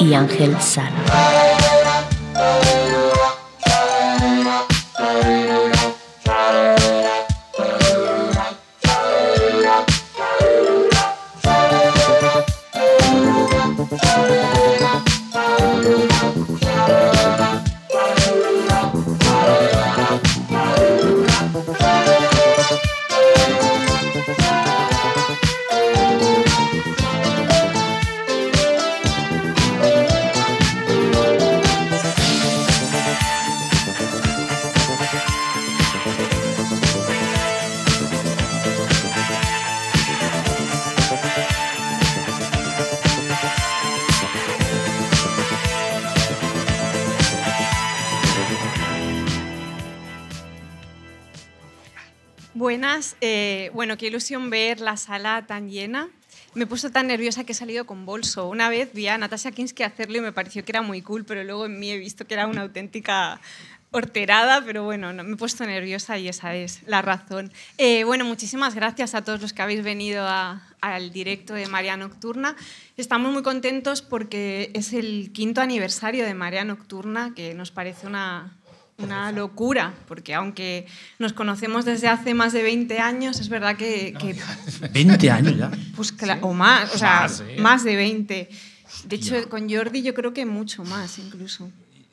y Ángel Sala. Bueno, qué ilusión ver la sala tan llena. Me he puesto tan nerviosa que he salido con bolso. Una vez vi a Natasha Kinski hacerlo y me pareció que era muy cool, pero luego en mí he visto que era una auténtica horterada, pero bueno, no, me he puesto nerviosa y esa es la razón. Eh, bueno, muchísimas gracias a todos los que habéis venido al directo de María Nocturna. Estamos muy contentos porque es el quinto aniversario de María Nocturna, que nos parece una, una locura, porque aunque nos conocemos desde hace más de 20 años, es verdad que... que 20 años ya. Pues o más, o sea, más, de 20. De hecho, con Jordi yo creo que mucho más incluso.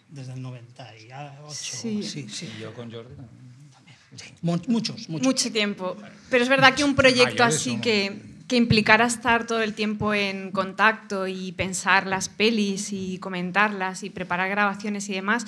Desde el 98. Sí, sí. sí. Yo con Jordi también. Muchos, muchos. Mucho tiempo. Pero es verdad que un proyecto así que, que implicara estar todo el tiempo en contacto y pensar las pelis y comentarlas y preparar grabaciones y demás,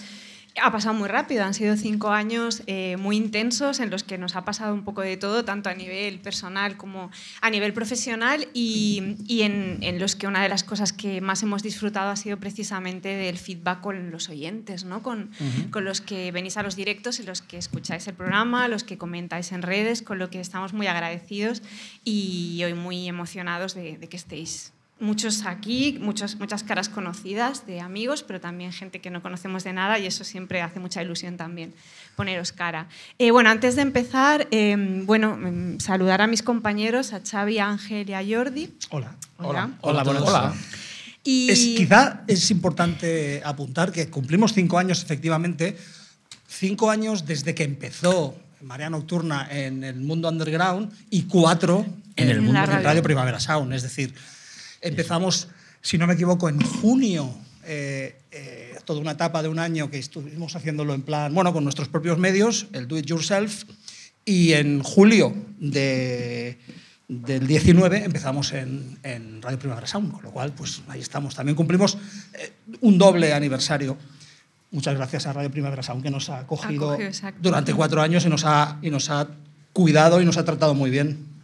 ha pasado muy rápido, han sido cinco años eh, muy intensos en los que nos ha pasado un poco de todo, tanto a nivel personal como a nivel profesional y, y en, en, los que una de las cosas que más hemos disfrutado ha sido precisamente del feedback con los oyentes, ¿no? con, con los que venís a los directos y los que escucháis el programa, los que comentáis en redes, con lo que estamos muy agradecidos y hoy muy emocionados de, de que estéis muchos aquí, muchas, muchas caras conocidas de amigos, pero también gente que no conocemos de nada y eso siempre hace mucha ilusión también, poneros cara. Eh, bueno, antes de empezar, em, bueno, em, saludar a mis compañeros, a Xavi, a Ángel y a Jordi. Hola. Hola. Hola, hola. hola. Y... Es, quizá es importante apuntar que cumplimos cinco años, efectivamente, cinco años desde que empezó Marea Nocturna en el mundo underground y cuatro en, el mundo de Radio Primavera Sound, es decir, Empezamos, si no me equivoco, en junio, eh, eh, toda una etapa de un año que estuvimos haciéndolo en plan, bueno, con nuestros propios medios, el do it yourself, y en julio de, del 19 empezamos en, en, Radio Primavera Sound, con lo cual, pues ahí estamos. También cumplimos eh, un doble aniversario. Muchas gracias a Radio Primavera Sound que nos ha acogido durante cuatro años y nos, ha, y nos ha cuidado y nos ha tratado muy bien.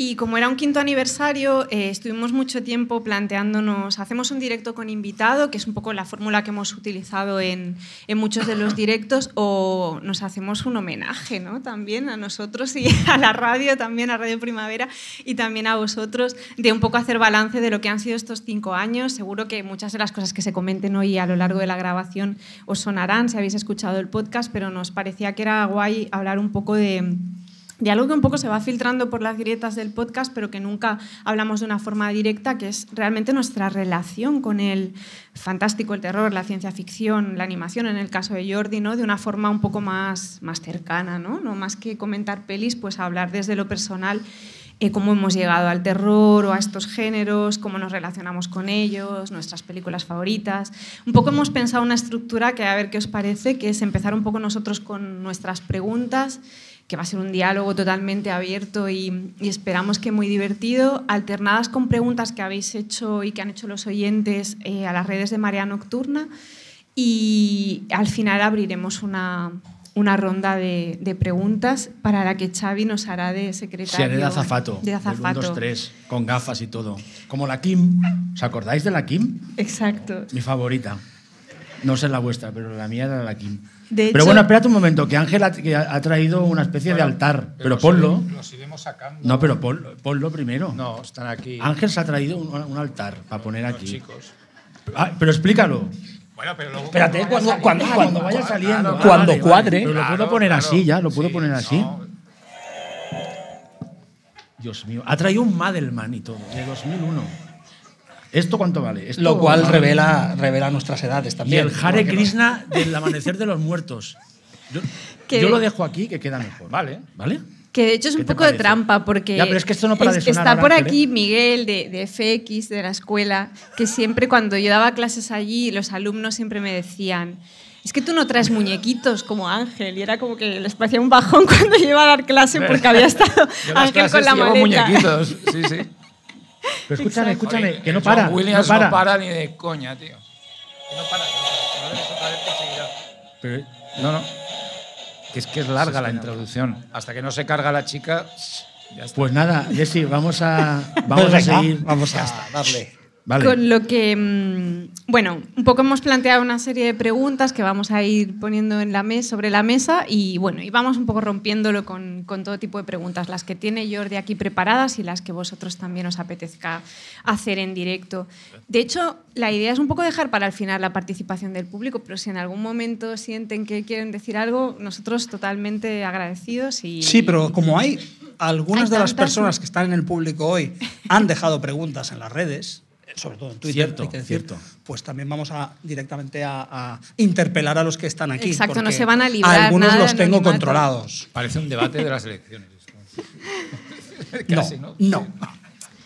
Y como era un quinto aniversario, eh, estuvimos mucho tiempo planteándonos, hacemos un directo con invitado, que es un poco la fórmula que hemos utilizado en, en muchos de los directos, o nos hacemos un homenaje ¿no? también a nosotros y a la radio, también a Radio Primavera y también a vosotros, de un poco hacer balance de lo que han sido estos cinco años. Seguro que muchas de las cosas que se comenten hoy a lo largo de la grabación os sonarán si habéis escuchado el podcast, pero nos parecía que era guay hablar un poco de de algo que un poco se va filtrando por las grietas del podcast, pero que nunca hablamos de una forma directa, que es realmente nuestra relación con el fantástico, el terror, la ciencia ficción, la animación, en el caso de Jordi, ¿no? de una forma un poco más, más cercana, ¿no? no más que comentar pelis, pues hablar desde lo personal eh, cómo hemos llegado al terror o a estos géneros, cómo nos relacionamos con ellos, nuestras películas favoritas. Un poco hemos pensado una estructura que a ver qué os parece, que es empezar un poco nosotros con nuestras preguntas que va a ser un diálogo totalmente abierto y, esperamos que muy divertido, alternadas con preguntas que habéis hecho y que han hecho los oyentes eh, a las redes de Marea Nocturna y al final abriremos una, una ronda de, de preguntas para la que Xavi nos hará de secretario. Sí, haré de azafato. De azafato. 1, 2, 3, con gafas y todo. Como la Kim. ¿Os acordáis de la Kim? Exacto. Mi favorita. No sé la vuestra, pero la mía era la Kim. De pero bueno, espérate un momento, que Ángel ha, que ha traído una especie de altar. Pero los ponlo. Los iremos sacando. No, pero ponlo, ponlo primero. No, están aquí Ángel se ha traído un, un altar para poner los aquí. chicos. Ah, pero explícalo. Bueno, pero luego. Espérate, cuando, cuando, cuando, cuando vaya saliendo. Cuando Ah, vale. cuadre. Pero lo puedo Claro, poner claro. así ya, lo puedo Sí, poner así. no. Dios mío, ha traído un Madelman y todo, de 2001. ¿Esto cuánto vale? Esto- Lo cual revela, revela nuestras edades Y también. el Hare no- Krishna del amanecer de los muertos. Yo, Que- yo lo dejo aquí, que queda mejor. Vale. ¿Vale? Que de hecho es ¿Qué un poco de trampa porque Ya, pero es que esto no para de sonar está ahora, por Ángel, aquí ¿eh? Miguel de, de FX, de la escuela, que siempre cuando yo daba clases allí, los alumnos siempre me decían, es que tú no traes muñequitos como Ángel. Y era como que les parecía un bajón cuando yo iba a dar clase porque había estado Ángel con la maleta. muñequitos. Sí, sí. Pero escúchame, escúchame, Oye, que no John para. Williams no para. no para ni de coña, tío. Que no para. que no seguirá. Pero- No, no. Que es que es larga la introducción. Hasta que no se carga la chica, ya está. pues nada, Jessy, vamos a, vamos a Pues venga, seguir. Vamos a darle. Vale. Con lo que, mm, bueno, un poco hemos planteado una serie de preguntas que vamos a ir poniendo en la mesa, sobre la mesa y bueno, y vamos un poco rompiéndolo con, con todo tipo de preguntas, las que tiene Jordi aquí preparadas y las que vosotros también os apetezca hacer en directo. De hecho, la idea es un poco dejar para el final la participación del público, pero si en algún momento sienten que quieren decir algo, nosotros totalmente agradecidos y... Sí, pero como hay algunas Hay de las personas que están en el público hoy han dejado preguntas en las redes, sobre todo en Twitter, Cierto, hay que decir, cierto. pues también vamos a directamente a, a interpelar a los que están aquí. Exacto, no se van a librar Algunos nada los tengo controlados. Parece un debate de las elecciones. No, Casi, ¿no? no.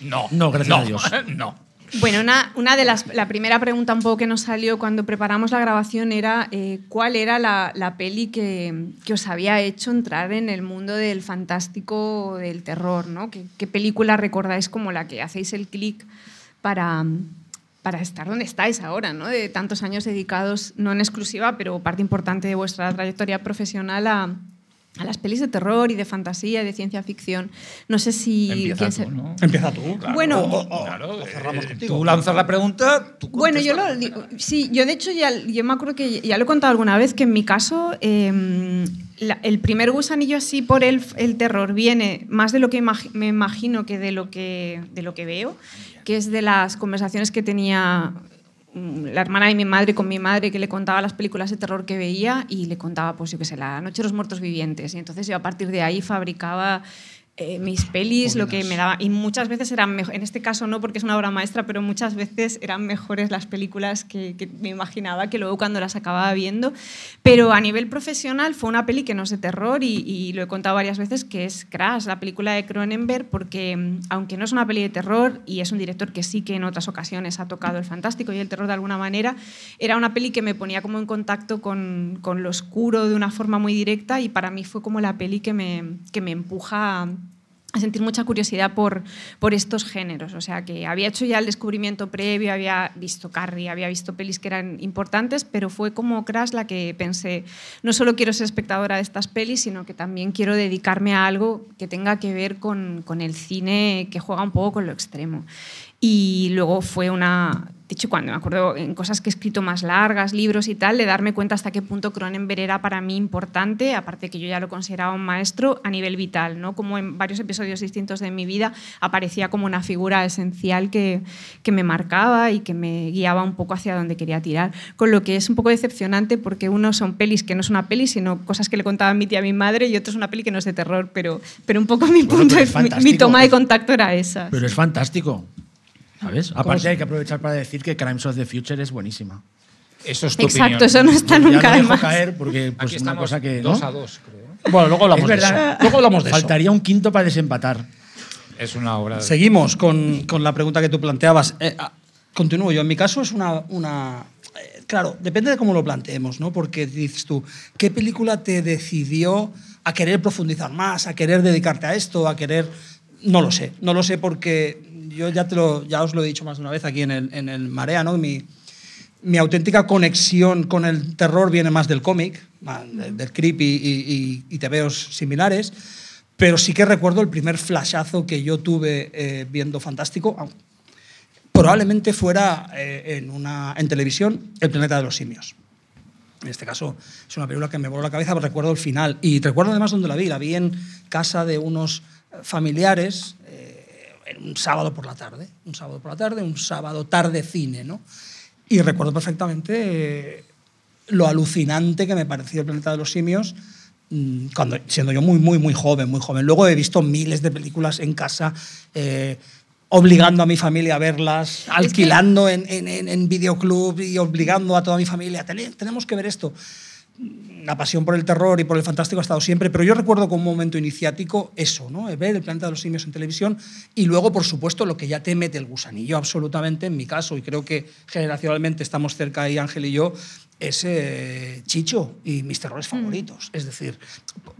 No. No, gracias a Dios. No. Bueno, una, una de las. La primera pregunta un poco que nos salió cuando preparamos la grabación era eh, cuál era la, la peli que, que os había hecho entrar en el mundo del fantástico, del terror, ¿no? ¿Qué, qué película recordáis como la que hacéis el clic para, para estar donde estáis ahora, ¿no? De tantos años dedicados, no en exclusiva, pero parte importante de vuestra trayectoria profesional a, a las pelis de terror y de fantasía y de ciencia ficción. No sé si. Empieza quién tú, se- ¿no? Empieza tú. Bueno, O- o- o- Claro, o cerramos eh, contigo. tú lanzas la pregunta, tú Bueno, yo lo digo- sí, yo de hecho ya, yo me acuerdo que ya lo he contado alguna vez que en mi caso eh, la- el primer gusanillo así por el, el terror viene más de lo que me imagino que de lo que de lo que veo, que es de las conversaciones que tenía la hermana de mi madre con mi madre que le contaba las películas de terror que veía y le contaba pues yo qué sé, La noche de los muertos vivientes. Y entonces yo a partir de ahí fabricaba eh, mis pelis, lo que me daba. Y muchas veces eran mejores, en este caso no porque es una obra maestra, pero muchas veces eran mejores las películas que, que me imaginaba que luego cuando las acababa viendo. Pero a nivel profesional fue una peli que no es de terror y, y lo he contado varias veces que es Crash, la película de Cronenberg, porque mm, aunque no es una peli de terror y es un director que sí que en otras ocasiones ha tocado el fantástico y el terror de alguna manera, era una peli que me ponía como en contacto con, con lo oscuro de una forma muy directa y para mí fue como la peli que me, que me empuja a a sentir mucha curiosidad por, por estos géneros. O sea, que había hecho ya el descubrimiento previo, había visto Carrie, había visto pelis que eran importantes, pero fue como Crash la que pensé, no solo quiero ser espectadora de estas pelis, sino que también quiero dedicarme a algo que tenga que ver con, con el cine que juega un poco con lo extremo. Y luego fue una, hecho, cuando me acuerdo en cosas que he escrito más largas, libros y tal, de darme cuenta hasta qué punto Cronenberg era para mí importante, aparte que yo ya lo consideraba un maestro a nivel vital, ¿no? Como en varios episodios distintos de mi vida aparecía como una figura esencial que, que me marcaba y que me guiaba un poco hacia donde quería tirar. Con lo que es un poco decepcionante porque uno son pelis que no es una peli, sino cosas que le contaba mi tía a mi madre y otro es una peli que no es de terror, pero, pero un poco mi, Bueno, punto, mi- mi, toma de contacto era esa. Pero es fantástico. ¿Sabes? ¿Cómo Aparte hay que aprovechar para decir que Crimes of the Future es buenísima. Eso es tu Exacto, opinión. eso no está Ya nunca de dejo más. caer porque pues Aquí una estamos cosa que dos ¿no? a dos, creo. Bueno, luego hablamos Es de verdad. eso. Luego hablamos de eso. Faltaría un quinto para desempatar. Es una obra. de- Seguimos con, con la pregunta que tú planteabas. Eh, ah, continúo yo. En mi caso es una... una eh, claro, depende de cómo lo planteemos, ¿no? Porque dices tú, ¿qué película te decidió a querer profundizar más, a querer dedicarte a esto, a querer... No lo sé, no lo sé porque yo ya, te lo, os lo he dicho más de una vez aquí en el, en el Marea, ¿no? Mi, mi auténtica conexión con el terror viene más del cómic, del creep y, y, y tebeos similares, pero sí que recuerdo el primer flashazo que yo tuve eh, viendo Fantástico, probablemente fuera eh, en, una, en televisión, El planeta de los simios. En este caso es una película que me voló la cabeza, pero recuerdo el final. Y recuerdo además dónde la vi. La vi en casa de unos familiares eh, en un sábado por la tarde. Un sábado por la tarde, un sábado tarde cine, ¿no? Y recuerdo perfectamente eh, lo alucinante que me pareció el planeta de los simios mm, cuando, siendo yo muy, muy, muy joven, muy joven. Luego he visto miles de películas en casa, eh, obligando a mi familia a verlas, alquilando en, en, en, videoclub y obligando a toda mi familia, tenemos que ver esto la pasión por el terror y por el fantástico ha estado siempre, pero yo recuerdo como un momento iniciático eso, ¿no? ver el planeta de los simios en televisión y luego, por supuesto, lo que ya te mete el gusanillo absolutamente, en mi caso, y creo que generacionalmente estamos cerca ahí, Ángel y yo, es eh, Chicho y mis terrores mm. favoritos. Es decir,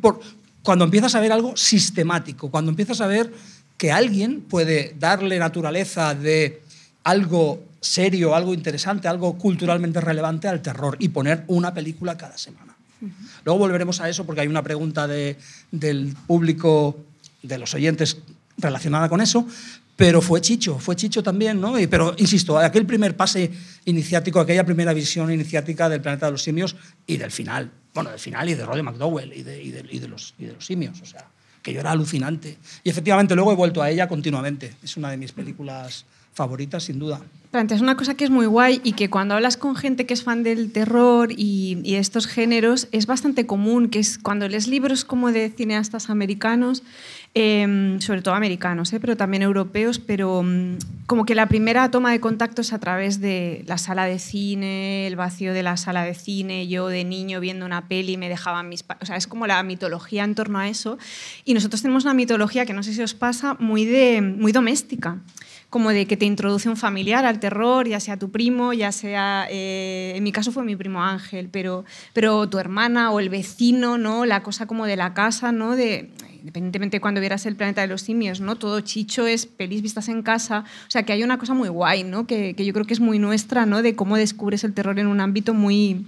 por, cuando empiezas a ver algo sistemático, cuando empiezas a ver que alguien puede darle naturaleza de algo serio, algo interesante, algo culturalmente relevante al terror y poner una película cada semana. Luego volveremos a eso porque hay una pregunta de, del público, de los oyentes relacionada con eso, pero fue Chicho, fue Chicho también, ¿no? Y, pero insisto, aquel primer pase iniciático, aquella primera visión iniciática del planeta de los simios y del final, bueno, del final y de Roddy McDowell y de, y de, y de los, y de los simios, o sea, que yo era alucinante. Y efectivamente luego he vuelto a ella continuamente, es una de mis películas favoritas sin duda es una cosa que es muy guay y que cuando hablas con gente que es fan del terror y, y, estos géneros es bastante común, que es cuando lees libros como de cineastas americanos, eh, sobre todo americanos, eh, pero también europeos, pero um, como que la primera toma de contacto es a través de la sala de cine, el vacío de la sala de cine, yo de niño viendo una peli me dejaban mis... O sea, es como la mitología en torno a eso. Y nosotros tenemos una mitología que no sé si os pasa, muy, de, muy doméstica como de que te introduce un familiar al terror, ya sea tu primo, ya sea, eh, en mi caso fue mi primo Ángel, pero, pero tu hermana o el vecino, ¿no? La cosa como de la casa, ¿no? De, independientemente de cuando vieras el planeta de los simios, ¿no? Todo chicho es pelis vistas en casa. O sea, que hay una cosa muy guay, ¿no? Que, que yo creo que es muy nuestra, ¿no? De cómo descubres el terror en un ámbito muy,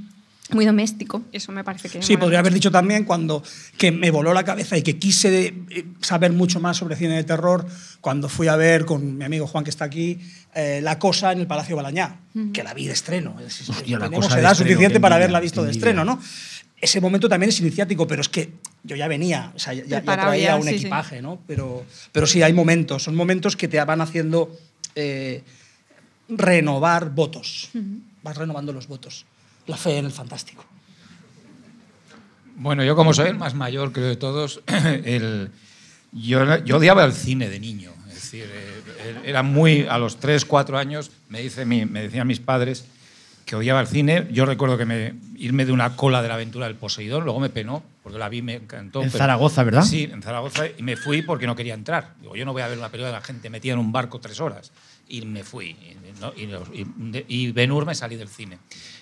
muy doméstico. Eso me parece que. Sí, podría haber dicho también cuando que me voló la cabeza y que quise eh, saber mucho más sobre cine de terror cuando fui a ver con mi amigo Juan que está aquí eh, La Cosa en el Palacio Balañá, que la vi de estreno. Hostia, la Tenemos cosa edad suficiente para haberla visto de estreno, ¿no? Ese momento también es iniciático, pero es que yo ya venía, o sea, ya, ya traía ya, un sí, sí. equipaje, ¿no? Pero, pero sí, hay momentos, son momentos que te van haciendo eh, renovar votos. Vas renovando los votos. La fe en el fantástico. Bueno, yo como soy el más mayor, creo de todos, el, yo, yo odiaba el cine de niño. Es decir, eh, era muy, a los 3, 4 años, me, dice mi- me decían mis padres que odiaba el cine. Yo recuerdo que me, irme de una cola de la aventura del Poseidón, luego me penó, porque la vi, me encantó. En pero- Zaragoza, ¿verdad? Sí, en Zaragoza, y me fui porque no quería entrar. Digo, yo no voy a ver una película de la gente metida en un barco tres horas. Y me fui. ¿no? y, y y Ben Hur me salí del cine.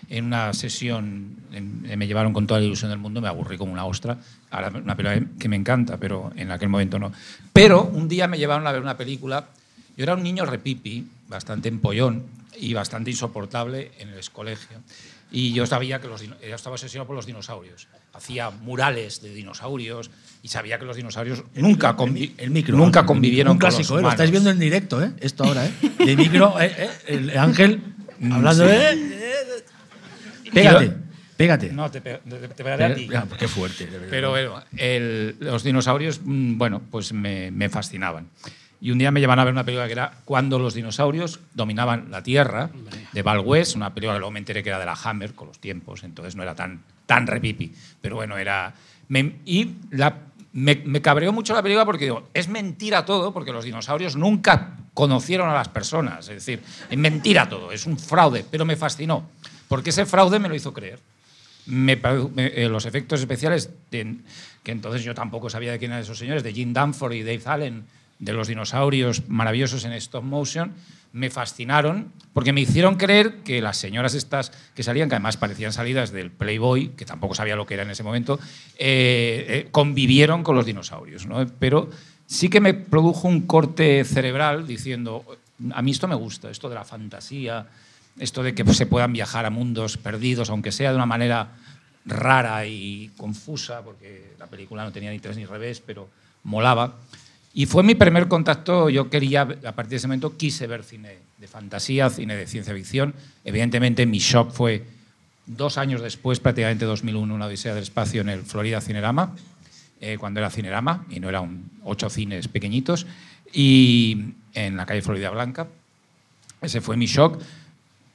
En una sesión en- me llevaron con toda la ilusión del mundo, me aburrí como una ostra. Ahora una película que me encanta, pero en aquel momento no. Pero un día me llevaron a ver una película. Yo era un niño repipi, bastante empollón y bastante insoportable en el colegio. Y yo sabía que los yo estaba obsesionado por los dinosaurios. Hacía murales de dinosaurios y sabía que los dinosaurios nunca, convi- El micro. nunca convivieron Un clásico, con ¿eh? Lo estáis viendo en directo, ¿eh? Esto ahora, ¿eh? De micro, eh, eh, el Ángel hablando de. Pégate, pégate. No, te, pe- te- pegaré a ti. Ah, Qué fuerte. Pero bueno, el- los dinosaurios, mm, bueno, pues me, me fascinaban. Y un día me llevan a ver una película que era Cuando los dinosaurios dominaban la Tierra, de Val West, una película que luego me enteré que era de la Hammer con los tiempos, entonces no era tan, tan repipi. Pero bueno, era. me- y la, me, me cabreó mucho la película porque digo, es mentira todo, porque los dinosaurios nunca conocieron a las personas. Es decir, es mentira todo, es un fraude, pero me fascinó, porque ese fraude me lo hizo creer eh, los efectos especiales, de- que entonces yo tampoco sabía de quién eran esos señores, de Jim Danforth y Dave Allen, de los dinosaurios maravillosos en stop motion, me fascinaron porque me hicieron creer que las señoras estas que salían, que además parecían salidas del Playboy, que tampoco sabía lo que era en ese momento, eh, eh, convivieron con los dinosaurios. ¿no? Pero sí que me produjo un corte cerebral diciendo, a mí esto me gusta, esto de la fantasía, esto de que se puedan viajar a mundos perdidos, aunque sea de una manera rara y confusa, porque la película no tenía ni tres ni revés, pero molaba. Y fue mi primer contacto, yo quería, a partir de ese momento, quise ver cine de fantasía, cine de ciencia ficción. Evidentemente mi shock fue dos años después, prácticamente 2001, una odisea del espacio en el Florida Cinerama, eh, cuando era Cinerama, y no eran ocho cines pequeñitos, y en la calle Florida Blanca. Ese fue mi shock,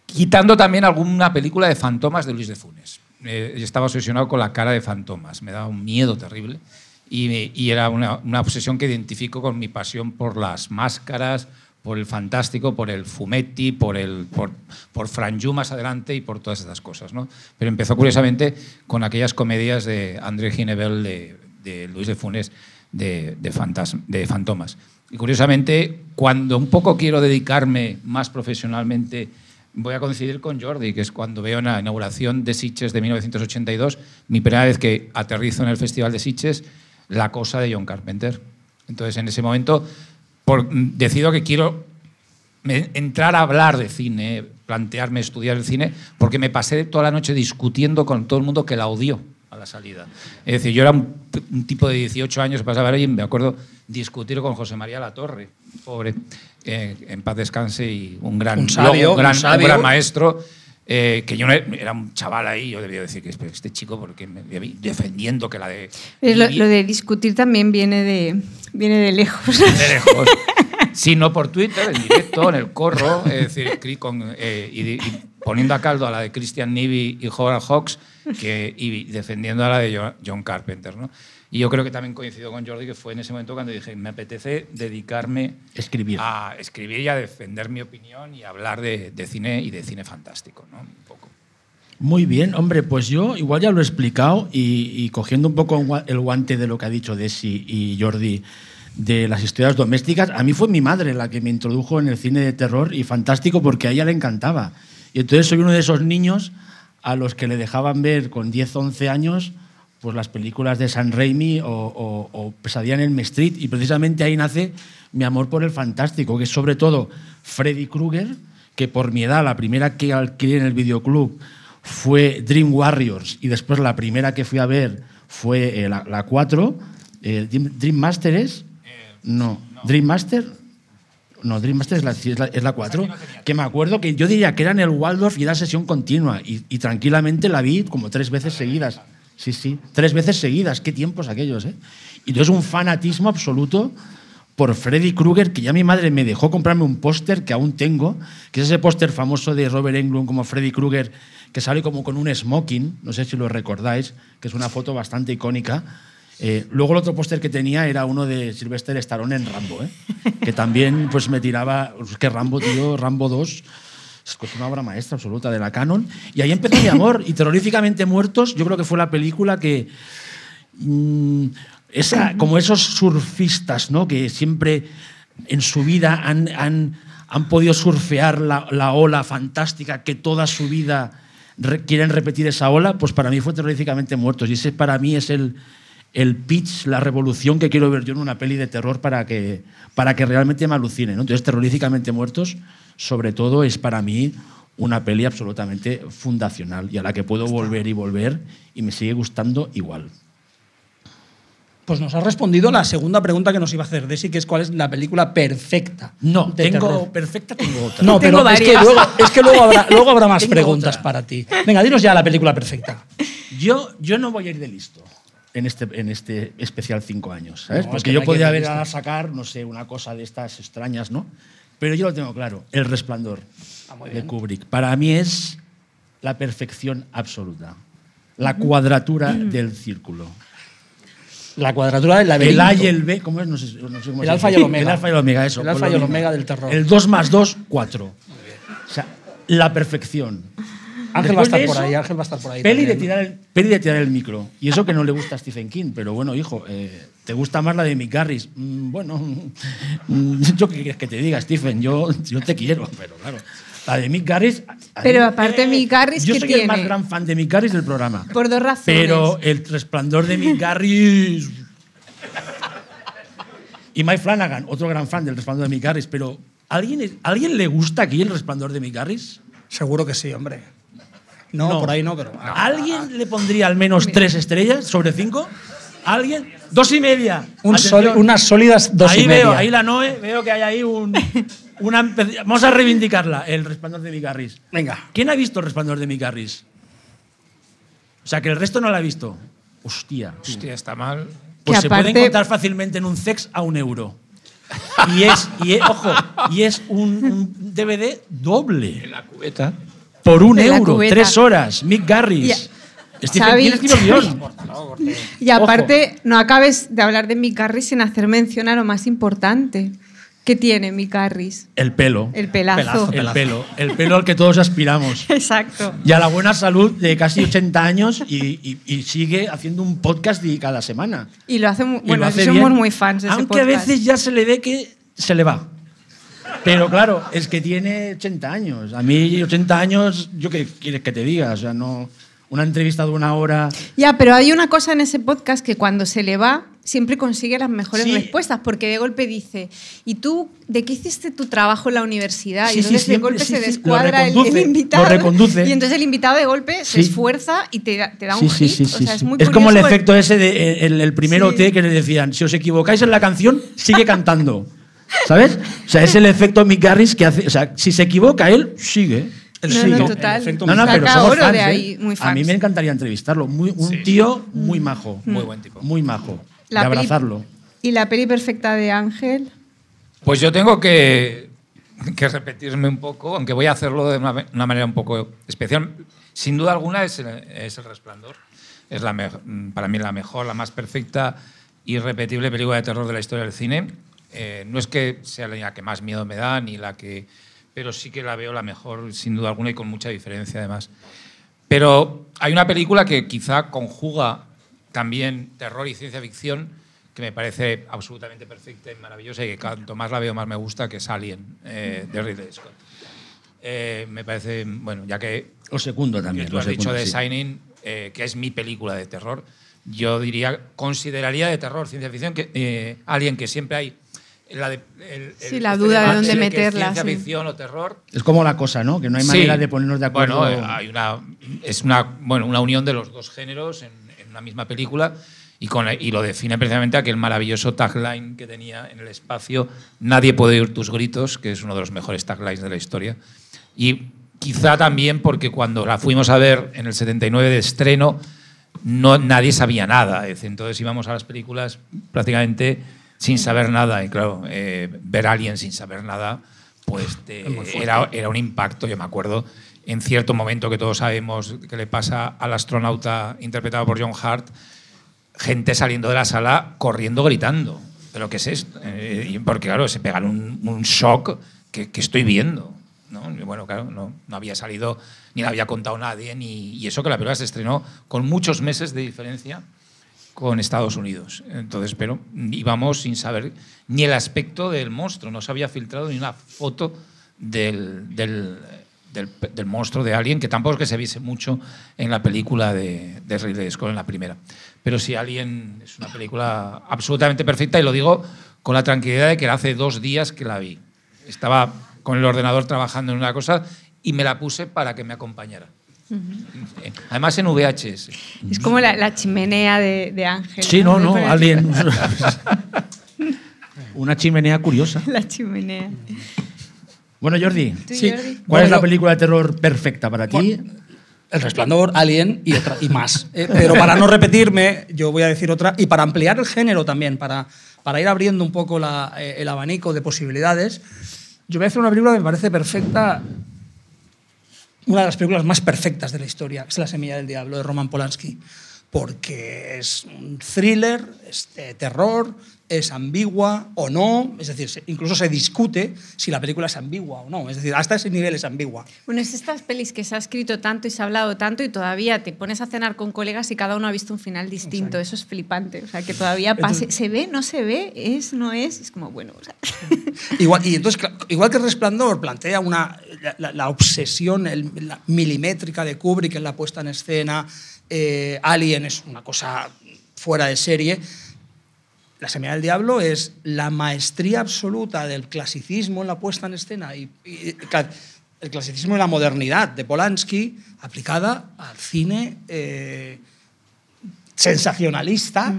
quitando también alguna película de fantomas de Luis de Funes. Eh, estaba obsesionado con la cara de fantomas, me daba un miedo terrible y, era una, obsesión que identifico con mi pasión por las máscaras, por el fantástico, por el fumetti, por, el, por, por Franju más adelante y por todas estas cosas. ¿no? Pero empezó curiosamente con aquellas comedias de André Ginebel, de, de Luis de Funes, de, de, de fantomas. Y curiosamente, cuando un poco quiero dedicarme más profesionalmente, voy a coincidir con Jordi, que es cuando veo la inauguración de Sitges de 1982, mi primera vez que aterrizo en el Festival de Sitges, la cosa de John Carpenter. Entonces, en ese momento, por, decido que quiero entrar a hablar de cine, plantearme estudiar el cine, porque me pasé toda la noche discutiendo con todo el mundo que la odió a la salida. Es decir, yo era un, tipo de 18 años, pasaba ahí, me acuerdo discutir con José María Latorre, pobre, eh, en paz descanse, y un gran, un sabio, un gran, un sabio. un gran maestro. Eh, que yo era un chaval ahí, yo debía decir que este chico, porque me, defendiendo que la de. Lo, lo, de discutir también viene de, viene de lejos. De lejos. Sí, no por Twitter, en directo, en el corro, es decir, con, eh, y, y, poniendo a caldo a la de Christian Nivi y Howard Hawks que, y defendiendo a la de John Carpenter. ¿no? Y yo creo que también coincido con Jordi, que fue en ese momento cuando dije, me apetece dedicarme escribir. a escribir y a defender mi opinión y hablar de, de cine y de cine fantástico. ¿no? Un poco. Muy bien, hombre, pues yo igual ya lo he explicado y, y cogiendo un poco el guante de lo que ha dicho Desi y Jordi de las historias domésticas, a mí fue mi madre la que me introdujo en el cine de terror y fantástico porque a ella le encantaba. Y entonces soy uno de esos niños a los que le dejaban ver con 10, 11 años pues las películas de San Raimi o, o, o Pesadilla en el Street y precisamente ahí nace mi amor por el fantástico, que es sobre todo Freddy Krueger, que por mi edad la primera que alquilé en el videoclub fue Dream Warriors y después la primera que fui a ver fue eh, la, la 4, eh, Dream Master es... No. no. Dream Master... No, Dream Master es la, es la, es la 4, que me acuerdo que yo diría que era en el Waldorf y era sesión continua y, y tranquilamente la vi como tres veces seguidas. Sí, sí, tres veces seguidas, qué tiempos aquellos, ¿eh? Y entonces un fanatismo absoluto por Freddy Krueger, que ya mi madre me dejó comprarme un póster que aún tengo, que es ese póster famoso de Robert Englund como Freddy Krueger, que sale como con un smoking, no sé si lo recordáis, que es una foto bastante icónica. Eh, luego el otro póster que tenía era uno de Sylvester Stallone en Rambo, ¿eh? que también pues me tiraba, es que Rambo, tío, Rambo 2, es una obra maestra absoluta de la canon. Y ahí empezó mi amor. Y Terroríficamente Muertos, yo creo que fue la película que. Mmm, esa, como esos surfistas, ¿no? Que siempre en su vida han, han, han podido surfear la, la, ola fantástica, que toda su vida re, quieren repetir esa ola, pues para mí fue Terroríficamente Muertos. Y ese para mí es el, el pitch, la revolución que quiero ver yo en una peli de terror para que, para que realmente me alucine. ¿no? Entonces, Terroríficamente Muertos sobre todo es para mí una peli absolutamente fundacional y a la que puedo volver y volver y me sigue gustando igual. Pues nos ha respondido la segunda pregunta que nos iba a hacer Desi, que es cuál es la película perfecta. No, tengo terror. perfecta, tengo otra. No, pero es que, luego, es que luego, habrá, luego habrá más preguntas otra. para ti. Venga, dinos ya la película perfecta. Yo, yo no voy a ir de listo en este, en este especial cinco años, ¿sabes? No, Porque yo podría haber a sacar, no sé, una cosa de estas extrañas, ¿no? Pero yo lo tengo claro, El Resplandor ah, de Kubrick. Para mí es la perfección absoluta, la cuadratura del círculo. La cuadratura del laberinto. El A y el B, ¿cómo es? No sé, no sé cómo el alfa y el omega. El alfa y el omega, eso. El alfa y el omega del terror. El 2 más 2, 4. O sea, la perfección. Ángel va a estar por ahí, Ángel va a estar por ahí. Peli de, tirar el, peli de tirar el micro. Y eso que no le gusta a Stephen King, pero bueno, hijo, eh, ¿te gusta más la de Mick Garris? Mm, bueno, mm, yo qué quieres que te diga, Stephen, yo, yo te quiero, pero claro. La de Mick Garris. Pero aparte, eh, Mick Garris, Yo ¿qué soy tiene? el más gran fan de Mick Garris del programa. Por dos razones. Pero el resplandor de Mick Garris. y Mike Flanagan, otro gran fan del resplandor de Mick Garris. Pero ¿alguien, ¿alguien le gusta aquí el resplandor de Mick Garris? Seguro que sí, hombre. No, No. por ahí no, pero. ¿Alguien le pondría al menos tres estrellas sobre cinco? ¿Alguien? Dos y media. Un Atención. soli- unas sólidas dos ahí y veo, media. ahí la Noe, veo que hay ahí un. Una, vamos a reivindicarla, el resplandor de Micarris. Venga. ¿Quién ha visto el resplandor de Micarris? O sea, que el resto no la ha visto. Hostia. Hostia, está mal. Pues Que se puede encontrar fácilmente en un sex a un euro. Y es, y es- ojo, y es un, un DVD doble. En la cubeta. Por un euro, tres horas. Mick Garris. Ya. Stephen. King escribió el guion. Y aparte, no acabes de hablar de Mick Garris sin hacer mención a lo más importante que tiene Mick Garris. El pelo. El pelazo. Pelazo. El pelo. El pelo al que todos aspiramos. Exacto. Y a la buena salud de casi 80 años y, y- y sigue haciendo un podcast cada semana. Y lo hace muy, Y bueno, lo hace somos bien, muy fans de ese Aunque a podcast. veces ya se le ve que se le va. Pero claro, es que tiene 80 años. A mí 80 años, ¿yo qué quieres que te diga? O sea, no una entrevista de una hora. Ya, pero hay una cosa en ese podcast que cuando se le va siempre consigue las mejores Sí. respuestas, porque de golpe dice, ¿y tú de qué hiciste tu trabajo en la universidad? Sí, y sí, entonces de golpe se descuadra el, invitado. lo reconduce. Y entonces el invitado de golpe se esfuerza y te, da- te da Sí, un hit. sí, o sí, sea, es muy Es como el efecto ese de eh, el, el primer Sí. OT que le decían, si os equivocáis en la canción, sigue cantando. ¿Sabes? O sea, es el efecto Mick Garris que hace. O sea, si se equivoca él, sigue. El No, sigue. no, total. efecto No, no, pero somos fans, de ¿eh? ahí, muy A mí fans. me encantaría entrevistarlo. Muy, un Sí. tío muy majo. Muy buen tipo. Muy majo. La y peli- abrazarlo. Y la peli perfecta de Ángel. Pues yo tengo que, que repetirme un poco, aunque voy a hacerlo de una, una manera un poco especial. Sin duda alguna es el, es el Resplandor. Es la para mí la mejor, la más perfecta y irrepetible película de terror de la historia del cine. Eh, no es que sea la que más miedo me da, ni la que, pero sí que la veo la mejor, sin duda alguna, y con mucha diferencia además. Pero hay una película que quizá conjuga también terror y ciencia ficción que me parece absolutamente perfecta y maravillosa y que cuanto más la veo más me gusta, que es Alien, eh, de Ridley Scott. Eh, me parece, bueno, ya que Lo segundo también. lo has dicho de sí. Eh, que es mi película de terror, yo diría, consideraría de terror, ciencia ficción, que Alien, que siempre hay la de, el- Sí, el- la este duda de dónde meterla, Ciencia sí. ficción o terror. Es como la cosa, ¿no? Que no hay Sí. manera de ponernos de acuerdo. Bueno, eh, hay una, es una, bueno, una unión de los dos géneros en, en una misma película y, con, y lo define precisamente aquel maravilloso tagline que tenía en el espacio, Nadie puede oír tus gritos, que es uno de los mejores taglines de la historia. Y quizá también porque cuando la fuimos a ver en el 79 de estreno, no, nadie sabía nada. Entonces íbamos a las películas prácticamente sin saber nada. Y claro, eh, ver a alguien sin saber nada, pues te- era, era un impacto. Yo me acuerdo en cierto momento que todos sabemos que le pasa al astronauta interpretado por John Hart, gente saliendo de la sala corriendo gritando. ¿Pero qué es esto? Eh, porque claro, se pegan un, un shock que, que estoy viendo. ¿no? Y bueno, claro, no, no había salido ni le había contado nadie, ni, y eso que la película se estrenó con muchos meses de diferencia con Estados Unidos. Entonces, pero íbamos sin saber ni el aspecto del monstruo, no se había filtrado ni una foto del, del, monstruo de Alien, que tampoco es que se viese mucho en la película de, de Ridley Scott, en la primera. Pero sí, Alien es una película absolutamente perfecta y lo digo con la tranquilidad de que hace dos días que la vi. Estaba con el ordenador trabajando en una cosa y me la puse para que me acompañara. Además en VHS. Es como la, la chimenea de, de Ángel. Sí, no, no, aquí. alguien. Una chimenea curiosa. La chimenea. Bueno, Jordi, ¿Tú, Sí. Jordi? ¿cuál Bueno, es la película de terror perfecta para ti? El Resplandor, Alien y, otra, y más. Eh, pero para no repetirme, yo voy a decir otra. Y para ampliar el género también, para, para ir abriendo un poco la- eh, el abanico de posibilidades, yo voy a hacer una película que me parece perfecta, una de las películas más perfectas de la historia, es La Semilla del Diablo, de Roman Polanski. Porque es un thriller, es eh, terror, es ambigua o no, es decir, incluso se discute si la película es ambigua o no, es decir, hasta ese nivel es ambigua. Bueno, es estas pelis que se ha escrito tanto y se ha hablado tanto y todavía te pones a cenar con colegas y cada uno ha visto un final distinto. Eso es flipante. O sea, que todavía pase. Entonces- ¿Se ve? ¿No se ve? ¿Es? ¿No es? Es como, bueno, o sea, Igual, y entonces, igual que Resplandor plantea una, la, la- la obsesión el- la milimétrica de Kubrick en la puesta en escena, eh, Alien es una cosa fuera de serie. La Semilla del Diablo es la maestría absoluta del clasicismo en la puesta en escena y, el clasicismo y la modernidad de Polanski aplicada al cine eh, sensacionalista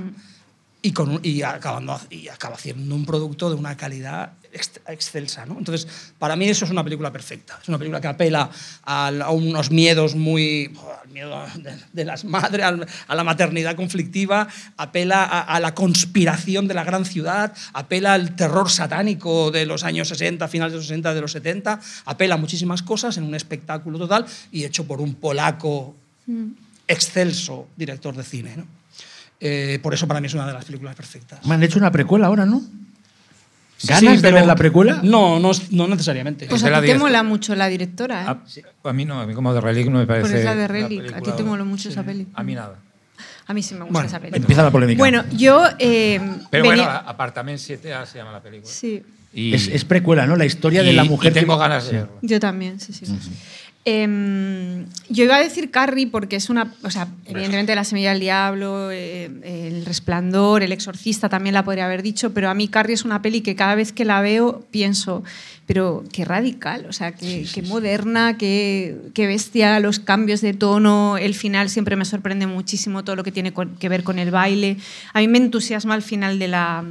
y, con y, acabando, y acaba haciendo un producto de una calidad ex- excelsa. ¿no? Entonces, para mí eso es una película perfecta. Es una película que apela a, unos miedos muy... al miedo de, de las madres, a la maternidad conflictiva, apela a, a la conspiración de la gran ciudad, apela al terror satánico de los años 60, finales de los 60, de los 70, apela a muchísimas cosas en un espectáculo total y hecho por un polaco excelso director de cine. ¿no? Eh, por eso para mí es una de las películas perfectas. Me han hecho una precuela ahora, ¿no? Sí, ¿Ganas de ver la precuela? No, no, no necesariamente. Pues a ti te mola mucho la directora, ¿eh? A, a mí no, a mí como de Relic no me parece. Pues es la de Relic. A ti película- te mola mucho esa peli. A mí nada. A mí sí me gusta Bueno, esa peli. Empieza la polémica. Bueno, yo. eh, Pero venía- bueno, Apartament 7A se llama la película. Sí, Y, es, es precuela, ¿no? La historia de y- la y mujer. que- tengo ganas de verlo. yo también, sí, sí. Em, yo iba a decir Carrie porque es una, o sea, evidentemente La semilla del diablo, eh, El resplandor, El exorcista también la podría haber dicho, pero a mí Carrie es una peli que cada vez que la veo pienso, pero qué radical, o sea, qué, qué moderna, qué, qué bestia, los cambios de tono, el final siempre me sorprende muchísimo todo lo que tiene que ver con el baile. A mí me entusiasma el final de la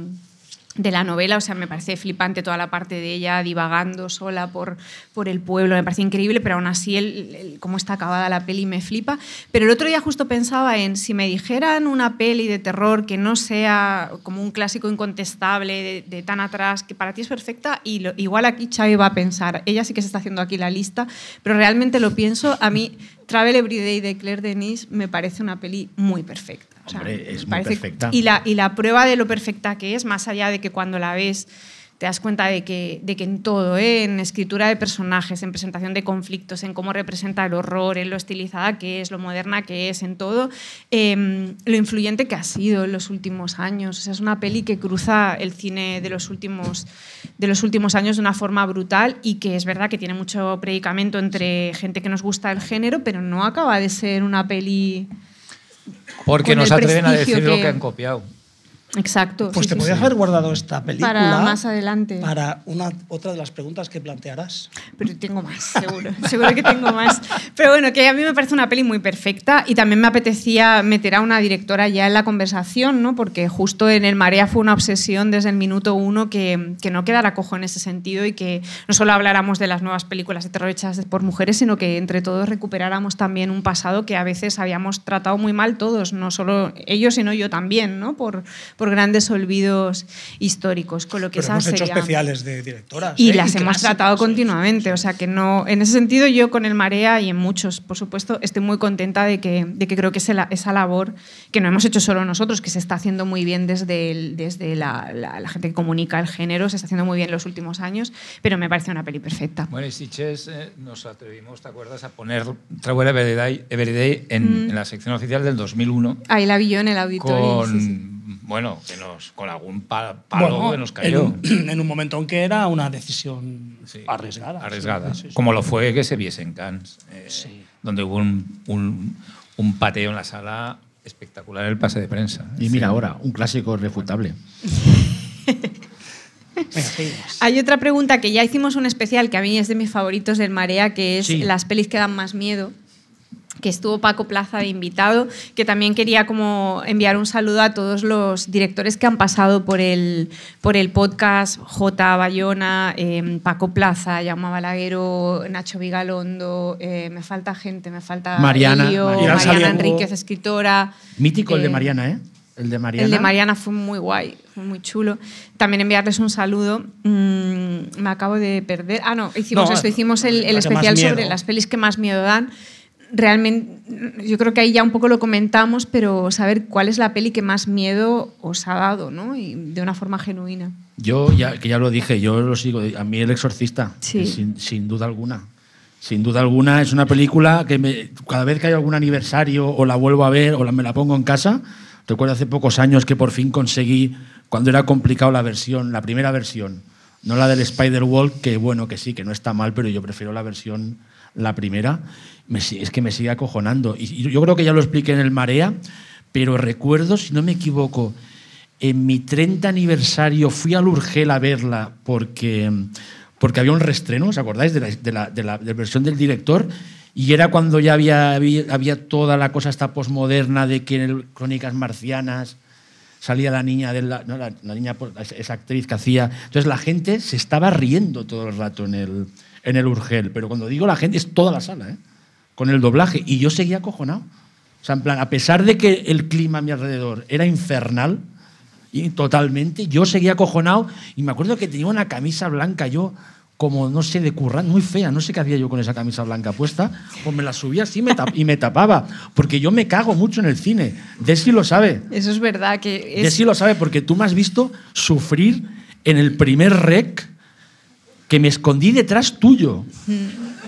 de la novela, o sea, me parece flipante toda la parte de ella divagando sola por, por el pueblo, me parece increíble, pero aún así el, cómo está acabada la peli me flipa. Pero el otro día justo pensaba en si me dijeran una peli de terror que no sea como un clásico incontestable de, tan atrás, que para ti es perfecta, y lo- igual aquí Xavi va a pensar, ella sí que se está haciendo aquí la lista, pero realmente lo pienso, a mí Travel Everyday de Claire Denis me parece una peli muy perfecta. O sea, Hombre, es me muy perfecta. Y la, y la prueba de lo perfecta que es, más allá de que cuando la ves te das cuenta de que, de que en todo, ¿eh? en escritura de personajes, en presentación de conflictos, en cómo representa el horror, en lo estilizada que es, lo moderna que es, en todo, eh, lo influyente que ha sido en los últimos años. O sea, es una peli que cruza el cine de los, últimos, de los últimos años de una forma brutal y que es verdad que tiene mucho predicamento entre gente que nos gusta el género, pero no acaba de ser una peli... Porque Con nos el atreven a decir lo que han copiado. Exacto. Pues sí, te sí, podrías sí. haber guardado esta película Para más adelante. para una, otra de las preguntas que plantearás. Pero tengo más, seguro. seguro que tengo más. Pero bueno, que a mí me parece una peli muy perfecta y también me apetecía meter a una directora ya en la conversación, ¿no? Porque justo en El Marea fue una obsesión desde el minuto uno que, que no quedara cojo en ese sentido y que no solo habláramos de las nuevas películas de terror hechas por mujeres, sino que entre todos recuperáramos también un pasado que a veces habíamos tratado muy mal todos, no solo ellos, sino yo también, ¿no? Por, por grandes olvidos históricos. Con lo que Pero esa hemos hecho especiales de directoras. y ¿eh? las hemos clásicos, tratado ¿eh? continuamente, o sea que no, en ese sentido yo con el Marea y en muchos, por supuesto, estoy muy contenta de que, de que creo que esa, esa labor que no hemos hecho solo nosotros, que se está haciendo muy bien desde, el- desde la, la- la gente que comunica el género, se está haciendo muy bien en los últimos años, pero me parece una peli perfecta. Bueno, y Sitges eh, nos atrevimos, ¿te acuerdas?, a poner Travel Everyday, Everyday en, en la sección oficial del 200001 Ahí la vi yo en el auditorio. con, sí, sí. Bueno, que nos, con algún pa- palo Bueno, que nos en cayó. un, en un momento en que era una decisión Sí, arriesgada. Arriesgada. Sí, sí, sí. Como lo fue que se viese en Cannes, eh, donde hubo un, un- un pateo en la sala espectacular el pase de prensa. Y mira ahora, un clásico refutable. Hay otra pregunta que ya hicimos un especial que a mí es de mis favoritos del Marea, que es Sí. las pelis que dan más miedo que estuvo Paco Plaza de invitado, que también quería como enviar un saludo a todos los directores que han pasado por el, por el podcast, J. Bayona, eh, Paco Plaza, Jaume Balaguero, Nacho Vigalondo, eh, me falta gente, me falta Mariana, Elio, Mariana. Enríquez, escritora. Mítico el de Eh, Mariana, ¿eh? El de Mariana. el de Mariana fue muy guay, fue muy chulo. También enviarles un saludo. Mm, me acabo de perder. Ah, no, hicimos No, esto, hicimos el, el especial sobre las pelis que más miedo dan. Realmente, yo creo que ahí ya un poco lo comentamos, pero saber cuál es la peli que más miedo os ha dado, ¿no? Y de una forma genuina. Yo, ya, que ya lo dije, yo lo sigo. A mí El Exorcista, Sí. sin, sin duda alguna. Sin duda alguna es una película que me- cada vez que hay algún aniversario o la vuelvo a ver o la, me la pongo en casa, recuerdo hace pocos años que por fin conseguí, cuando era complicado la versión, la primera versión, no la del Spider-Walk, que bueno, que sí, que no está mal, pero yo prefiero la versión, la primera, es que me sigue acojonando. Y, yo creo que ya lo expliqué en el Marea, pero recuerdo, si no me equivoco, en mi 30 aniversario fui al Urgel a verla porque, porque había un restreno, ¿os acordáis? De la, de la- de la- versión del director. Y era cuando ya había, había, toda la cosa esta posmoderna de que en el Crónicas Marcianas salía la niña, de la, la, la niña pues, esa actriz que hacía. Entonces la gente se estaba riendo todo el rato en el, en el Urgel. Pero cuando digo la gente, es toda la sala, ¿eh? con el doblaje. Y yo seguía acojonado. O sea, en plan, a pesar de que el clima a mi alrededor era infernal, y totalmente, yo seguía acojonado. Y me acuerdo que tenía una camisa blanca yo, como, no sé, de currán, muy fea. No sé qué hacía yo con esa camisa blanca puesta. Pues me la subía así me y me tapaba. Porque yo me cago mucho en el cine. Desi lo sabe. Eso es verdad que es... Desi lo sabe porque tú me has visto sufrir en el primer rec que me escondí detrás tuyo.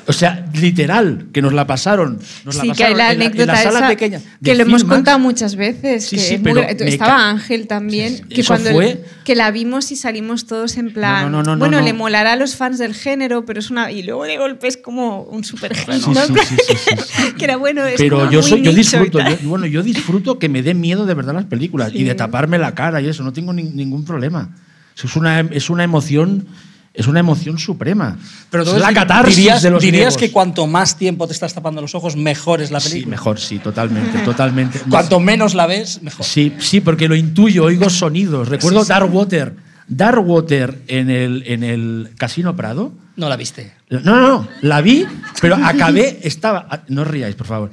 O sea, literal, que nos la pasaron. Nos la sí, que hay pasaron la en la- en anécdota la sala esa pequeña de que lo hemos contado muchas veces. Sí, que sí, es pero estaba Ángel también, Sí, que cuando fue- que la vimos y salimos todos en plan, no, no, no, bueno, no. le molará a los fans del género, pero es una y luego de golpe es como un super que era bueno, es Pero yo, soy, yo disfruto, yo- bueno, yo disfruto que me dé miedo de verdad las películas y de taparme la cara y eso, no tengo ni- ningún problema. Eso es una, es una emoción, es una emoción suprema. Pero es la catarsis dirías, de los dirías griegos. que cuanto más tiempo te estás tapando los ojos, mejor es la Sí, película. mejor, sí, totalmente, totalmente. Cuanto menos la ves, mejor. Sí, sí, porque lo intuyo, oigo sonidos. Recuerdo Dark Water. Dark Water en el, en el Casino Prado. No la viste. No, no, no, la vi, pero acabé, estaba, ah, no os riáis, por favor.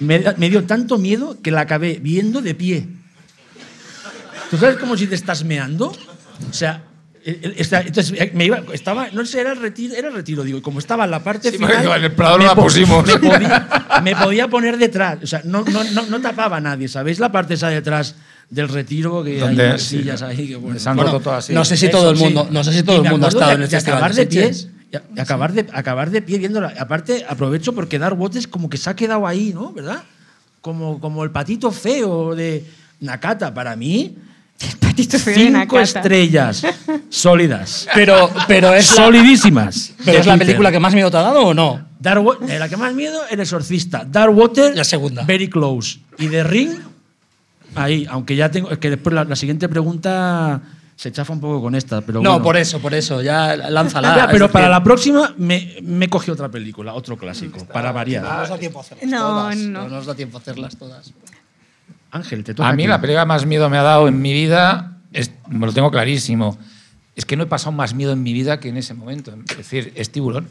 Me, me dio tanto miedo que la acabé viendo de pie. ¿Tú sabes como si te estás meando? O sea, entonces eh, me iba, estaba, no sé, era el retiro, era el retiro, digo, y como estaba en la parte Sí, final, en el Prado no me la pusimos. Me podía, me podía poner detrás, o sea, no, no, no, no tapaba a nadie, ¿sabéis la parte esa detrás del retiro que hay unas sí, sillas ahí que bueno. se han Bueno, roto todas así. no sé si Eso, todo el sí. mundo, no sé si todo el mundo ha estado de- en este de festival acabar de de pie, Sitges. y acabar de acabar de pie viéndola. Aparte aprovecho porque Dark Waters como que se ha quedado ahí, ¿no? ¿Verdad? Como, como el patito feo de Nakata para mí. Patito feo de Cinco Nakata. estrellas sólidas, Pero, pero es la, solidísimas. pero de es la película que más miedo te ha dado o no? Dark Wa- eh, la que más miedo, El Exorcista. Dark Water, La segunda. Very Close. Y The Ring, ahí. Aunque ya tengo. Es que después la, la siguiente pregunta se chafa un poco con esta. Pero no, bueno. por eso, por eso. Ya lánzala. Ya, pero Es para decir, la próxima me, me cogí otra película, otro clásico, para No variar. nos da tiempo a hacerlas No, todas. no. nos da tiempo a hacerlas todas. Ángel, te toca. A mí ti. la película que más miedo me ha dado en mi vida, es- me lo tengo clarísimo, es que no he pasado más miedo en mi vida que en ese momento. Es decir, es tiburón.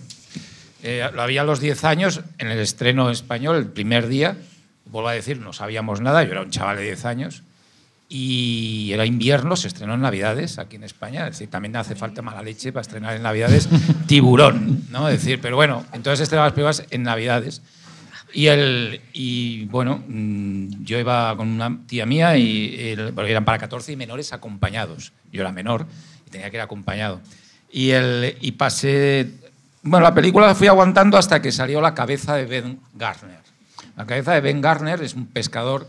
Eh, lo había a los 10 años en el estreno español, el primer día. Vuelvo a decir, no sabíamos nada, yo era un chaval de 10 años. Y era invierno, se estrenó en Navidades aquí en España. Es decir, también hace falta mala leche para estrenar en Navidades tiburón, ¿no? Es decir, pero bueno, entonces estrenaba las películas en Navidades. Y, el, y bueno, mm, yo iba con una tía mía y el- porque eran para 14 y menores acompañados. Yo era menor y tenía que ir acompañado. Y, el, y pasé. Bueno, la película la fui aguantando hasta que salió la cabeza de Ben Garner. La cabeza de Ben Garner es un pescador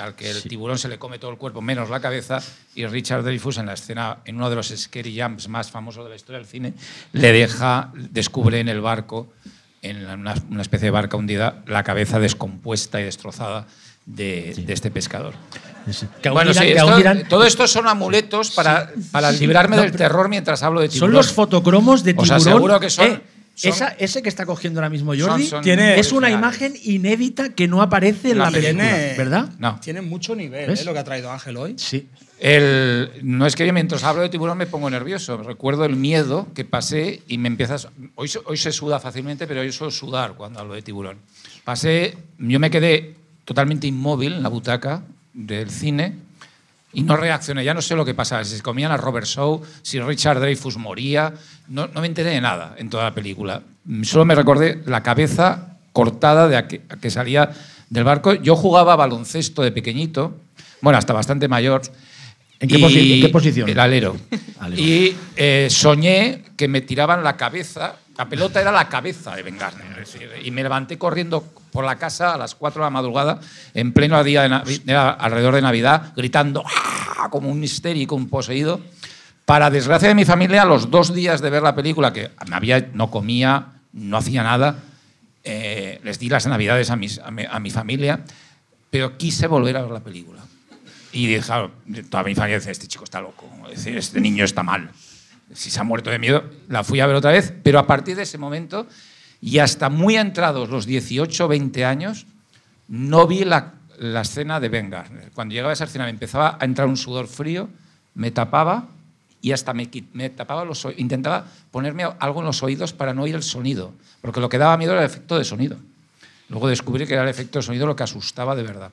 al que el tiburón se le come todo el cuerpo menos la cabeza y Richard Dreyfuss en la escena, en uno de los scary jumps más famosos de la historia del cine, le deja, descubre en el barco en una, una especie de barca hundida la cabeza descompuesta y destrozada de, de este pescador. Aún Bueno, sí, esto- todo esto son amuletos para, para Sí, librarme no, del terror mientras hablo de Son tiburón. los fotocromos de Os tiburón. aseguro que son- Eh, son- esa- ese que está cogiendo ahora mismo Son- Jordi son Tiene- es una imagen inédita que no aparece en la película, tiene- ¿verdad? No. Tiene mucho nivel eh, lo que ha traído Ángel hoy. Sí. No es que yo mientras hablo de tiburón me pongo nervioso. Recuerdo el miedo que pasé y me empiezas. Hoy, hoy se suda fácilmente, pero yo suelo sudar cuando hablo de tiburón. Pasé, yo me quedé totalmente inmóvil en la butaca del cine y no reaccioné. Ya no sé lo que pasaba. Si se comían a Robert Shaw, si Richard Dreyfuss moría. No, no me enteré de nada en toda la película. Solo me recordé la cabeza cortada de a que, a que salía del barco. Yo jugaba baloncesto de pequeñito, bueno, hasta bastante mayor. ¿En qué y- posi- en qué posición? El alero. Alero. Y eh, soñé que me tiraban la cabeza. La pelota era la cabeza de Ben y me levanté corriendo por la casa a las 4 de la madrugada, en pleno día de Navi- alrededor de Navidad, gritando ¡ah! como un histérico, un poseído. Para desgracia de mi familia, a los dos días de ver la película, que me había, no comía, no hacía nada, eh, les di las navidades a, mis- a mi, a mi familia, pero quise volver a ver la película. Y dije, toda mi familia dice, este chico está loco, es decir, este niño está mal. si se ha muerto de miedo, la fui a ver otra vez, pero a partir de ese momento y hasta muy entrados los 18 20 años, no vi la, la escena de Ben Garner. Cuando llegaba a esa escena me empezaba a entrar un sudor frío, me tapaba y hasta me, me tapaba los intentaba ponerme algo en los oídos para no oír el sonido, porque lo que daba miedo era el efecto de sonido. Luego descubrí que era el efecto de sonido lo que asustaba de verdad.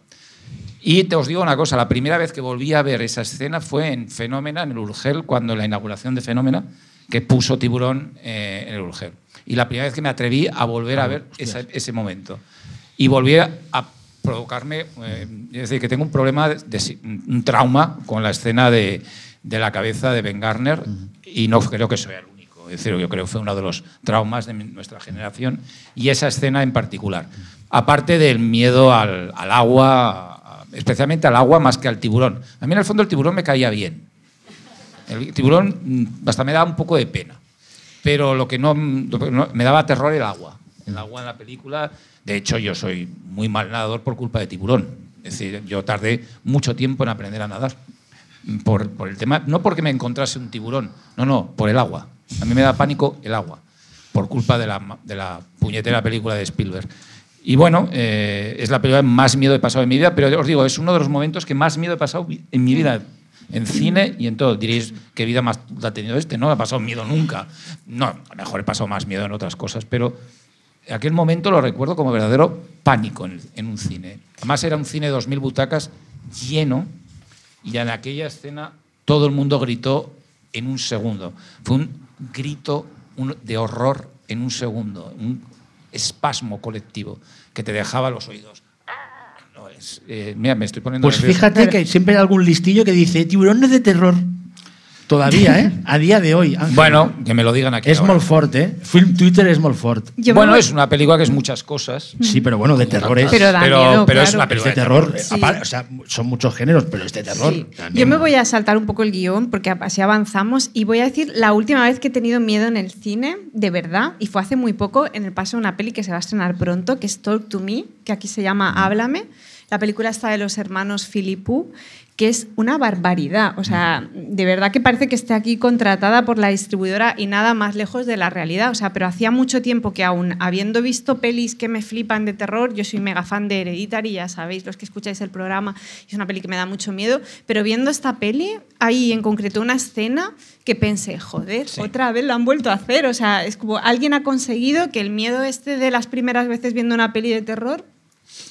Y te os digo una cosa, la primera vez que volví a ver esa escena fue en Fenómena, en el Urgel, cuando la inauguración de Fenómena, que puso tiburón eh, en el Urgel. Y la primera vez que me atreví a volver a ah, ver ese momento. Y volví a provocarme, eh, es decir, que tengo un problema, de, un trauma con la escena de, de la cabeza de Ben Garner y no creo que sea el único. Es decir, yo creo que fue uno de los traumas de nuestra generación y esa escena en particular. Aparte del miedo al, al agua, especialmente al agua más que al tiburón. A mí en el fondo el tiburón me caía bien. El tiburón mm, hasta me daba un poco de pena. Pero lo que no, me daba terror el agua. El agua en la película de hecho, yo soy muy mal nadador por culpa de tiburón. Es decir, yo tardé mucho tiempo en aprender a nadar. Por, el tema, no porque me encontrase un tiburón, no, no, por el agua. A mí me da pánico el agua, por culpa de la, de la puñetera película de Spielberg. Y bueno, eh, es la película más miedo he pasado en mi vida, pero os digo, es uno de los momentos que más miedo he pasado en mi vida, en cine y en todo. Diréis, ¿qué vida más ha tenido este? No, he pasado miedo nunca. No, a lo mejor he pasado más miedo en otras cosas, pero aquel momento lo recuerdo como verdadero pánico en, un cine. Además era un cine de 2.000 butacas lleno y en aquella escena todo el mundo gritó en un segundo. Fue un grito de horror en un segundo, un espasmo colectivo que te dejaba los oídos. Eh, mira, me estoy poniendo. Pues fíjate que siempre hay algún listillo que dice: tiburón no es de terror. Todavía, ¿eh? A día de hoy. Bueno, que me lo digan aquí. Es Molfort, ¿eh? Film Twitter es Molfort. bueno, es una película que es muchas cosas. Sí, pero bueno, de terror es. Pero, pero, es una película de terror. o sea, son muchos géneros, pero es de terror. Yo me voy a saltar un poco el guion porque así avanzamos y voy a decir la última vez que he tenido miedo en el cine, de verdad, y fue hace muy poco, en el paso de una peli que se va a estrenar pronto, que es Talk to Me, que aquí se llama Háblame. La película está de los hermanos Philippou que es una barbaridad. O sea, de verdad que parece que esté aquí contratada por la distribuidora y nada más lejos de la realidad. O sea, pero hacía mucho tiempo que aún habiendo visto pelis que me flipan de terror, yo soy mega fan de Hereditary, ya sabéis los que escucháis el programa, es una peli que me da mucho miedo, pero viendo esta peli, hay en concreto una escena que pensé, joder, otra vez lo han vuelto a hacer. O sea, es como alguien ha conseguido que el miedo este de las primeras veces viendo una peli de terror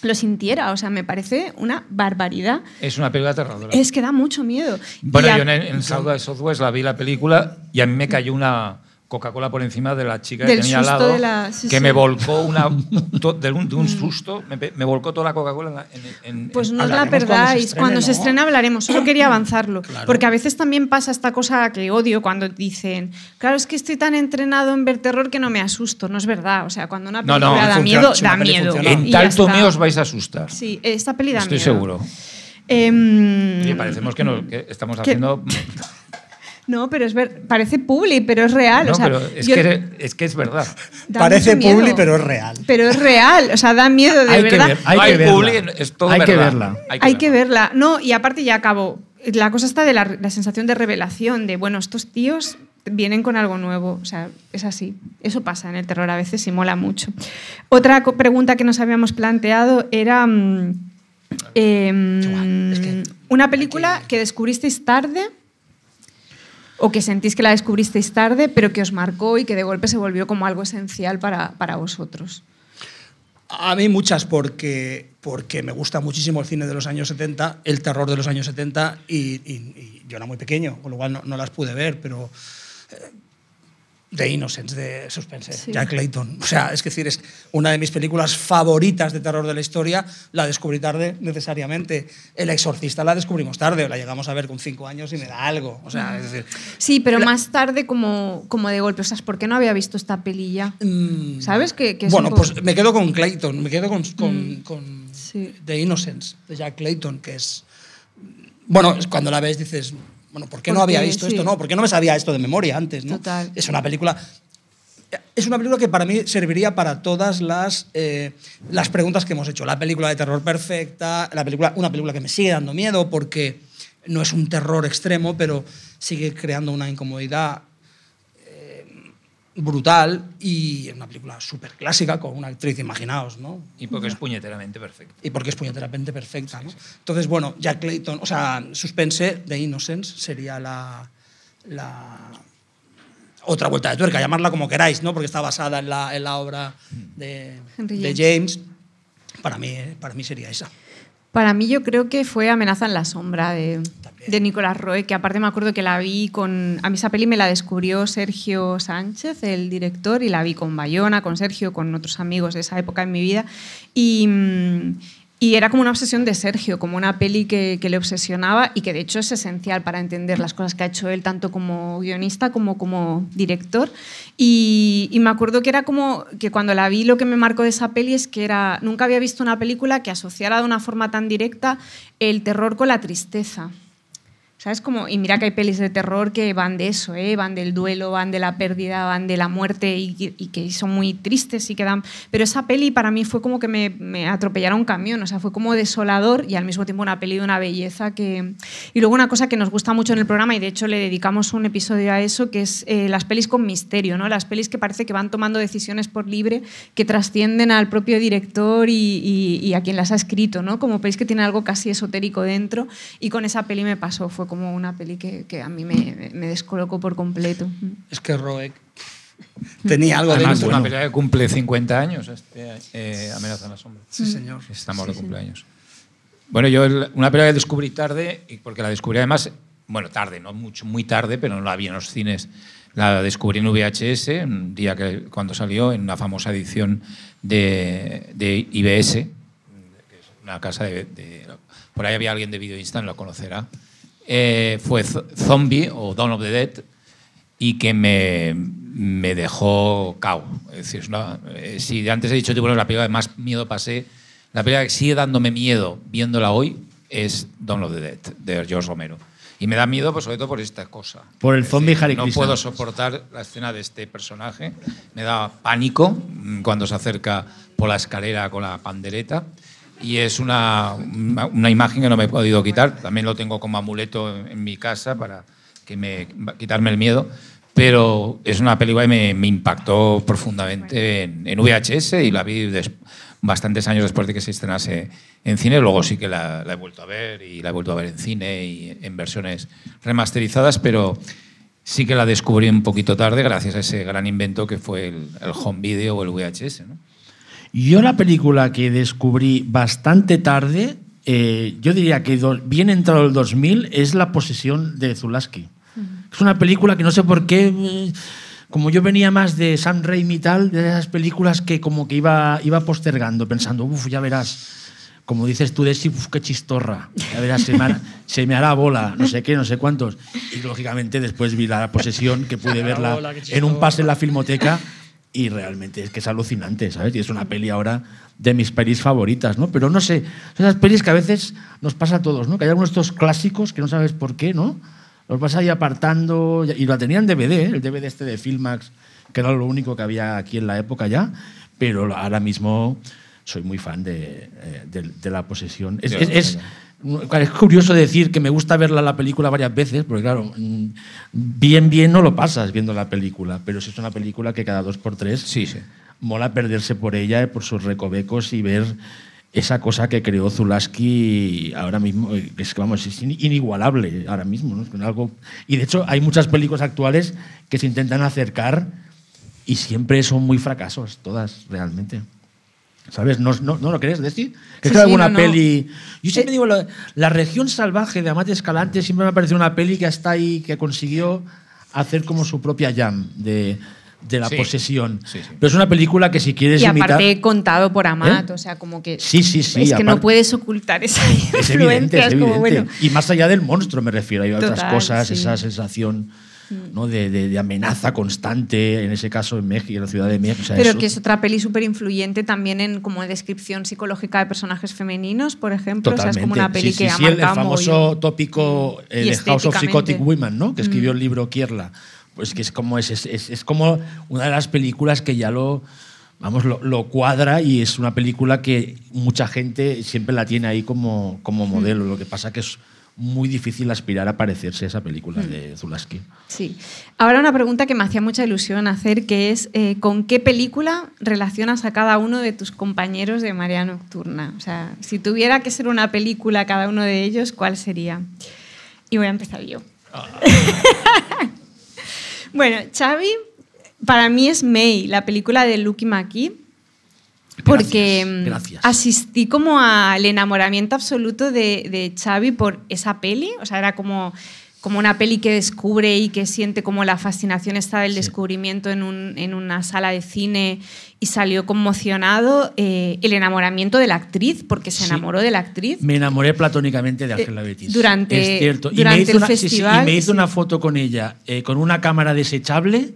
lo sintiera. O sea, me parece una barbaridad. Es una película aterradora. Es que da mucho miedo. Bueno, yo en, en Southwest la vi la película y a mí me cayó una Coca-Cola por encima de la chica que tenía al lado, que me volcó una, de, un, susto, me, volcó toda la Coca-Cola en, Pues no os la perdáis, cuando se estrene, hablaremos, solo quería avanzarlo, porque a veces también pasa esta cosa que odio cuando dicen, claro, es que estoy tan entrenado en ver terror que no me asusto, no es verdad, o sea, cuando una película da miedo, da miedo. En tal mío os vais a asustar. Sí, esta peli da Estoy miedo. seguro. Eh, y parecemos que, que estamos haciendo... No, pero es ver, parece publi, pero es real. No, pero es, que, es, que, es verdad. Parece publi, pero es real. Pero es real, o sea, da miedo de hay verdad. Que ver, hay, que verla. es todo hay que verla. Hay, que, verla. No, y aparte ya acabo. La cosa está de la, la, sensación de revelación, de, bueno, estos tíos vienen con algo nuevo. O sea, es así. Eso pasa en el terror a veces y mola mucho. Otra pregunta que nos habíamos planteado era... Eh, una película que descubristeis tarde o que sentís que la descubristeis tarde, pero que os marcó y que de golpe se volvió como algo esencial para, para vosotros? A mí muchas, porque, porque me gusta muchísimo el cine de los años 70, el terror de los años 70, y, yo era muy pequeño, con lo cual no, no las pude ver, pero The Innocence de Suspense, Jack Clayton. O sea, es decir, es una de mis películas favoritas de terror de la historia. La descubrí tarde, necesariamente. El Exorcista la descubrimos tarde, la llegamos a ver con cinco años y me da algo. O sea, es decir, sí, pero más tarde como, como de golpe. O sea, ¿por qué no había visto esta pelilla? Mm. ¿Sabes? Que, bueno, pues me quedo con Clayton, me quedo con, con, mm. con The Innocence de Jack Clayton, que es... Bueno, cuando la ves dices, bueno, ¿por qué no había visto esto? No, ¿por qué no me sabía esto de memoria antes? ¿no? Total. Es una película. Es una película que para mí serviría para todas las, eh, las preguntas que hemos hecho. La película de terror perfecta, la película, una película que me sigue dando miedo porque no es un terror extremo, pero sigue creando una incomodidad brutal y es una película súper clásica con una actriz, imaginaos, ¿no? Y porque es puñeteramente perfecta. Y porque es puñeteramente perfecta, ¿no? Entonces, bueno, Jack Clayton, o sea, Suspense de Innocence sería la, la otra vuelta de tuerca, llamarla como queráis, ¿no? Porque está basada en la, en la obra de, Henry de James. Para mí, para mí sería esa. Para mí yo creo que fue Amenaza en la sombra de. De Nicolás Roy, que aparte me acuerdo que la vi con... A mí esa peli me la descubrió Sergio Sánchez, el director, y la vi con Bayona, con Sergio, con otros amigos de esa época en mi vida. Y, y era como una obsesión de Sergio, como una peli que, que le obsesionaba y que de hecho es esencial para entender las cosas que ha hecho él, tanto como guionista como como director. Y, y me acuerdo que era como que cuando la vi lo que me marcó de esa peli es que era, nunca había visto una película que asociara de una forma tan directa el terror con la tristeza. ¿Sabes? Como, y mira que hay pelis de terror que van de eso, ¿eh? van del duelo, van de la pérdida, van de la muerte y, y que son muy tristes y que dan... Pero esa peli para mí fue como que me, me atropellara un camión, o sea, fue como desolador y al mismo tiempo una peli de una belleza que... Y luego una cosa que nos gusta mucho en el programa y de hecho le dedicamos un episodio a eso, que es eh, las pelis con misterio, ¿no? Las pelis que parece que van tomando decisiones por libre que trascienden al propio director y, y- y a quien las ha escrito, ¿no? Como pelis que tienen algo casi esotérico dentro y con esa peli me pasó, fue como una peli que, que a mí me, me descolocó por completo. Es que Roek tenía algo Además, es dentro. una pelea que cumple 50 años, este, eh, Amenaza en la sombra. Sí, señor. Estamos de cumpleaños. Bueno, yo una película que descubrí tarde, y porque la descubrí además, bueno, tarde, no mucho, muy tarde, pero no la vi en los cines. La descubrí en VHS, un día que cuando salió, en una famosa edición de, de IBS, que es una casa de, de- Por ahí había alguien de Video Instant, lo conocerá. Eh, fue Zombie o Dawn of the Dead, y que me, me dejó cao. Es decir, una- eh, si antes he dicho que bueno, la película que más miedo pasé, la película que sigue dándome miedo viéndola hoy es Dawn of the Dead, de George Romero. Y me da miedo, pues, sobre todo por esta cosa. Por el zombie decir, Harry No puedo soportar la escena de este personaje. Me da pánico mm, cuando se acerca por la escalera con la pandereta. Y es una, una imagen que no me he podido quitar. También lo tengo como amuleto en, mi casa para que me, quitarme el miedo. Pero es una película que me, impactó profundamente en, VHS y la vi des- bastantes años después de que se estrenase en cine. Luego sí que la, he vuelto a ver y la he vuelto a ver en cine y en versiones remasterizadas, pero sí que la descubrí un poquito tarde gracias a ese gran invento que fue el, home video o el VHS. Yo la película que descubrí bastante tarde, eh, yo diría que do- bien entrado el 2000, es La posesión de Zulaski. Es una película que no sé por qué, eh, como yo venía más de Sam Raimi y tal, de esas películas que como que iba, iba postergando, pensando, uff, ya verás. Como dices tú, Desi, uf, qué chistorra. Ya verás, se me, hará, se me hará bola, no sé qué, no sé cuántos. Y lógicamente después vi la posesión, que pude verla bola, en un pase en la filmoteca y realmente es que es alucinante, ¿sabes? Y es una peli ahora de mis pelis favoritas, ¿no? Pero no sé, son esas pelis que a veces nos pasa a todos, ¿no? Que hay algunos de estos clásicos que no sabes por qué, ¿no? Los vas ahí apartando, y la tenía en DVD, ¿eh? el DVD este de Filmax, que era lo único que había aquí en la época ya, pero ahora mismo soy muy fan de, eh, de- de La Posesión. Es, es- es- es curioso decir que me gusta verla la película varias veces, porque claro, mm, bien, bien no lo pasas viendo la película, pero si es una película que cada dos por tres Sí, sí. mola perderse por ella, eh, por sus recovecos y ver esa cosa que creó Zulaski ahora mismo, eh, que es que vamos, es in- inigualable ahora mismo. ¿no? Algo, y de hecho hay muchas películas actuales que se intentan acercar y siempre son muy fracasos, todas realmente. ¿Sabes? ¿No, no, ¿no lo crees, Desi? ¿Es Sí, que sí, alguna no, peli...? Yo siempre digo, la, la región salvaje de Amate Escalante siempre me ha parecido una peli que está ahí, que consiguió hacer como su propia jam de, de la Sí. posesión. Pero es una película que si quieres Y imitar... aparte contado por Amat, ¿Eh? o sea, como que... Sí, sí, sí, Es que no puedes ocultar esa Es evidente, influencia. es es como, evidente. bueno, Y más allá del monstruo me refiero, hay otras Total, cosas, sí. Mm. esa sensación ¿no? de, de- de amenaza constante, en ese caso en México, en la ciudad de México. o sea, Pero eso- que es otra peli súper influyente también en como descripción psicológica de personajes femeninos, por ejemplo. O sea, es como una peli Sí, que sí, ha sí, el, el famoso tópico eh, de House of Psychotic. Women, ¿no? que escribió el libro Kierla. Pues que es como, es, es, es- es como una de las películas que ya lo, vamos, lo, lo cuadra y es una película que mucha gente siempre la tiene ahí como, como modelo. Lo que pasa que es muy difícil aspirar a parecerse a esa película de Zulaski. Sí. Ahora una pregunta que me hacía mucha ilusión hacer, que es eh, ¿con qué película relacionas a cada uno de tus compañeros de Marea Nocturna? O sea, si tuviera que ser una película cada uno de ellos, ¿cuál sería? Y voy a empezar yo. bueno, Xavi para mí es May, la película de Lucky McKee. Porque Gracias, mm, gracias. asistí como al enamoramiento absoluto de, de Xavi por esa peli. O sea, era como, como una peli que descubre y que siente como la fascinación está del Sí. descubrimiento en, un- en una sala de cine y salió conmocionado. Eh, el enamoramiento de la actriz, porque se Sí. enamoró de la actriz. Me enamoré platónicamente de Ángela Eh, Betis. durante- es cierto. Y durante me hizo el una, sí, sí, y festival, me hizo sí. una foto con ella eh, con una cámara desechable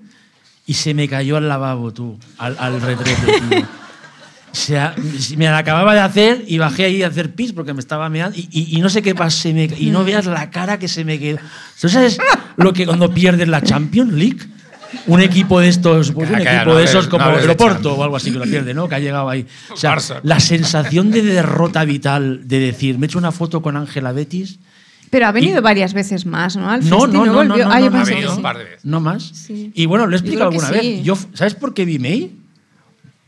y se me cayó al lavabo, tú, al, al retrete, tío. O sea, me la acababa de hacer y bajé ahí a hacer pis porque me estaba meando y, y- y no sé qué pasa, se me- y no veas la cara que se me quedó. ¿Tú sabes lo que cuando pierdes la Champions League? Un equipo de estos, pues un equipo no de esos no como o algo así que lo pierde, ¿no? Que ha llegado ahí. O sea, Barça. la sensación de derrota vital de decir, me he hecho una foto con Ángela Betis. Pero ha venido Y- varias veces más, ¿no? Al No, no, no, no, volvió? no, Ah, yo no, no, Ha pensé que venido sí. un par de veces. No más. Sí. Y bueno, lo he Yo explicado creo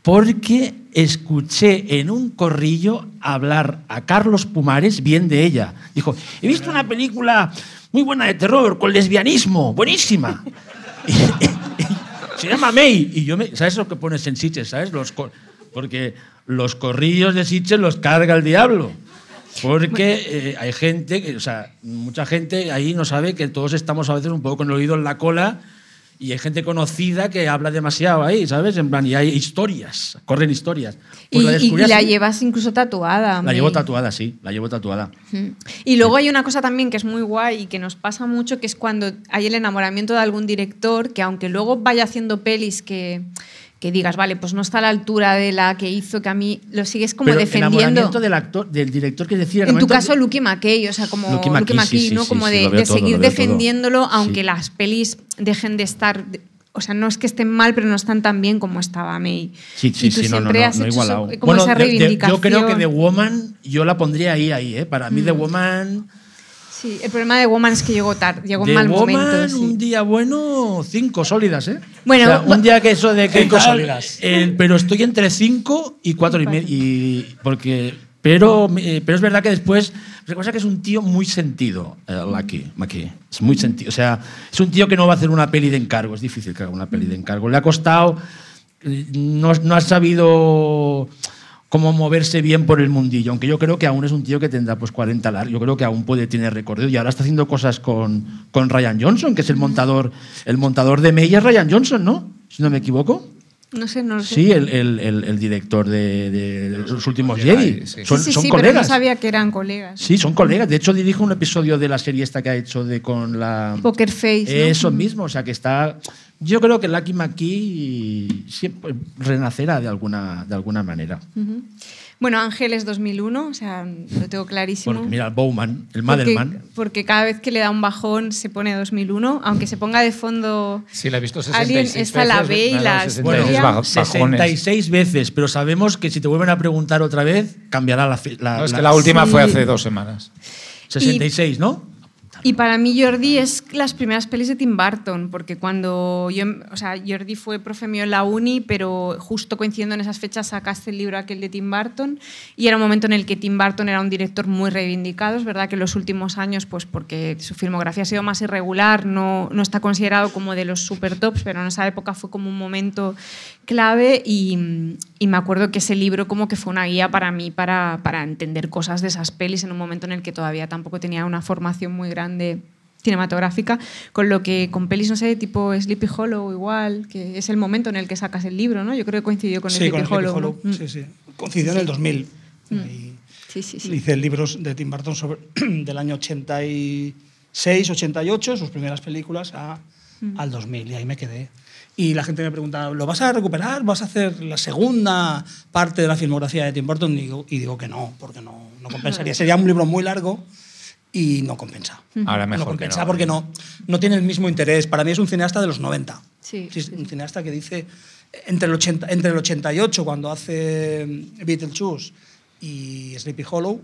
Porque escuché en un corrillo hablar a Carlos Pumares bien de ella. Dijo, he visto una película muy buena de terror con lesbianismo, buenísima. Se llama May. Y yo me, ¿Sabes lo que pones en Sitges? ¿Sabes? Los, porque los corrillos de Sitges los carga el diablo. Porque eh, hay gente, o sea, mucha gente ahí no sabe que todos estamos a veces un poco con el oído en la cola y hay gente conocida que habla demasiado ahí, ¿sabes? En plan, y hay historias, corren historias. Pues Y, la y- la llevas incluso tatuada. La llevo tatuada, sí, la llevo tatuada. Y luego hay una cosa también que es muy guay y que nos pasa mucho, que es cuando hay el enamoramiento de algún director, que aunque luego vaya haciendo pelis que, que digas, vale, pues no está a la altura de la que hizo, que a mí lo sigues como Pero defendiendo. enamoramiento del actor, del director, que decir, En tu caso, de- Lucky McKay, o sea, como Lucky Lucky McKay, McKay, sí, sí, ¿no? sí, como sí, de, todo, seguir todo. defendiéndolo, aunque Sí. las pelis dejen de estar. O sea, no es que estén mal, pero no están tan bien como estaba May. Sí, sí, y tú sí, no, no, siempre no, has no hecho igualado. eso- como Bueno, esa de- de- reivindicación. yo creo que The Woman yo la pondría ahí, ahí, ¿eh? Para mí The Woman... Sí, el problema de Woman es que llegó tarde, llegó en mal Woman, momento. sí. un día bueno, cinco sólidas, ¿eh? Bueno, O sea, un día que eso de que Cinco tal, sólidas. eh, pero estoy entre cinco y cuatro y medio. Y porque, pero, eh, pero es verdad que después. Recuerda que es un tío muy sentido, eh, Lucky McKee. Es muy sentido. O sea, es un tío que no va a hacer una peli de encargo. Es difícil que haga una peli de encargo. Le ha costado. eh, No, no ha sabido cómo moverse bien por el mundillo, aunque yo creo que aún es un tío que tendrá pues 40 largos, yo creo que aún puede tener recorrido y ahora está haciendo cosas con, con Ryan Johnson, que es el montador, el montador de May es Ryan Johnson, ¿no? Si no me equivoco. No sé, no lo sé. Sí, el, el- el- el director de, de los últimos Jedi, sí. Son, sí, sí, son sí, colegas. pero no sabía que eran colegas. Sí, son colegas. De hecho, dirijo un episodio de la serie esta que ha hecho de con la. Poker Face. ¿no? Eso mismo, o sea que está. Yo creo que Lucky McKee siempre renacerá de alguna, de alguna manera. Ujú. Bueno, Ángeles 2001, o sea, lo tengo clarísimo. Porque mira, el Bowman, el porque, Madelman. porque cada vez que le da un bajón se pone 2001, aunque se ponga de fondo Sí, la he visto Alguien 66 esta la veces, ve y la 66 estudia. bajo- bajones. 66 veces, pero sabemos que si te vuelven a preguntar otra vez, cambiará la. la- No, es la- que la última Sí. fue hace dos semanas. 66, ¿no? Y para mí Jordi es las primeras pelis de Tim Burton, porque cuando yo, o sea, Jordi fue profe mío en la uni, pero justo coincidiendo en esas fechas sacaste el libro aquel de Tim Burton y era un momento en el que Tim Burton era un director muy reivindicado, es verdad que en los últimos años, pues porque su filmografía ha sido más irregular, no, no está considerado como de los super tops, pero en esa época fue como un momento clave y, y me acuerdo que ese libro como que fue una guía para mí para, para entender cosas de esas pelis en un momento en el que todavía tampoco tenía una formación muy grande cinematográfica, con lo que con pelis, no sé, tipo Sleepy Hollow igual, que es el momento en el que sacas el libro, ¿no? Yo creo que coincidió con sí, Sleepy con Sleepy Hollow. Hollow. ¿no? Mm. Sí, sí. Coincidió en el 2000. Y Sí, sí, sí. Hice libros de Tim Burton sobre, del año 86, 88, sus primeras películas, a- Mm. al 2000, y ahí me quedé. Y la gente me pregunta, ¿lo vas a recuperar? ¿Vas a hacer la segunda parte de la filmografía de Tim Burton? Y digo, y digo que no, porque no, no compensaría. Sería un libro muy largo y no compensa. Ahora mejor no que compensa no. porque no, no tiene el mismo interés. Para mí es un cineasta de los 90. Sí, es sí, un cineasta que dice, entre el, 80, entre el 88, cuando hace Beetlejuice, y Sleepy Hollow,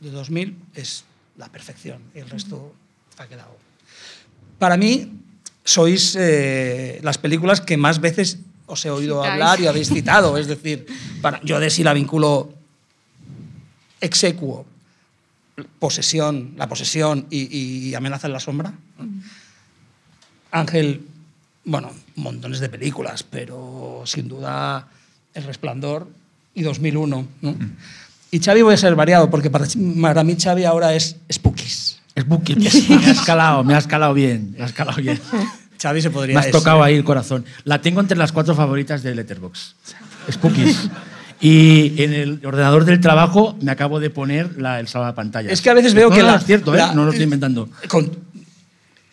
de 2000, es la perfección. Y el resto ha quedado. Para mí, sois eh, las películas que más veces os he oído Citáis. hablar y habéis citado. Es decir, para, yo de sí la vinculo execuo, posesión, la posesión y, y amenaza en la sombra. Ángel, bueno, montones de películas, pero sin duda El Resplandor y 2001. ¿no? Y Xavi voy a ser variado, porque para, para mí Xavi ahora es Spookies. Es Buki. Me has calado, me has calado bien. Me has calado bien. Xavi se podría Me has tocado ahí el corazón. La tengo entre las cuatro favoritas de Letterboxd. Spookies. Y en el ordenador del trabajo me acabo de poner la, el salvapantallas. Es que a veces veo No, que no, la, es cierto, ¿eh? la- no lo estoy inventando. con-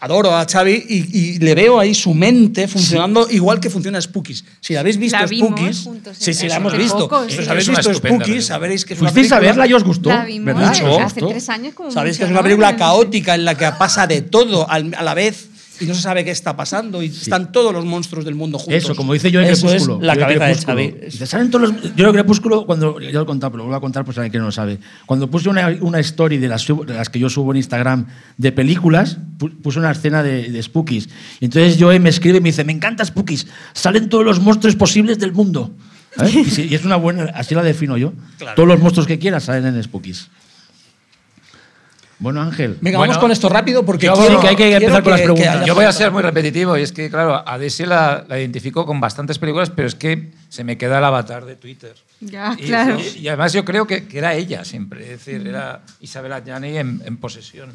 adoro a Xavi y, y le veo ahí su mente funcionando igual que funciona Spookies. Si la habéis visto La Spookies, juntos sí, sí, la hemos visto. poco, sí. habéis Es una visto Spookies, película. sabréis que es una ¿Fuisteis a película- verla y os gustó? La vimos ¿Verdad? hace, tres años como Sabéis que mucho, es una película No caótica en la que pasa de todo al- a la vez y no se sabe qué está pasando y están todos los monstruos del mundo juntos. Eso, como dice yo en Eso es Crepúsculo. la Yo cabeza de. Xavi. Salen todos los- yo en Crepúsculo, cuando, ya lo he contado, pero lo voy a contar pues alguien que no lo sabe. Cuando puse una, una story de las, de las que yo subo en Instagram de películas, pu- puse una escena de, de Spookies. Y entonces Joe me escribe y me dice, me encanta Spookies, salen todos los monstruos posibles del mundo. ¿Sabes? Y, sí, y es una buena, así la defino yo. Claro. Todos los monstruos que quieras salen en Spookies. Bueno, Ángel. Venga, Bueno, vamos con esto rápido porque yo- quiero, sí, que hay que empezar con las preguntas. Yo voy a ser muy repetitivo y es que, claro, a Daisy la, la identifico con bastantes películas, pero es que se me queda el avatar de Twitter. Ya, Y, claro. y- y además yo creo que, que era ella siempre, es decir, era Isabel Adjani en, en posesión.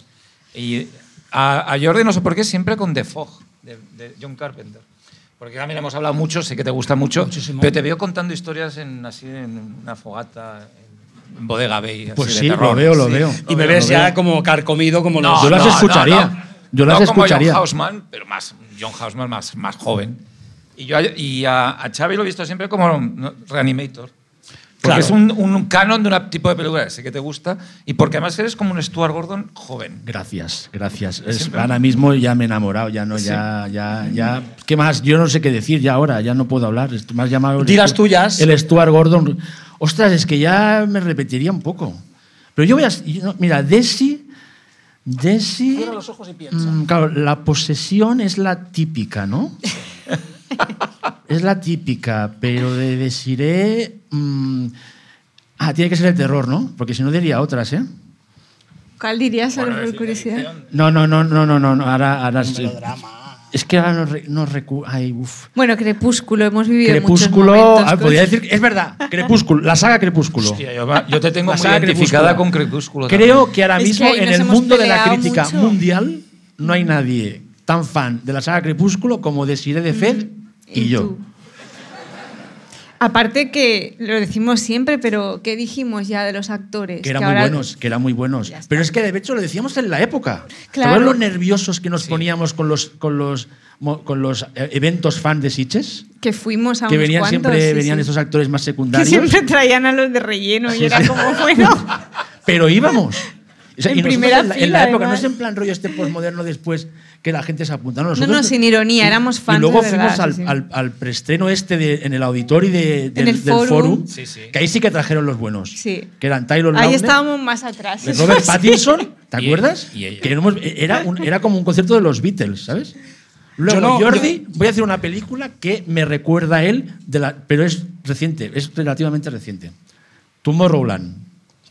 Y a, a Jordi no sé por qué siempre con The Fog, de, de John Carpenter. Porque también hemos hablado mucho, sé que te gusta mucho, Muchísimo. pero te veo contando historias en, así en una fogata, en Bodega Bay. así Pues de sí, terror. lo veo, lo Sí. veo. Y me Lo ves veo. ya como carcomido como No, los... Yo las no, escucharía. no, no. Yo las No como escucharía. John Houseman, pero más John Houseman más, más joven. Y, yo, a- y a, a Xavi lo he visto siempre como. Reanimator. Porque Claro. es un, un canon de un tipo de película que sé que te gusta y porque además eres como un Stuart Gordon joven. Gracias, gracias. Es- ahora mismo ya me he enamorado, ya no, ya, ya, ya. ¿Qué más? Yo no sé qué decir ya ahora, ya no puedo hablar. Me has llamado el Di las Stu- tuyas. El Stuart Gordon. Ostras, es que ya me repetiría un poco. Pero yo voy a. mira, Desi. Desi. Cierra los ojos y piensa. mm, claro, la posesión es la típica, ¿no? es la típica, pero de Desiré. mm, ah, tiene que ser el terror, ¿no? Porque si no diría otras, ¿eh? ¿Cuál dirías Bueno, por curiosidad? No, no, no, no, no, no. no, Ahora, ahora sí. Es que ahora no, re- no recu- Ay, uf. Bueno, Crepúsculo, hemos vivido Crepúsculo. muchos momentos ah, con- podría decir. Es verdad, Crepúsculo. La saga Crepúsculo. Hostia, yo, te tengo La muy identificada con Crepúsculo. Creo también. que ahora Es que mismo en nos el mundo de la crítica mucho. mundial no hay nadie tan fan de la saga Crepúsculo como Desiree de Fed y, yo. tú. Aparte que lo decimos siempre, pero ¿qué dijimos ya de los actores? Que eran Que muy ahora- buenos, que eran muy buenos. Pero es que de hecho lo decíamos en la época. ¿Te Claro. acuerdas lo nerviosos que nos poníamos con los, con los, con los eh, eventos fan de Sitges? Que fuimos a Que venían cuantos, siempre sí, venían sí. estos actores más Que secundarios. siempre traían a los de relleno Sí, y era sí. como, bueno, Pero íbamos. O sea, En y primera en la, en fila, la época, además. no es en plan rollo este postmoderno después que la gente se apunta. No, no, nosotros- no, sin ironía, éramos fans Y luego de fuimos verdad, al, sí, sí. al, al preestreno este de- en el auditorio de, del, el del Forum. Forum, Sí, sí. que ahí sí que trajeron los buenos. Sí. Que eran Taylor Ahí Lautner, estábamos más atrás. de Robert sí. Pattinson, ¿te Y acuerdas? ella- y ella. Que éramos- era, un- era como un concierto de los Beatles, ¿sabes? Luego, no- Jordi, voy a hacer una película que me recuerda a él, de la, pero es reciente, es relativamente reciente. Tomorrowland.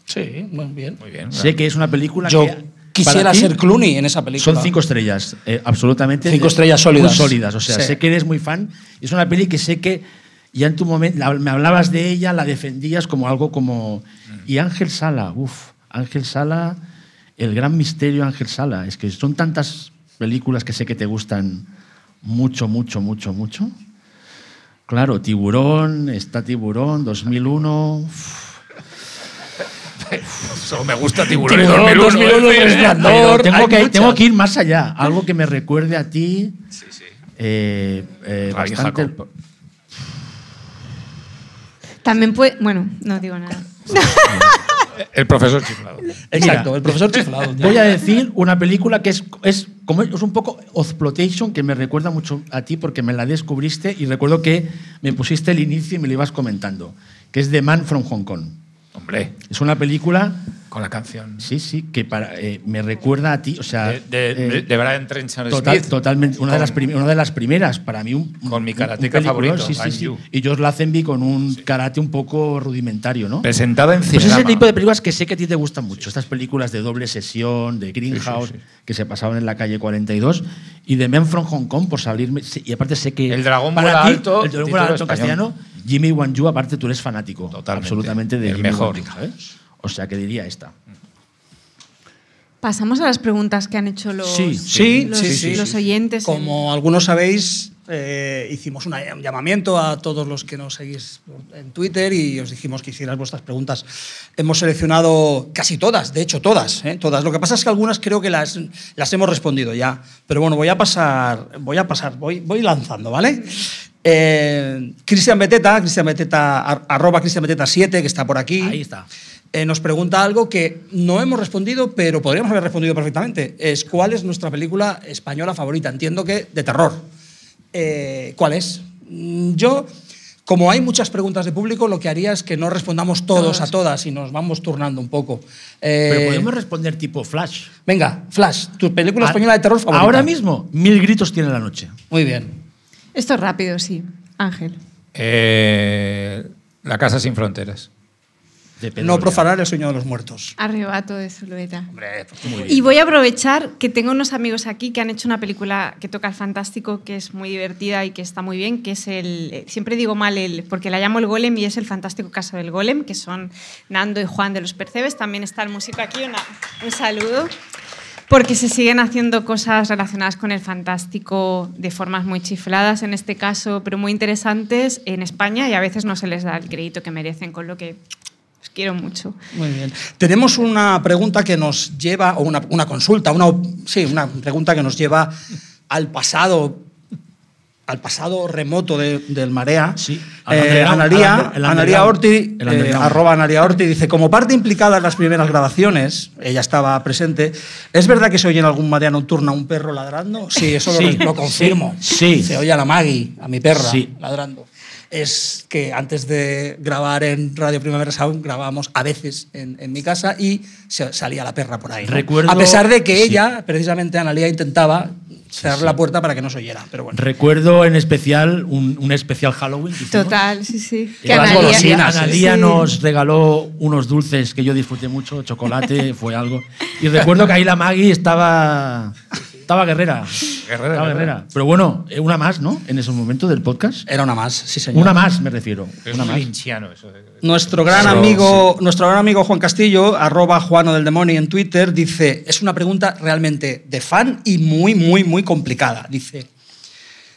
Sí, muy bien. Muy bien. Sé que es una película Yo que. Quisiera ser Clooney en esa película. Son cinco estrellas, eh, absolutamente. Cinco de- estrellas sólidas. Muy sólidas. O sea, Sí. sé que eres muy fan. Es una peli que sé que ya en tu momento la- me hablabas de ella, la defendías como algo como. Y Ángel Sala, uff, Ángel Sala, el gran misterio Ángel Sala. Es que son tantas películas que sé que te gustan mucho, mucho, mucho, mucho. Claro, Tiburón, está Tiburón, 2001. uf. Solo me gusta Tiburón, y Tiburón, 2001, 2001, ¿eh? Resplandor. Tengo, que, tengo que ir más allá. Algo que me recuerde a ti. eh, eh, Ravi bastante. Jacob. También puede. Bueno, no digo nada. El profesor chiflado. Exacto, Mira, el profesor chiflado. tío. Voy a decir una película que es, es, como, es un poco Ozploitation, que me recuerda mucho a ti porque me la descubriste y recuerdo que me pusiste el inicio y me lo ibas comentando, que es The Man from Hong Kong. Hombre, Es una película Con la canción. Sí, sí, que para, eh, me recuerda a ti, o sea... De, de, eh, de Brian Trenchard Total- Smith. totalmente, una de, las prim- una de las primeras, para mí un... Con mi karateca favorito, sí, sí, sí. Y Josh Lazenby con un karate un poco rudimentario, ¿no? Presentada en Pues ese tipo de películas que sé que a ti te gustan mucho. Estas películas de doble sesión, de Greenhouse, que se pasaban en la calle 42. Y de Men from Hong Kong, por salirme. Y aparte sé que. El dragón para ti, alto, El dragón alto en español. castellano. Jimmy Wan Yu, aparte tú eres fanático. Totalmente. Absolutamente de El Jimmy mejor. Wan Yu, ¿sabes? O sea que diría esta. Pasamos a las preguntas que han hecho los, Sí, Sí, los, sí, sí. los oyentes. en- Como algunos sabéis, eh, hicimos un llamamiento a todos los que nos seguís en Twitter y os dijimos que hicierais vuestras preguntas. Hemos seleccionado casi todas, de hecho todas, ¿eh? todas. Lo que pasa es que algunas creo que las, las hemos respondido ya. Pero bueno, voy a pasar, voy a pasar, voy, voy lanzando, ¿vale? Eh, Cristian Beteta, Cristian Beteta, ar- arroba Cristian Beteta 7, que está por aquí. Ahí está. Eh, nos pregunta algo que no hemos respondido, pero podríamos haber respondido perfectamente. Es ¿cuál es nuestra película española favorita? Entiendo que de terror. Eh, ¿Cuál es? Mm, Yo, como hay muchas preguntas de público, lo que haría es que no respondamos todos a todas y nos vamos turnando un poco. Eh, Pero podemos responder tipo Flash. Venga, Flash, tu película A- española de terror favorita. Ahora mismo, mil gritos tiene la noche. Muy bien. Esto es rápido, sí. Ángel. Eh, la Casa Sin Fronteras. No profanar el sueño de los muertos. Arrebato de Zulueta. Hombre, pues Muy bien. Y voy a aprovechar que tengo unos amigos aquí que han hecho una película que toca el fantástico, que es muy divertida y que está muy bien, que es el... eh, Siempre digo mal el... porque la llamo el Golem y es el fantástico caso del Golem, que son Nando y Juan de los Percebes. También está el músico aquí, una- un saludo. Porque se siguen haciendo cosas relacionadas con el fantástico de formas muy chifladas en este caso, pero muy interesantes en España y a veces no se les da el crédito que merecen, con lo que quiero mucho. Muy bien. Tenemos una pregunta que nos lleva, o una, una consulta, una, sí, una pregunta que nos lleva al pasado, al pasado remoto de- del Marea. Sí, Eh, Analía, Analía Orti, eh, arroba Analía Orti, dice, como parte implicada en las primeras grabaciones, ella estaba presente, ¿es verdad que se oye en algún Marea Nocturna un perro ladrando? Sí, eso lo- Sí, lo, confirmo. sí. Se oye a la Maggie, a mi perra, Sí. ladrando. Es que antes de grabar en Radio Primavera Sound, grabábamos a veces en, en mi casa y se- salía la perra por ahí. ¿no? Recuerdo- a pesar de que sí. ella, precisamente Analia, intentaba cerrar la puerta para que no se oyera. Pero bueno. Recuerdo en especial un, un especial Halloween. que hicimos. Total, sí, sí. Y las Analia- golosinas, Analía Sí. nos regaló unos dulces que yo disfruté mucho, chocolate, fue algo. Y recuerdo que ahí la Maggie estaba, estaba guerrera. Guerrera, Estaba guerrera. guerrera. Pero bueno, eh, una más, ¿no? En ese momento del podcast. Era una más, sí señor. Una más, me refiero. Es Una más. linchiano eso. Nuestro gran, Eso, amigo, nuestro gran amigo Juan Castillo, arroba Juano del Demonio en Twitter, dice, es una pregunta realmente de fan y muy, muy, muy complicada. Dice,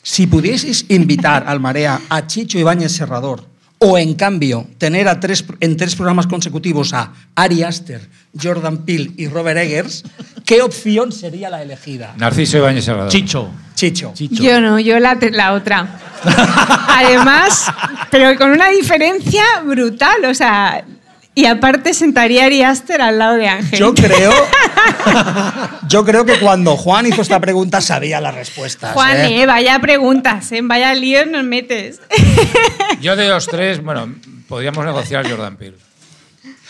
si pudieseis invitar al Marea a Chicho Ibáñez Serrador, o en cambio tener a tres, en tres programas consecutivos a Ari Aster, Jordan Peele y Robert Eggers, ¿qué opción sería la elegida? Narciso Ibáñez Salvador. Chicho. Chicho. Chicho. Yo no, yo la, la otra. Además, pero con una diferencia brutal, o sea, y aparte sentaría a Ari Aster al lado de Ángel. Yo creo, yo creo que cuando Juan hizo esta pregunta sabía las respuestas. Juan, ¿eh? eh, vaya preguntas, ¿eh? vaya lío nos metes. Yo de los tres, bueno, podríamos negociar Jordan Peele.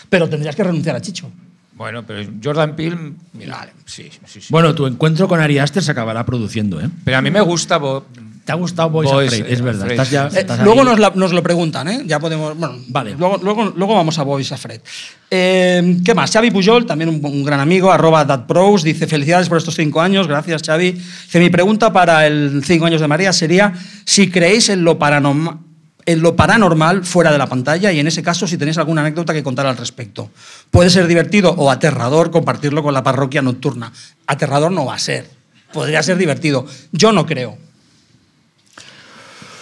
Pero tendrías que renunciar a Chicho. Bueno, pero Jordan Peele, mira, sí, sí, sí. Bueno, tu encuentro con Ari Aster se acabará produciendo, ¿eh? Pero a mí me gusta. ¿Te ha gustado Boys, Boys, Afraid? Es verdad. Afraid. Estás ya, Eh, luego nos, la- nos lo preguntan, ¿eh? Ya podemos. Bueno, Vale. Luego, luego, luego vamos a Boys a Fred. Eh, ¿Qué más? Xavi Pujol, también un, un gran amigo, arroba datpros, dice: Felicidades por estos cinco años. Gracias, Xavi. Dice: Mi pregunta para el cinco años de María sería: si creéis en lo paranormal. En lo paranormal fuera de la pantalla y en ese caso si tenéis alguna anécdota que contar al respecto. Puede ser divertido o aterrador compartirlo con la parroquia nocturna. Aterrador no va a ser. Podría ser divertido. Yo no creo.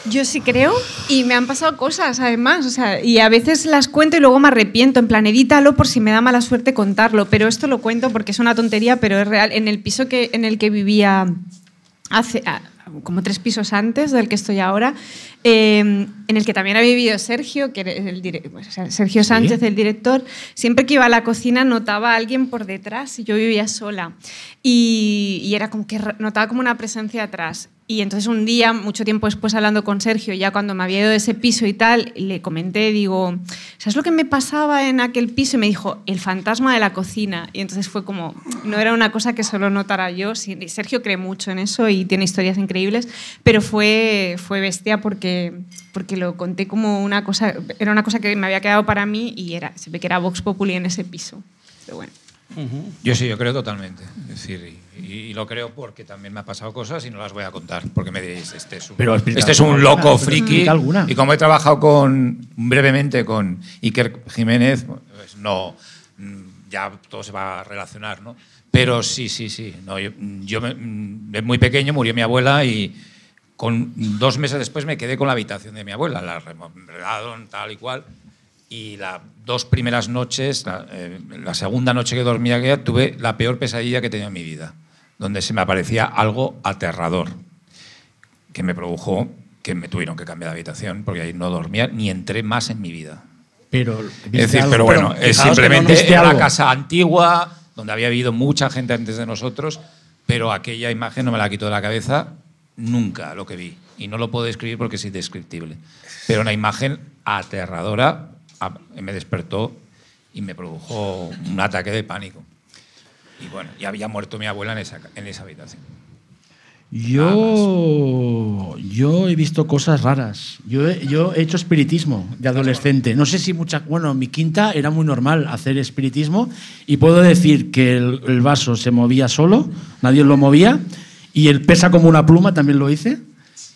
Yo sí creo y me han pasado cosas además, o sea, y a veces las cuento y luego me arrepiento, en plan edítalo por si me da mala suerte contarlo, pero esto lo cuento porque es una tontería, pero es real. En el piso que, en el que vivía hace ah, como tres pisos antes del que estoy ahora, eh, en el que también ha vivido Sergio, que el dire- o sea, Sergio Sánchez, el director, siempre que iba a la cocina notaba a alguien por detrás y yo vivía sola. Y, y era como que notaba como una presencia atrás. Y entonces un día, mucho tiempo después hablando con Sergio, ya cuando me había ido de ese piso y tal, le comenté, digo, ¿sabes lo que me pasaba en aquel piso? Y me dijo, el fantasma de la cocina. Y entonces fue como, no era una cosa que solo notara yo. Sergio cree mucho en eso y tiene historias increíbles, pero fue, fue bestia porque, porque lo conté como una cosa, era una cosa que me había quedado para mí y era, se ve que era Vox Populi en ese piso. Pero bueno. Yo sí, yo creo totalmente. Es decir, y, lo creo porque también me ha pasado cosas y no las voy a contar, porque me diréis, este es un, este es un loco friki. Y como he trabajado con brevemente con Iker Jiménez, pues no, mm, ya todo se va a relacionar, ¿no? Pero sí, sí, sí. No, yo, yo mm, muy pequeño murió mi abuela y con dos meses después me quedé con la habitación de mi abuela, la remodelaron tal y cual. Y las dos primeras noches, eh, la, segunda noche que dormía, tuve la peor pesadilla que he tenido en mi vida, donde se me aparecía algo aterrador, que me produjo que me tuvieron que cambiar de habitación, porque ahí no dormía ni entré más en mi vida. Pero, es decir, pero bueno, es simplemente era una casa antigua, donde había habido mucha gente antes de nosotros, pero aquella imagen no me la quito de la cabeza nunca lo que vi. Y no lo puedo describir porque es indescriptible. Pero una imagen aterradora me despertó y me produjo un ataque de pánico. Y bueno, ya había muerto mi abuela en esa, en esa habitación. Yo, yo he visto cosas raras. Yo he, yo he hecho espiritismo de adolescente. No sé si mucha. Bueno, mi quinta era muy normal hacer espiritismo y puedo decir que el, el vaso se movía solo, nadie lo movía, y el pesa como una pluma también lo hice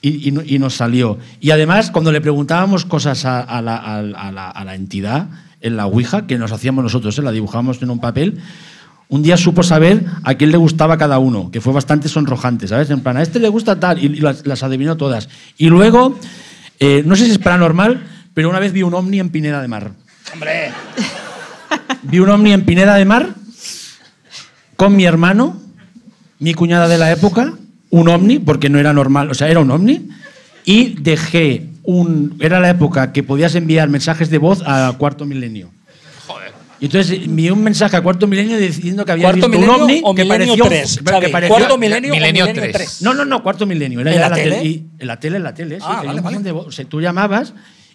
y, nos salió. Y además, cuando le preguntábamos cosas a, la, entidad en la Ouija, que nos hacíamos nosotros, ¿eh? la dibujábamos en un papel, un día supo saber a quién le gustaba cada uno, que fue bastante sonrojante, ¿sabes? En plan, a este le gusta tal, y, las, adivinó todas. Y luego, eh, no sé si es paranormal, pero una vez vi un ovni en Pineda de Mar. ¡Hombre! Vi un ovni en Pineda de Mar con mi hermano, mi cuñada de la época, un ovni, porque no era normal, o sea, era un ovni, y dejé un. Era la época que podías enviar mensajes de voz a cuarto milenio. Y entonces envié un mensaje a cuarto milenio diciendo que había visto un ovni o que pareció, 3, que pareció, cuarto milenio, milenio, o milenio 3. No, no, no, cuarto milenio. Era ¿En, la tele? Y, en la tele? En la tele, sí. Ah, vale, vale. De voz. O sea, tú llamabas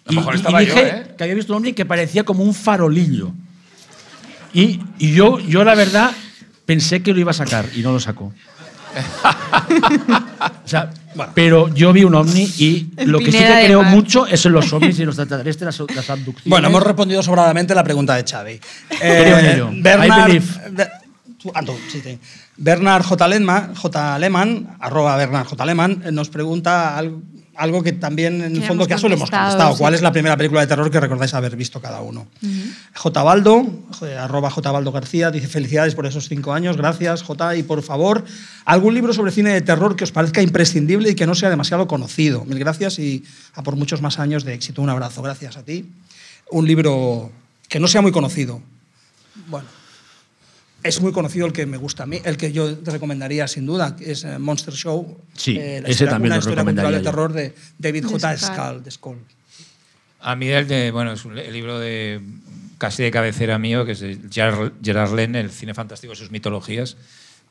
y, y, y dije ¿eh? que había visto un ovni que parecía como un farolillo. Y, y yo, yo, la verdad, pensé que lo iba a sacar y no lo sacó. Pero yo vi un ovni y lo que sí que creo mucho es en los ovnis y los extraterrestres, las, abducciones. Bueno, hemos respondido sobradamente la pregunta de Xavi. Eh, Bernard, ah, Bernard J. Lehmann, J. Lehmann, arroba Bernard J. Lehmann, nos pregunta algo que también en el fondo lo hemos contestado. ¿Cuál es la primera película de terror que recordáis haber visto cada uno? J. Baldo, arroba J. Baldo García, dice felicidades por esos cinco años, gracias J. Y por favor, algún libro sobre cine de terror que os parezca imprescindible y que no sea demasiado conocido. Mil gracias y a por muchos más años de éxito. Un abrazo, gracias a ti. Un libro que no sea muy conocido. Bueno es muy conocido el que me gusta a mí, el que yo te recomendaría sin duda, que es eh, Monster Show. Sí, eh, ese también una historia cultural de terror de David J. Skull, de Skull. A mí el de, bueno, es un libro de casi de cabecera mío, que es de Gerard, Gerard El cine fantástico y sus mitologías,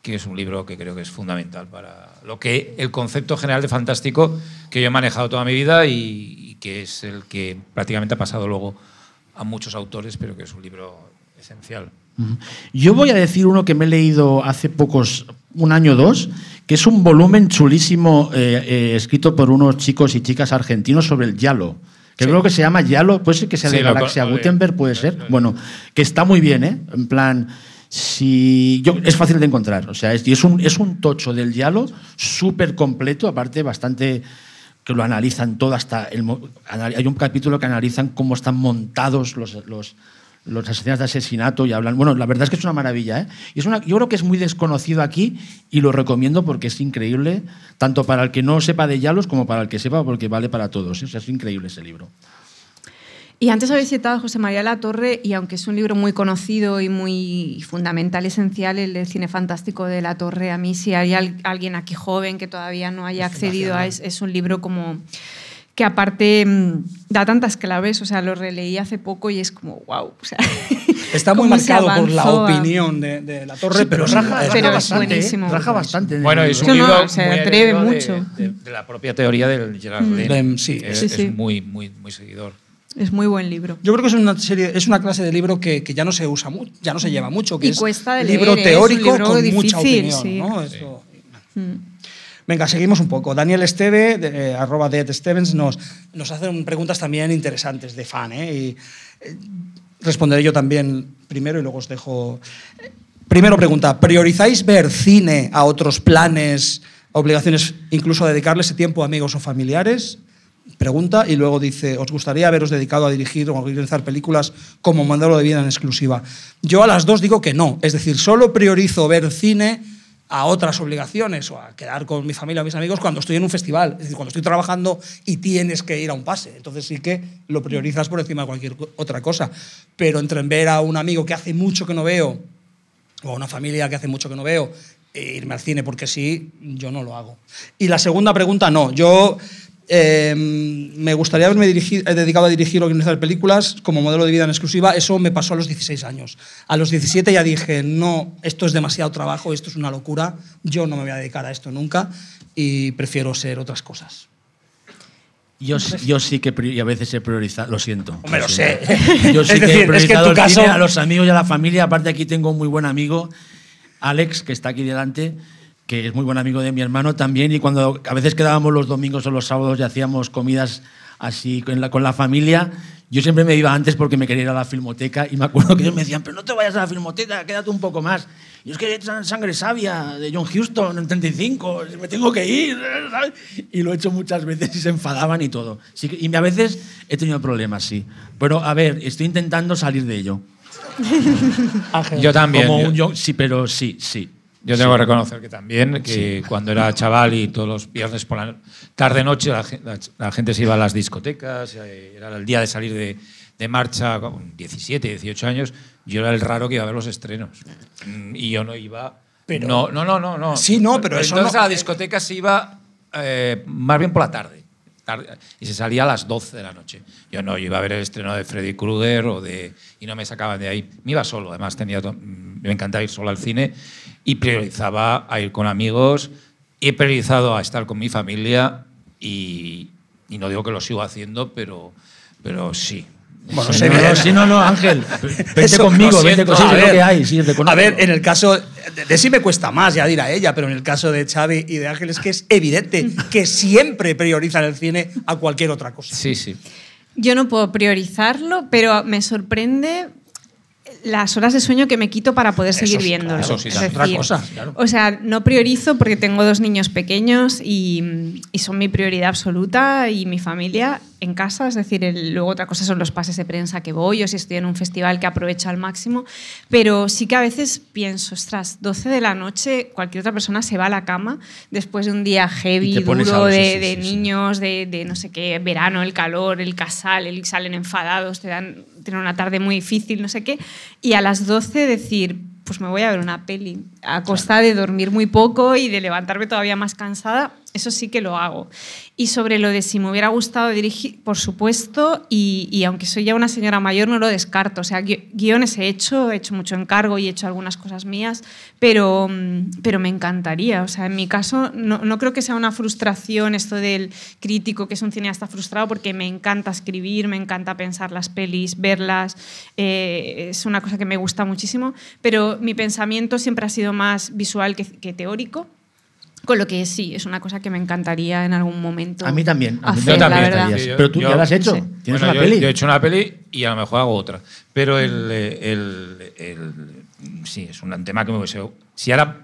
que es un libro que creo que es fundamental para lo que el concepto general de fantástico que yo he manejado toda mi vida y, y que es el que prácticamente ha pasado luego a muchos autores, pero que es un libro esencial. Yo voy a decir uno que me he leído hace pocos, un año o dos, que es un volumen chulísimo eh, eh, escrito por unos chicos y chicas argentinos sobre el Yalo. Que creo que se llama Yalo, puede ser que sea de Galaxia Gutenberg, puede ser. Bueno, que está muy bien, ¿eh? En plan, si yo, es fácil de encontrar. O sea, es, es, un, es un tocho del Yalo súper completo, aparte bastante que lo analizan todo hasta el, hay un capítulo que analizan cómo están montados los, los los asesinatos de asesinato y hablan. Bueno, la verdad es que es una maravilla. ¿eh? Y es una, yo creo que es muy desconocido aquí y lo recomiendo porque es increíble, tanto para el que no sepa de Yalos como para el que sepa, porque vale para todos. ¿eh? O sea, es increíble ese libro. Y antes habéis citado a José María La Torre, y aunque es un libro muy conocido y muy fundamental, esencial, el cine fantástico de La Torre, a mí si hay alguien aquí joven que todavía no haya accedido a es, es un libro como que aparte mm, da tantas claves, o sea, lo releí hace poco y es como, wow. O sea, Está muy marcado por la opinión de, de la torre, pero, sí, raja, raja pero es bastante. ¿eh? buenísimo. Raja bastante. Bueno, es un No, no, libro se atreve heredero de- mucho. De, de la propia teoría del Gerard Lem. Lem, sí. Es, Sí, es sí. muy, muy, muy seguidor. Es muy buen libro. Yo creo que es una serie, es una clase de libro que, que ya no se usa mucho, ya no se lleva mucho, que Y es cuesta de libro leer, ¿eh? Es un teórico libro con mucha difícil, opinión, sí. ¿no? Esto- Mm. Venga, seguimos un poco. Daniel Esteve, de, eh, arroba de Stevens, nos, nos hacen preguntas también interesantes de fan. ¿eh? Y, eh, responderé yo también primero y luego os dejo. Primero pregunta, ¿priorizáis ver cine a otros planes, obligaciones, incluso a dedicarle ese tiempo a amigos o familiares? Pregunta y luego dice, ¿os gustaría haberos dedicado a dirigir o a realizar películas como modelo de vida en exclusiva? Yo a las dos digo que no, es decir, solo priorizo ver cine a otras obligaciones o a quedar con mi familia o mis amigos cuando estoy en un festival, es decir, cuando estoy trabajando y tienes que ir a un pase. Entonces sí que lo priorizas por encima de cualquier otra cosa. Pero entre en ver a un amigo que hace mucho que no veo o a una familia que hace mucho que no veo e irme al cine porque sí, yo no lo hago. Y la segunda pregunta, no. Yo eh, me gustaría haberme eh, dedicado a dirigir o organizar películas como modelo de vida en exclusiva. Eso me pasó a los 16 años. A los 17 ya dije, no, esto es demasiado trabajo, esto es una locura, yo no me voy a dedicar a esto nunca y prefiero ser otras cosas. Yo, sí- yo sí que y a veces he priorizado, lo siento. Hombre, lo sé. Yo sí Es que decir, he es que en priorizado tu el caso- cine, a los amigos y a la familia. Aparte aquí tengo un muy buen amigo, Alex, que está aquí delante, que es muy buen amigo de mi hermano también. Y cuando a veces quedábamos los domingos o los sábados y hacíamos comidas así con la, con la familia, yo siempre me iba antes porque me quería ir a la filmoteca y me acuerdo que ellos me decían, pero no te vayas a la filmoteca, quédate un poco más. Y es que San- Sangre Sabia de John Huston en 35, me tengo que ir. ¿sabes? Y lo he hecho muchas veces y se enfadaban y todo. Sí y a veces he tenido problemas, sí. Pero a ver, estoy intentando salir de ello. Yo también. Como yo- un yo- sí, pero sí, sí. Yo tengo que reconocer que también, que cuando era chaval y todos los viernes por la tarde-noche la, la- la gente se iba a las discotecas, eh, era el día de salir de, de marcha con 17, 18 años, yo era el raro que iba a ver los estrenos. Mm, Y yo no iba... Pero- no, no, no, no, no. Sí, no, pero eso Entonces no- a la discoteca se iba eh, más bien por la tarde. tarde, Y se salía a las 12 de la noche. Yo no, yo iba a ver el estreno de Freddy Krueger o de, y no me sacaban de ahí. Me iba solo, además tenía to- me encantaba ir solo al cine y priorizaba a ir con amigos. He priorizado a estar con mi familia y, y no digo que lo sigo haciendo, pero, pero sí. Bueno, Sí, sé no, no, sí, no, no, Ángel. Vente Eso, conmigo, vente conmigo. A es lo ver, que hay, sí. A ver, en el caso de, de sí me cuesta más, ya dirá ella, pero en el caso de Xavi y de Ángel es que es evidente que siempre priorizan el cine a cualquier otra cosa. Sí, sí. Yo no puedo priorizarlo, pero me sorprende las horas de sueño que me quito para poder seguir sí, viéndolo. claro, eso sí, Es otra cosa, claro. O sea, no priorizo porque tengo dos niños pequeños y, y son mi prioridad absoluta y mi familia en casa. Es decir, el- luego otra cosa son los pases de prensa que voy o si estoy en un festival que aprovecho al máximo. Pero sí que a veces pienso, ostras, 12 de la noche, cualquier otra persona se va a la cama después de un día heavy, duro, algo, de, sí, niños, de, de no sé qué, verano, el calor, el casal, el, salen enfadados, te dan tienen una tarde muy difícil, no sé qué. Y a las 12 decir, pues me voy a ver una peli, a costa de dormir muy poco y de levantarme todavía más cansada, eso sí que lo hago. Y sobre lo de si me hubiera gustado dirigir, por supuesto, y, y aunque soy ya una señora mayor, no lo descarto. O sea, gui- guiones he hecho, he hecho mucho encargo y he hecho algunas cosas mías, pero, mm, pero me encantaría. O sea, en mi caso, no, no creo que sea una frustración esto del crítico que es un cineasta frustrado, porque me encanta escribir, me encanta pensar las pelis, verlas, eh, es una cosa que me gusta muchísimo, pero mi pensamiento siempre ha sido más visual que teórico. Con lo que sí, es una cosa que me encantaría en algún momento. A mí también. A mí hacer, también la. Pero tú Yo- ya lo has hecho. Sí. ¿Tienes Bueno, una yo, peli? yo he hecho una peli y a lo mejor hago otra. Pero el, el- el- sí, es un tema que me hubiese... Si ahora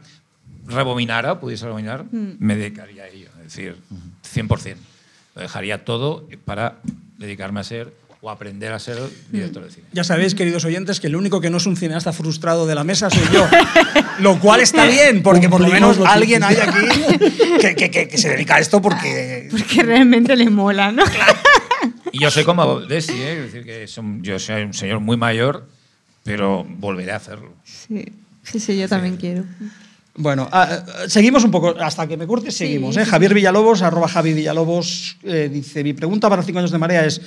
rebobinara, pudiese rebobinar, Mm. me dedicaría a ello. Es decir, 100%. Lo dejaría todo para dedicarme a ser o aprender a ser director de cine. Ya sabéis, queridos oyentes, que el único que no es un cineasta frustrado de la mesa soy yo. lo cual está bien, porque por lo menos alguien hay aquí que, que- que- que se dedica a esto porque... Porque realmente le mola, ¿no? Y yo soy como Desi, ¿eh? es decir, que son- yo soy un señor muy mayor, pero volveré a hacerlo. Sí, sí, sí yo también quiero. Bueno, eh, seguimos un poco, hasta que me cortes, Sí, seguimos. sí, ¿eh? sí. Javier Villalobos, arroba Javi Villalobos, eh, dice, mi pregunta para cinco años de marea es,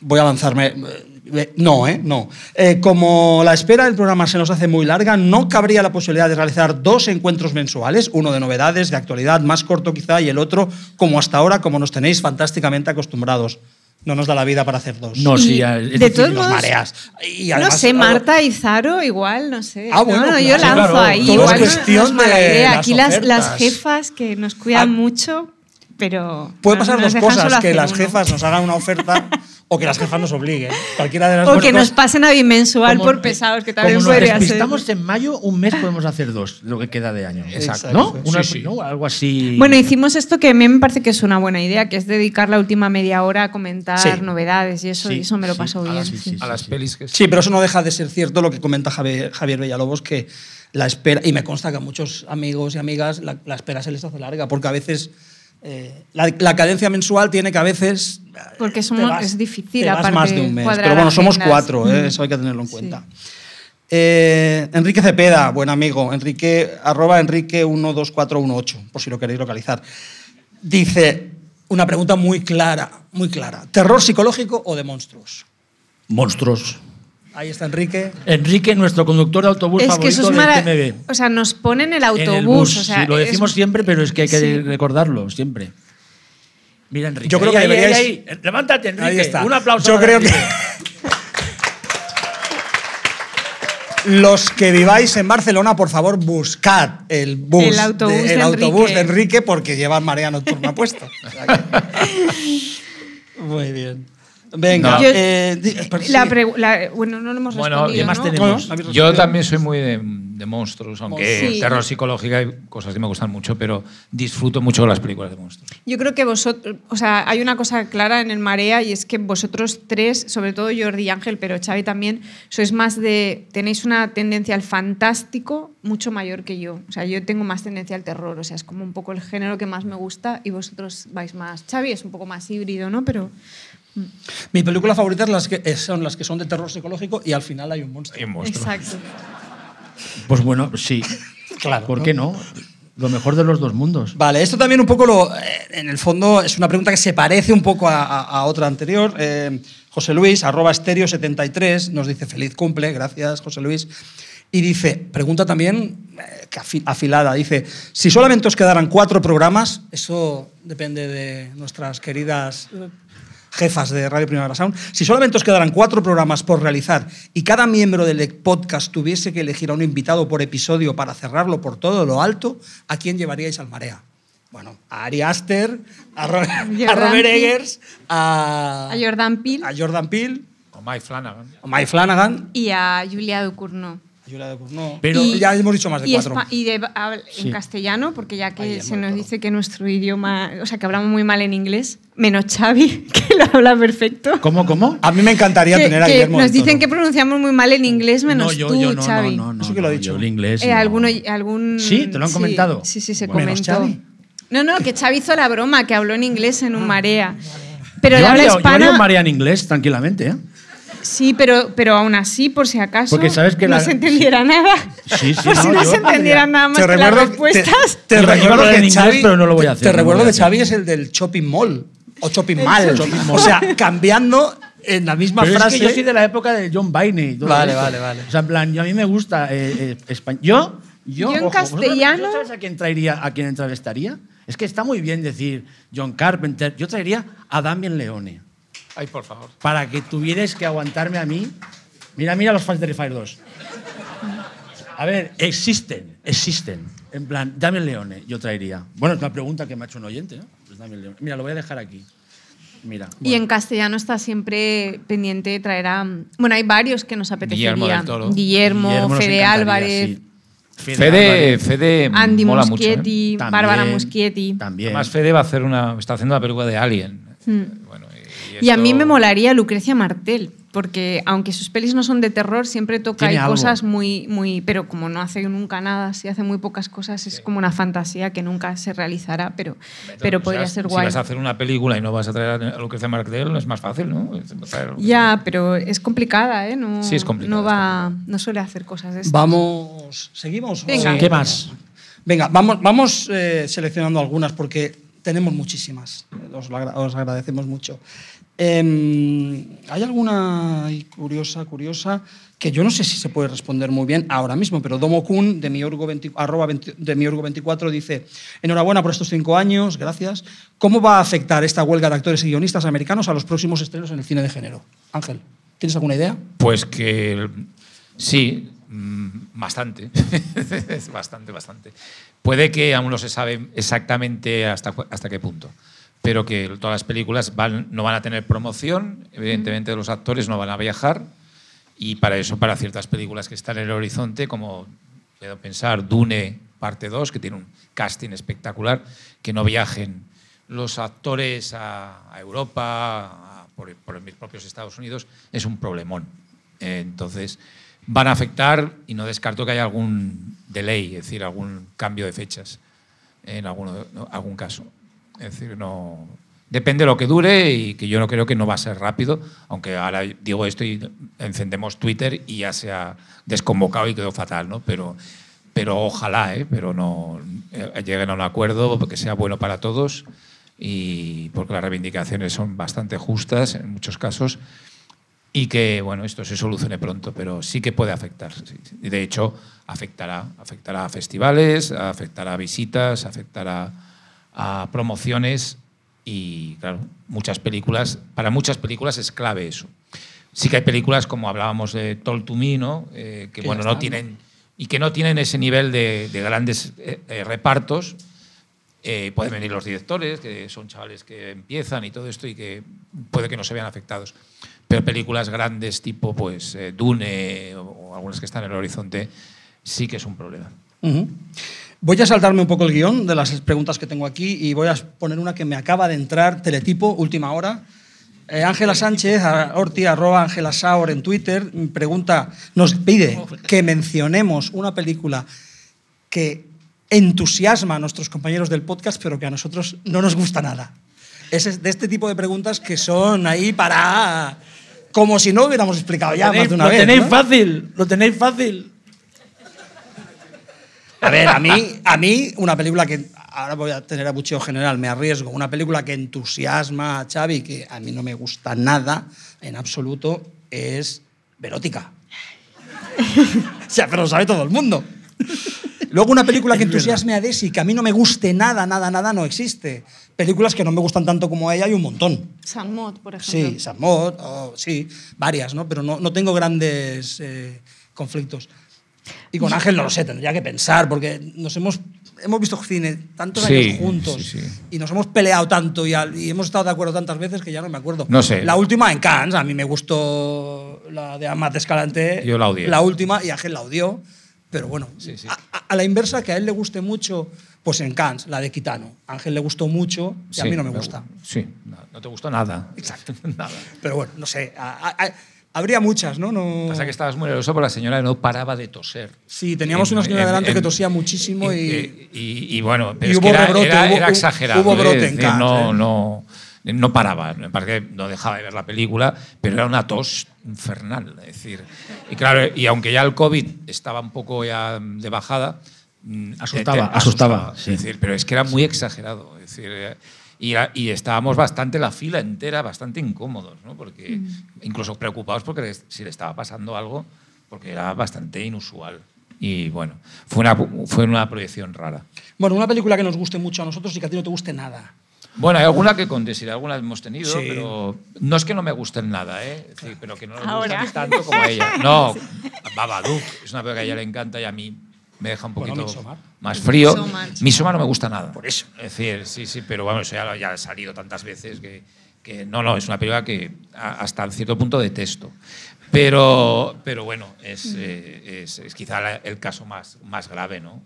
voy a lanzarme, eh, Eh, No, ¿eh? No. Eh, como la espera del programa se nos hace muy larga, no cabría la posibilidad de realizar dos encuentros mensuales, uno de novedades, de actualidad, más corto quizá, y el otro, como hasta ahora, como nos tenéis fantásticamente acostumbrados. No nos da la vida para hacer dos. No, sí, es de difícil, todos nos modos, mareas. Y no sé, Marta y Zaro igual, no sé. Ah, bueno, No, no, yo claro, lanzo claro, ahí. todo igual cuestión no es mala de idea. las Aquí las, las jefas que nos cuidan Ah, mucho, pero... Puede pasar nos dos dejan cosas, que las uno. jefas nos hagan una oferta o que las jefas nos obliguen. Cualquiera de las O que nos pasen a bimensual Como- por pesados, que también como podría ser. despistamos en mayo, un mes podemos hacer dos, lo que queda de año. Exacto. ¿No? Sí, Una- sí. ¿no? Algo así. Bueno, hicimos esto que a mí me parece que es una buena idea, que es dedicar la última media hora a comentar Sí. novedades y eso, Sí, y eso me lo a bien. las- sí. sí, A las pelis que Sí, pero eso no deja de ser cierto lo que comenta Javier, Javier Villalobos, que la espera, y me consta que a muchos amigos y amigas la, la espera se les hace larga, porque a veces eh, la, la cadencia mensual tiene que a veces... Porque es difícil, te vas aparte, más de un mes. Pero bueno, somos agendas. cuatro, eh, eso hay que tenerlo en Sí. cuenta. Eh, Enrique Cepeda, buen amigo, Enrique, arroba Enrique12418, por si lo queréis localizar. Dice una pregunta muy clara, muy clara. ¿Terror psicológico o de monstruos? Monstruos. Ahí está Enrique. Enrique, nuestro conductor de autobús Es que favorito eso es del TMB. O sea, nos ponen el autobús. En el bus, o sea, sí, lo es- decimos siempre, pero es que hay que Sí. recordarlo siempre. Mira, Enrique. Yo creo ahí, que ahí, deberíais- ahí, ahí. Levántate, Enrique. Ahí está. Un aplauso. Yo para creo que los que viváis en Barcelona, por favor, buscad el bus, El autobús de, de el autobús Enrique. de Enrique porque lleva marea nocturna puesto. Que- Muy bien. Venga, No. Yo- eh, di- pero La la- bueno, no lo hemos Bueno, respondido, ¿qué más ¿no? tenemos? No, habéis Yo también soy muy de, de monstruos, aunque Sí. terror psicológico hay cosas que me gustan mucho, pero disfruto mucho las películas de monstruos. Yo creo que vosotros, o sea, hay una cosa clara en el Marea y es que vosotros tres, sobre todo Jordi y Ángel, pero Xavi también, sois más de, tenéis una tendencia al fantástico mucho mayor que yo. O sea, yo tengo más tendencia al terror, o sea, es como un poco el género que más me gusta y vosotros vais más. Xavi es un poco más híbrido, ¿no? Pero Mi película favorita es las que, es- son las que son de terror psicológico y al final hay un monstruo. Hay un monstruo. exacto. Pues bueno, sí. Claro. ¿Por qué no? Lo mejor de los dos mundos. Vale, esto también un poco lo. eh, en el fondo es una pregunta que se parece un poco a, a- a otra anterior. Eh, José Luis, arroba estéreo 73, nos dice feliz cumple, gracias José Luis. Y dice, pregunta también eh, afilada, dice, si solamente os quedaran cuatro programas, eso depende de nuestras queridas jefas de Radio Primavera Sound, si solamente os quedaran cuatro programas por realizar y cada miembro del podcast tuviese que elegir a un invitado por episodio para cerrarlo por todo lo alto, ¿a quién llevaríais al Marea? Bueno, a Ari Aster, a, Ro- a Jordan Robert. Eggers, a, A Jordan Peele a Jordan Peele, O Mike Flanagan. a Mike Flanagan, y a Julia Ducournau. De. Pero- Y- ya hemos dicho más de y cuatro. Y de, en Sí. castellano, porque ya que Ahí, se nos claro. dice que nuestro idioma, o sea, que hablamos muy mal en inglés, menos Xavi, que lo habla perfecto. ¿Cómo, cómo? A mí me encantaría Que- tener a que Guillermo nos dicen que pronunciamos muy mal en inglés, menos no, yo, tú, yo no, Xavi. no, no, no. Eso que lo no, dicho. yo el inglés. Eh, alguno, algún, Sí, ¿te lo han comentado? Sí, sí, se Bueno. Menos comentó. Xavi. No, no, que Xavi hizo la broma, que habló en inglés en un marea. Pero yo habla haría- yo haría un hispana. María en inglés, tranquilamente, ¿eh? Sí, pero, pero aún así, por si acaso. Porque sabes que no la- se entendiera nada. Sí, sí, por si no, no yo se entendiera nada más Te que las recuerdo, te, respuestas. te Iba- iba a recuerdo hablar que en inglés, Xavi, pero no lo voy a te- hacer, Te no lo recuerdo voy a que hacer. Xavi es el del shopping mall o shopping mall. O sea, cambiando en la misma Pero frase. es que yo soy de la época de John Bainey. y todo Vale, esto. vale, vale. O sea, en plan, yo a mí me gusta eh, eh, españ- Yo, yo, Yo en ojo, ¿vosotros- castellano- ¿vosotros ¿Sabes a quién traería, a quién entrevistaría? Es que está muy bien decir John Carpenter. Yo traería a Damien Leone. Ay, por favor. Para que tuvierais que aguantarme a mí. Mira, mira los fans de Terrifier 2. A ver, existen, existen. En plan, Damien Leone, yo traería. Bueno, es una pregunta que me ha hecho un oyente, ¿no? Pues Leone. Mira, lo voy a dejar aquí. Mira. Y en castellano está siempre pendiente de traer a. Bueno, hay varios que nos apetecería. Guillermo del Toro. Guillermo, Guillermo nos Fede Álvarez, sí. Fede Fede, Andy mola mucho. ¿eh? Muschietti, También, Bárbara Muschietti. También. Además, Fede va a hacer una, está haciendo una película de Alien. Bueno, y, Y a mí esto- me molaría Lucrecia Martel, porque aunque sus pelis no son de terror, siempre toca algo. cosas muy, muy. Pero como no hace nunca nada, si hace muy pocas cosas, es como una fantasía que nunca se realizará, pero, pero O sea, podría ser Si guay. vas a hacer una película y no vas a traer a Lucrecia Martel, es más fácil, ¿no? Ya, pero es complicada, ¿eh? No, Sí, es complicada, No, va, no suele hacer cosas de estas. Vamos, ¿seguimos? Venga. ¿Qué más? Venga, vamos, vamos eh, seleccionando algunas porque tenemos muchísimas. Os, lo agra- os agradecemos mucho. Em, hay alguna curiosa, curiosa, que yo no sé si se puede responder muy bien ahora mismo, pero Domo Kun de Miorgo, 20 arroba 20 de Miorgo 24 dice, enhorabuena por estos cinco años, gracias. ¿Cómo va a afectar esta huelga de actores y guionistas americanos a los próximos estrenos en el cine de género? Ángel, ¿tienes alguna idea? Pues que sí, mm, bastante, bastante, bastante. Puede que aún no se sabe exactamente hasta, hasta qué punto, pero que todas las películas van, no van a tener promoción, evidentemente los actores no van a viajar, y para eso, para ciertas películas que están en el horizonte, como puedo pensar Dune parte 2, que tiene un casting espectacular, que no viajen los actores a, a Europa, a- por, por mis propios Estados Unidos, es un problemón. Eh, entonces, van a afectar y no descarto que haya algún delay, es decir, algún cambio de fechas en alguno, ¿no? algún caso. Es decir, no. Depende de lo que dure y que yo no creo que no va a ser rápido, aunque ahora digo esto y encendemos Twitter y ya se ha desconvocado y quedó fatal, ¿no? Pero, pero ojalá, ¿eh? Pero no eh, lleguen a un acuerdo porque sea bueno para todos y porque las reivindicaciones son bastante justas en muchos casos y que bueno esto se solucione pronto, pero sí que puede afectar. de hecho afectará, afectará a festivales, afectará a visitas, afectará a promociones y claro, muchas películas, para muchas películas es clave eso. Sí que hay películas como hablábamos de Told to Me, ¿no? Eh, que bueno no tienen y que no tienen ese nivel de, de grandes eh, eh, repartos. Eh, pueden venir los directores, que son chavales que empiezan y todo esto y que puede que no se vean afectados. Pero películas grandes tipo pues eh, Dune o, o algunas que están en el horizonte sí que es un problema. Ujú. Voy a saltarme un poco el guion de las preguntas que tengo aquí y voy a poner una que me acaba de entrar, teletipo, última hora. Eh, Ángela Sánchez, a- Orti, arroba Ángela Saur en Twitter, pregunta, nos pide que mencionemos una película que entusiasma a nuestros compañeros del podcast, pero que a nosotros no nos gusta nada. Es de este tipo de preguntas que son ahí para... Como si no hubiéramos explicado ya más de una lo vez. tenéis ¿no? fácil, lo tenéis fácil. A ver, a mí, a mí una película que ahora voy a tener abucheo general, me arriesgo, una película que entusiasma a Xavi, que a mí no me gusta nada en absoluto, es Verótica. o sea, pero lo sabe todo el mundo. Luego una película que entusiasme a Desi, que a mí no me guste nada, nada, nada, no existe. Películas que no me gustan tanto como a ella hay un montón. San Mod, por ejemplo. Sí, Samot, oh, sí, varias, ¿no? Pero no, no tengo grandes eh, conflictos. Y con Ángel no lo sé, tendría que pensar, porque nos hemos, hemos visto cine tantos Sí, años juntos sí, sí. y nos hemos peleado tanto y, al- y hemos estado de acuerdo tantas veces que ya no me acuerdo. No sé. La última en Cannes, a mí me gustó la de Amat Escalante. Yo la odié. La última y Ángel la odió. Pero bueno. A, a- a la inversa, que a él le guste mucho, pues en Cannes, la de Quitano. A Ángel le gustó mucho y a Sí, mí no me gusta. Sí, no, no te gustó nada. Exacto. nada. Pero bueno, no sé. a- a- a- habría muchas, ¿no? no... Pasa que estabas muy nervioso porque la señora no paraba de toser. Sí, teníamos una señora delante que tosía muchísimo y- y, y- y bueno, pero y es hubo que era, rebrote, era- hubo- era hubo- exagerado. hubo ¿eh? brote en Cannes, no, ¿eh? no, no paraba. Me parece que no dejaba de ver la película, pero era una tos infernal. Es decir, y claro, y aunque ya el COVID estaba un poco ya de bajada, mm, Asustaba, te- te asustaba, sí. Es decir, pero es que era muy exagerado. Es decir, eh, y, a- y estábamos bastante, la fila entera, bastante incómodos, ¿no? Porque incluso preocupados porque les- si le estaba pasando algo, porque era bastante inusual. Y bueno, fue una, fue una proyección rara. Bueno, una película que nos guste mucho a nosotros y que a ti no te guste nada. Bueno, hay alguna que con Desiree, alguna hemos tenido, Sí. pero no es que no me gusten nada, ¿eh? Decir, pero que no nos gustan tanto como a ella. No, Babadook es una película que a ella le encanta y a mí me deja un Bueno, poquito Midsommar. más frío. Midsommar. Midsommar no me gusta nada. Por eso. Es decir, sí, sí, pero bueno, eso ya, ya ha salido tantas veces que, que no, no, es una película que a- hasta cierto punto detesto. Pero, pero bueno, es, eh, es, es quizá el caso más, más grave, ¿no?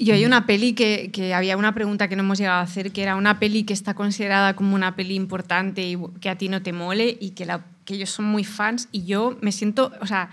Y hay una peli que, que había una pregunta que no hemos llegado a hacer, que era una peli que está considerada como una peli importante y que a ti no te mole y que, la, que ellos son muy fans y yo me siento, o sea,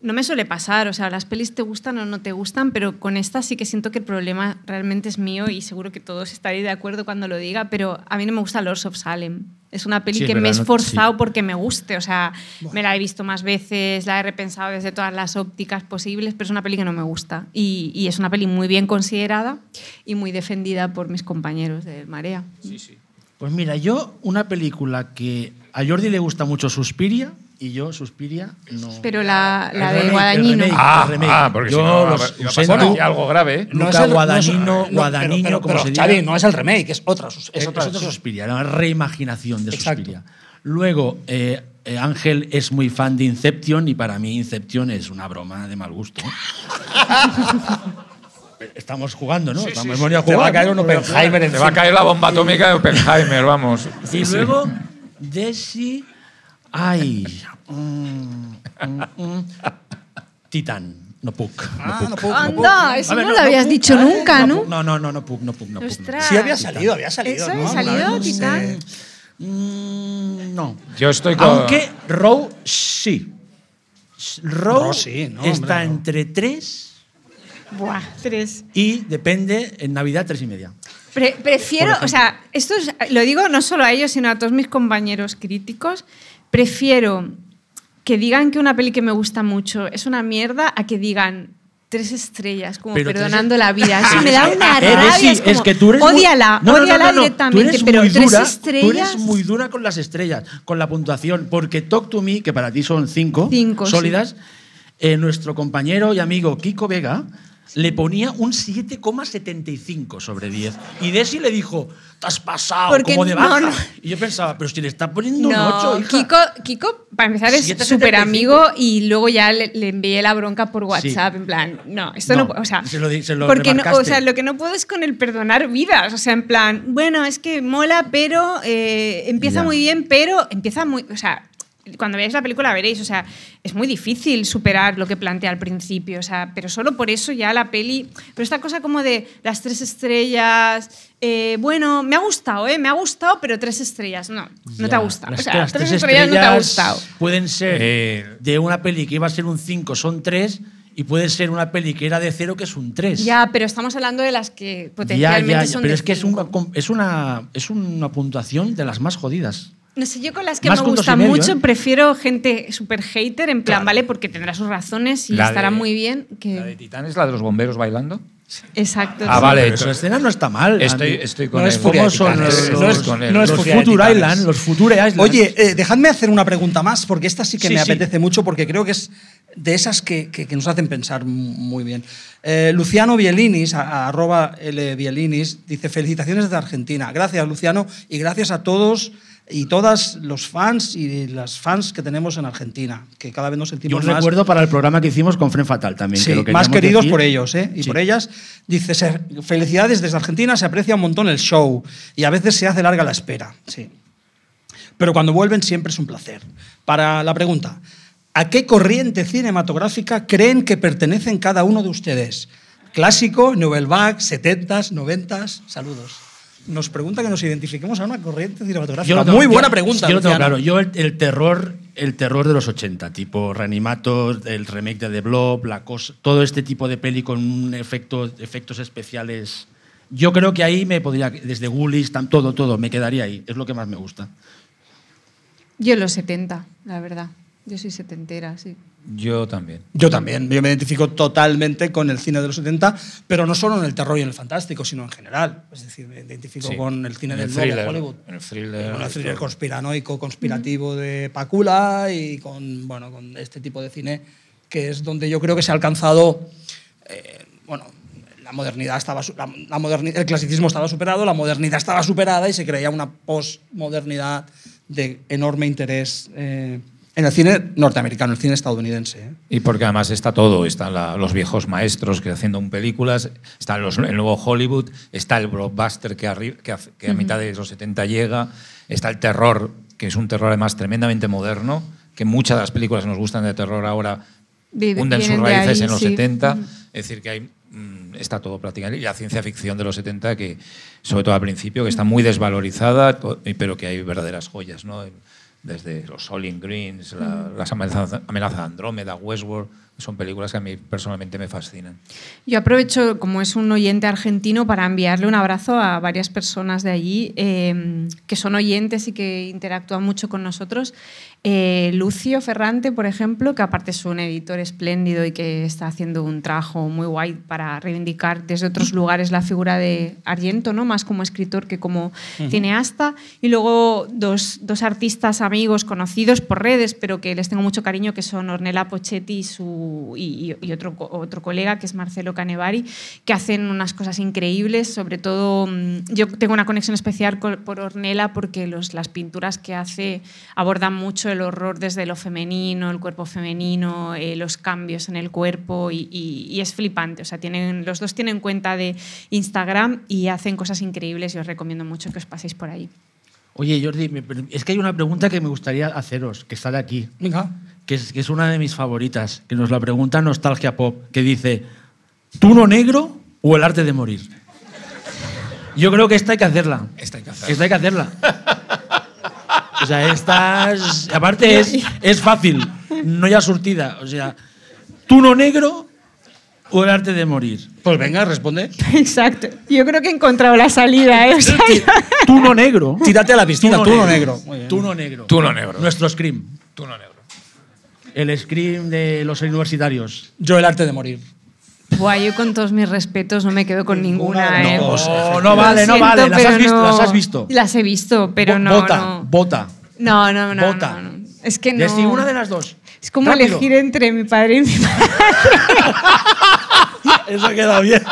no me suele pasar, o sea, las pelis te gustan o no te gustan, pero con esta sí que siento que el problema realmente es mío y seguro que todos estaréis de acuerdo cuando lo diga, pero a mí no me gusta Lords of Salem. Es una peli Sí, que me he verdad, no- esforzado sí. porque me guste, o sea, me la he visto más veces, la he repensado desde todas las ópticas posibles, pero es una peli que no me gusta. Y, y es una peli muy bien considerada y muy defendida por mis compañeros de Marea. Sí, sí. Pues mira, yo una película que a Jordi le gusta mucho Suspiria y yo Suspiria no. Pero la, la de remake, Guadagnino. el remake. Ah, ah, porque Yo si no, los- iba a lo pasar siento. aquí algo grave. ¿eh? Luca es el- Guadagnino, no, Guadagnino, pero- como pero, se Xavi, no es el remake, es otra. Es Es, otra. es otro Suspiria, una reimaginación de Exacto. Suspiria. Luego, eh, eh, Ángel es muy fan de Inception y para mí Inception es una broma de mal gusto. Estamos jugando, ¿no? Estamos hemos venido a Te va a jugar, caer ¿no? un jugar. Oppenheimer Te va a caer la bomba atómica de Oppenheimer, vamos. Y luego, Desi. Ay. mm, mm, mm, Titán. No puc. Ah, no no puc. puedo, no puedo. Anda, eso A ver, no, lo habías puc, dicho ¿eh? nunca, ¿no? puc, No, no, no, no puc, no puc, no puc. Ostras. Sí, había salido, había salido. ¿Eso ¿no? había salido, no sé. Titán? Mm, no. Yo estoy con. Aunque Row sí. Row Row sí, no, está hombre, no. entre tres Buah, tres. y depende en Navidad tres y media. Pre- prefiero, Por o sea, esto es- lo digo no solo a ellos, sino a todos mis compañeros críticos. Prefiero que digan que una peli que me gusta mucho es una mierda a que digan tres estrellas, como Pero perdonando la vida. Eso me da una rabia. Es, como, que tú eres muy- No, no, no, no, no. directamente, pero muy tres dura, estrellas. Tú eres muy dura con las estrellas, con la puntuación, porque Talk to Me, que para ti son cinco, Cinco, sí. sólidas, eh, nuestro compañero y amigo Kiko Vega le ponía un 7,75 sobre 10. Y Desi le dijo, te has pasado, Porque como de baja. no. Y yo pensaba, pero si le está poniendo No, un 8, hija. Kiko, Kiko, para empezar, es 7,75. súper amigo y luego ya le, le envié la bronca por WhatsApp. En plan, no, esto no, o sea, se lo se lo porque no, o sea, lo que no puedo es con el perdonar vidas. O sea, en plan, bueno, es que mola, pero eh, empieza Ya. muy bien, pero empieza muy. O sea, cuando veáis la película veréis, o sea, es muy difícil superar lo que plantea al principio, o sea, pero solo por eso ya la peli. Pero esta cosa como de las tres estrellas, eh, bueno, me ha gustado, ¿eh? Me ha gustado, pero tres estrellas, no, no te ha Ya, gustado. las- O sea, las tres, estrellas, no te ha gustado. Pueden ser Eh, de una peli que iba a ser un 5, son 3, y puede ser una peli que era de 0, que es un 3. Ya, pero estamos hablando de las que Ya, potencialmente ya, ya, son pero de es que es una, es, una, es una puntuación de las más jodidas. No sé, yo con las que Más me medio, mucho ¿eh? prefiero gente super hater, en plan, vale, porque tendrá sus razones y La estará de- muy bien. Que... ¿La de Titán es la de los bomberos bailando? Exacto. Ah, sí. vale. Pero esa escena no está mal. Estoy, estoy con No él. es Furia ¿Cómo de son Titanes. los, Estoy No es- con él. no es los Future. Island? Los Future Island. Oye, eh, dejadme hacer una pregunta más, porque esta sí que Sí, me sí. apetece mucho, porque creo que es de esas que, que- que nos hacen pensar mu- muy bien. Eh, Luciano Bielinis, a- a arroba L Bielinis, dice: Felicitaciones desde Argentina. Gracias, Luciano, y gracias a todos y todas los fans y las fans que tenemos en Argentina, que cada vez nos Yo sentimos os más. recuerdo para el programa que hicimos con Fren Fatal también. Sí, que lo más queridos decir. por ellos ¿eh? y Sí. por ellas. Dice, "Se- felicidades desde Argentina, se aprecia un montón el show y a veces se hace larga la espera. Sí. Pero cuando vuelven siempre es un placer. Para la pregunta, ¿a qué corriente cinematográfica creen que pertenecen cada uno de ustedes? Clásico, Nouvelle Vague, 70s, 90s, saludos. Nos pregunta que nos identifiquemos a una corriente cinematográfica. Yo tengo- Muy buena yo- pregunta. Yo lo tengo claro. Yo el, el terror, el terror de los 80, tipo Reanimator, el remake de The Blob, la cosa, todo este tipo de peli con un efecto, efectos especiales. Yo creo que ahí me podría, desde tam- todo, todo, me quedaría ahí. Es lo que más me gusta. Yo en los 70, la verdad. Yo soy setentera, sí. Yo también. Yo también, yo me identifico totalmente con el cine de los 70, pero no solo en el terror y en el fantástico, sino en general. Es decir, me identifico Sí. con el cine En del el thriller, Hollywood. en el thriller, con el thriller conspiranoico, conspirativo de Pakula y con, bueno, con este tipo de cine que es donde yo creo que se ha alcanzado, eh, bueno, la modernidad estaba, la, la moderni- el clasicismo estaba superado, la modernidad estaba superada y se creía una postmodernidad de enorme interés eh, en el cine norteamericano, el cine estadounidense. ¿eh? Y porque además está todo, están la- los viejos maestros que haciendo un películas, está los- el nuevo Hollywood, está el blockbuster que, arri- que, hace- que a mitad de los 70 llega, está el terror, que es un terror además tremendamente moderno, que muchas de las películas que nos gustan de terror ahora de- hunden sus raíces ahí, en los sí. 70, Ujú. es decir, que hay, mm, está todo prácticamente, y la ciencia ficción de los 70, que sobre todo al principio, que está muy desvalorizada, pero que hay verdaderas joyas, ¿no? Desde los Solid Greens, la- las amenazas de Andrómeda, Westworld, son películas que a mí personalmente me fascinan. Yo aprovecho, como es un oyente argentino, para enviarle un abrazo a varias personas de allí eh, que son oyentes y que interactúan mucho con nosotros. Eh, Lucio Ferrante, por ejemplo, que aparte es un editor espléndido y que está haciendo un trabajo muy guay para reivindicar desde otros lugares la figura de Argento, ¿no? más como escritor que como cineasta. Y luego dos, dos, artistas amigos conocidos por redes, pero que les tengo mucho cariño, que son Ornella Pochetti y, su, y, y otro, otro colega, que es Marcelo Canevari, que hacen unas cosas increíbles. Sobre todo, mm, yo tengo una conexión especial por Ornella porque los, las pinturas que hace abordan mucho el horror desde lo femenino, el cuerpo femenino, eh, los cambios en el cuerpo y, y, y, es flipante. O sea, tienen, los dos tienen cuenta de Instagram y hacen cosas increíbles y os recomiendo mucho que os paséis por ahí. Oye, Jordi, es que hay una pregunta que me gustaría haceros, que está de aquí. Venga. Que es, que es una de mis favoritas, que nos la pregunta Nostalgia Pop, que dice, ¿Tuno negro o el arte de morir? Yo creo que esta hay que hacerla. Esta hay que hacerla. Esta hay que hacerla. O sea, esta es, aparte es, es fácil, no ya surtida. O sea, ¿tuno negro o el arte de morir? Pues venga, responde. Exacto. Yo creo que he encontrado la salida. ¿eh? O sea, Tuno negro. Tírate a la piscina, tuno, negro. Tuno negro. Tuno negro. Nuestro Scream. Tuno negro. El Scream de los universitarios. Yo el arte de morir. Buah, yo con todos mis respetos no me quedo con ninguna. No, ¿eh? No, no vale, no vale. Las has visto, no. las has visto. Las he visto, pero Bo- no. Vota, no. vota. No, no, no, no. Es que no. Ninguna de las dos. Es como Rápido. elegir entre mi padre y mi madre. Eso ha quedado bien.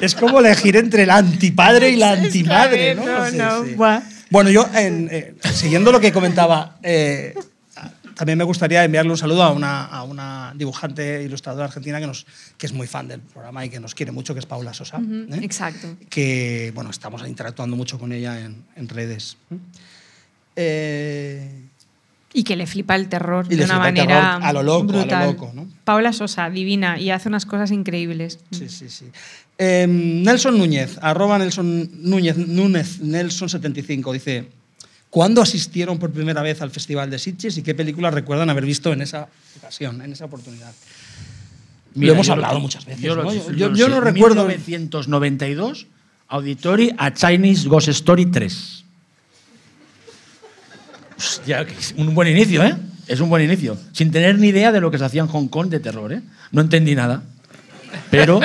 Es como elegir entre el antipadre y la Es antimadre, ¿no? no, Sí, no, sí. buah. Bueno, yo, en, eh, siguiendo lo que comentaba, eh, también me gustaría enviarle un saludo a una, a una dibujante ilustradora argentina que, nos, que es muy fan del programa y que nos quiere mucho, que es Paula Sosa. ¿eh? Exacto. Que, bueno, estamos interactuando mucho con ella en, en redes. Eh, Y que le flipa el terror Y de le una manera terror a lo loco, a lo loco, ¿no? Paula Sosa, divina, y hace unas cosas increíbles. Sí, sí, sí. Eh, Nelson Núñez, arroba Nelson Núñez, Núñez Nelson75, dice, ¿cuándo asistieron por primera vez al Festival de Sitges y qué películas recuerdan haber visto en esa ocasión, en esa oportunidad? Mira, hemos yo hablado lo- muchas veces, Yo, lo- ¿no? yo- Yo- lo yo no recuerdo- 1992, Auditory a Chinese Ghost Story 3. Hostia, un buen inicio, ¿eh? Es un buen inicio. Sin tener ni idea de lo que se hacía en Hong Kong de terror, ¿eh? No entendí nada. Pero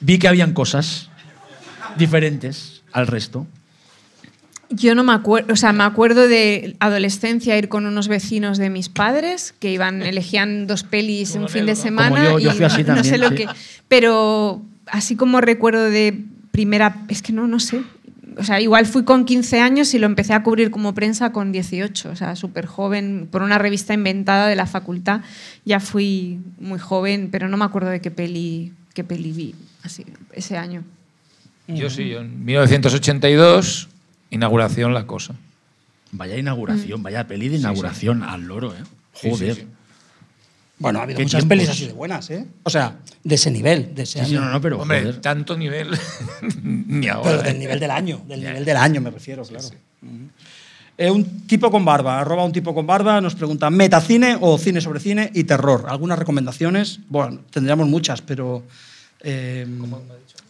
vi que habían cosas diferentes al resto. Yo no me acuerdo, o sea, me acuerdo de adolescencia ir con unos vecinos de mis padres que iban, elegían dos pelis un fin de semana. Como yo, yo y fui así no, no sé también, lo sí. que. Pero así como recuerdo de primera. Es que no, no sé. O sea, igual fui con 15 años y lo empecé a cubrir como prensa con 18, o sea, súper joven, por una revista inventada de la facultad. Ya fui muy joven, pero no me acuerdo de qué peli, qué peli vi así, ese año. Yo sí, yo en 1982, inauguración La Cosa. Vaya inauguración, vaya peli de inauguración al loro, ¿eh? Sí, sí, Joder. sí. Bueno, ha habido ¿Qué muchas tiempos? pelis así de buenas, ¿eh? O sea, de ese nivel, de ese Sí, sí, año. no, no, pero Hombre, joder. tanto nivel ni Pero ahora. del ¿eh? nivel del año, del nivel del año me refiero, claro. Eh, un tipo con barba, arroba un tipo con barba, nos pregunta, ¿metacine o cine sobre cine y terror? ¿Algunas recomendaciones? Bueno, tendríamos muchas, pero... eh,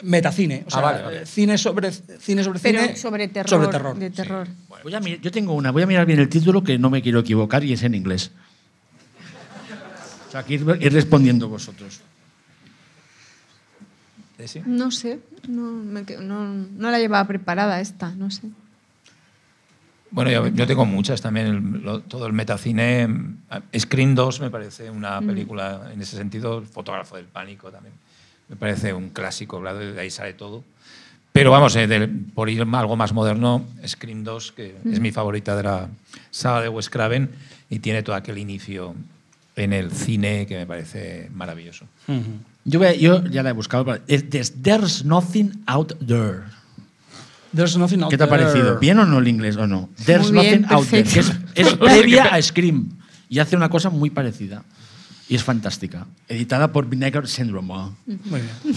metacine, o sea, Ah, vale, vale. cine sobre cine sobre Pero cine sobre terror. sobre terror. De terror. Voy a mir- yo tengo una, voy a mirar bien el título que no me quiero equivocar y es en inglés. O sea, que ir, ir respondiendo vosotros. ¿Eh, sí? No sé, no, me no, no la llevaba preparada esta, no sé. Bueno, yo, yo tengo muchas también. el- lo- todo el metacine. Screen 2 me parece una película en ese sentido. El fotógrafo del pánico también. Me parece un clásico, de ahí sale todo. Pero vamos, eh, por ir a algo más moderno, Scream 2, que es mi favorita de la saga de Wes Craven, y tiene todo aquel inicio en el cine que me parece maravilloso. Yo, voy a- yo ya la he buscado. pero es- There's, There's Nothing Out There. There's nothing out ¿Qué te ha there. parecido? ¿Bien o no el inglés o no? There's Muy bien, Nothing Out There. Que es, es previa a Scream y hace una cosa muy parecida. Y es fantástica. Editada por Vinegar Syndrome. Muy bien.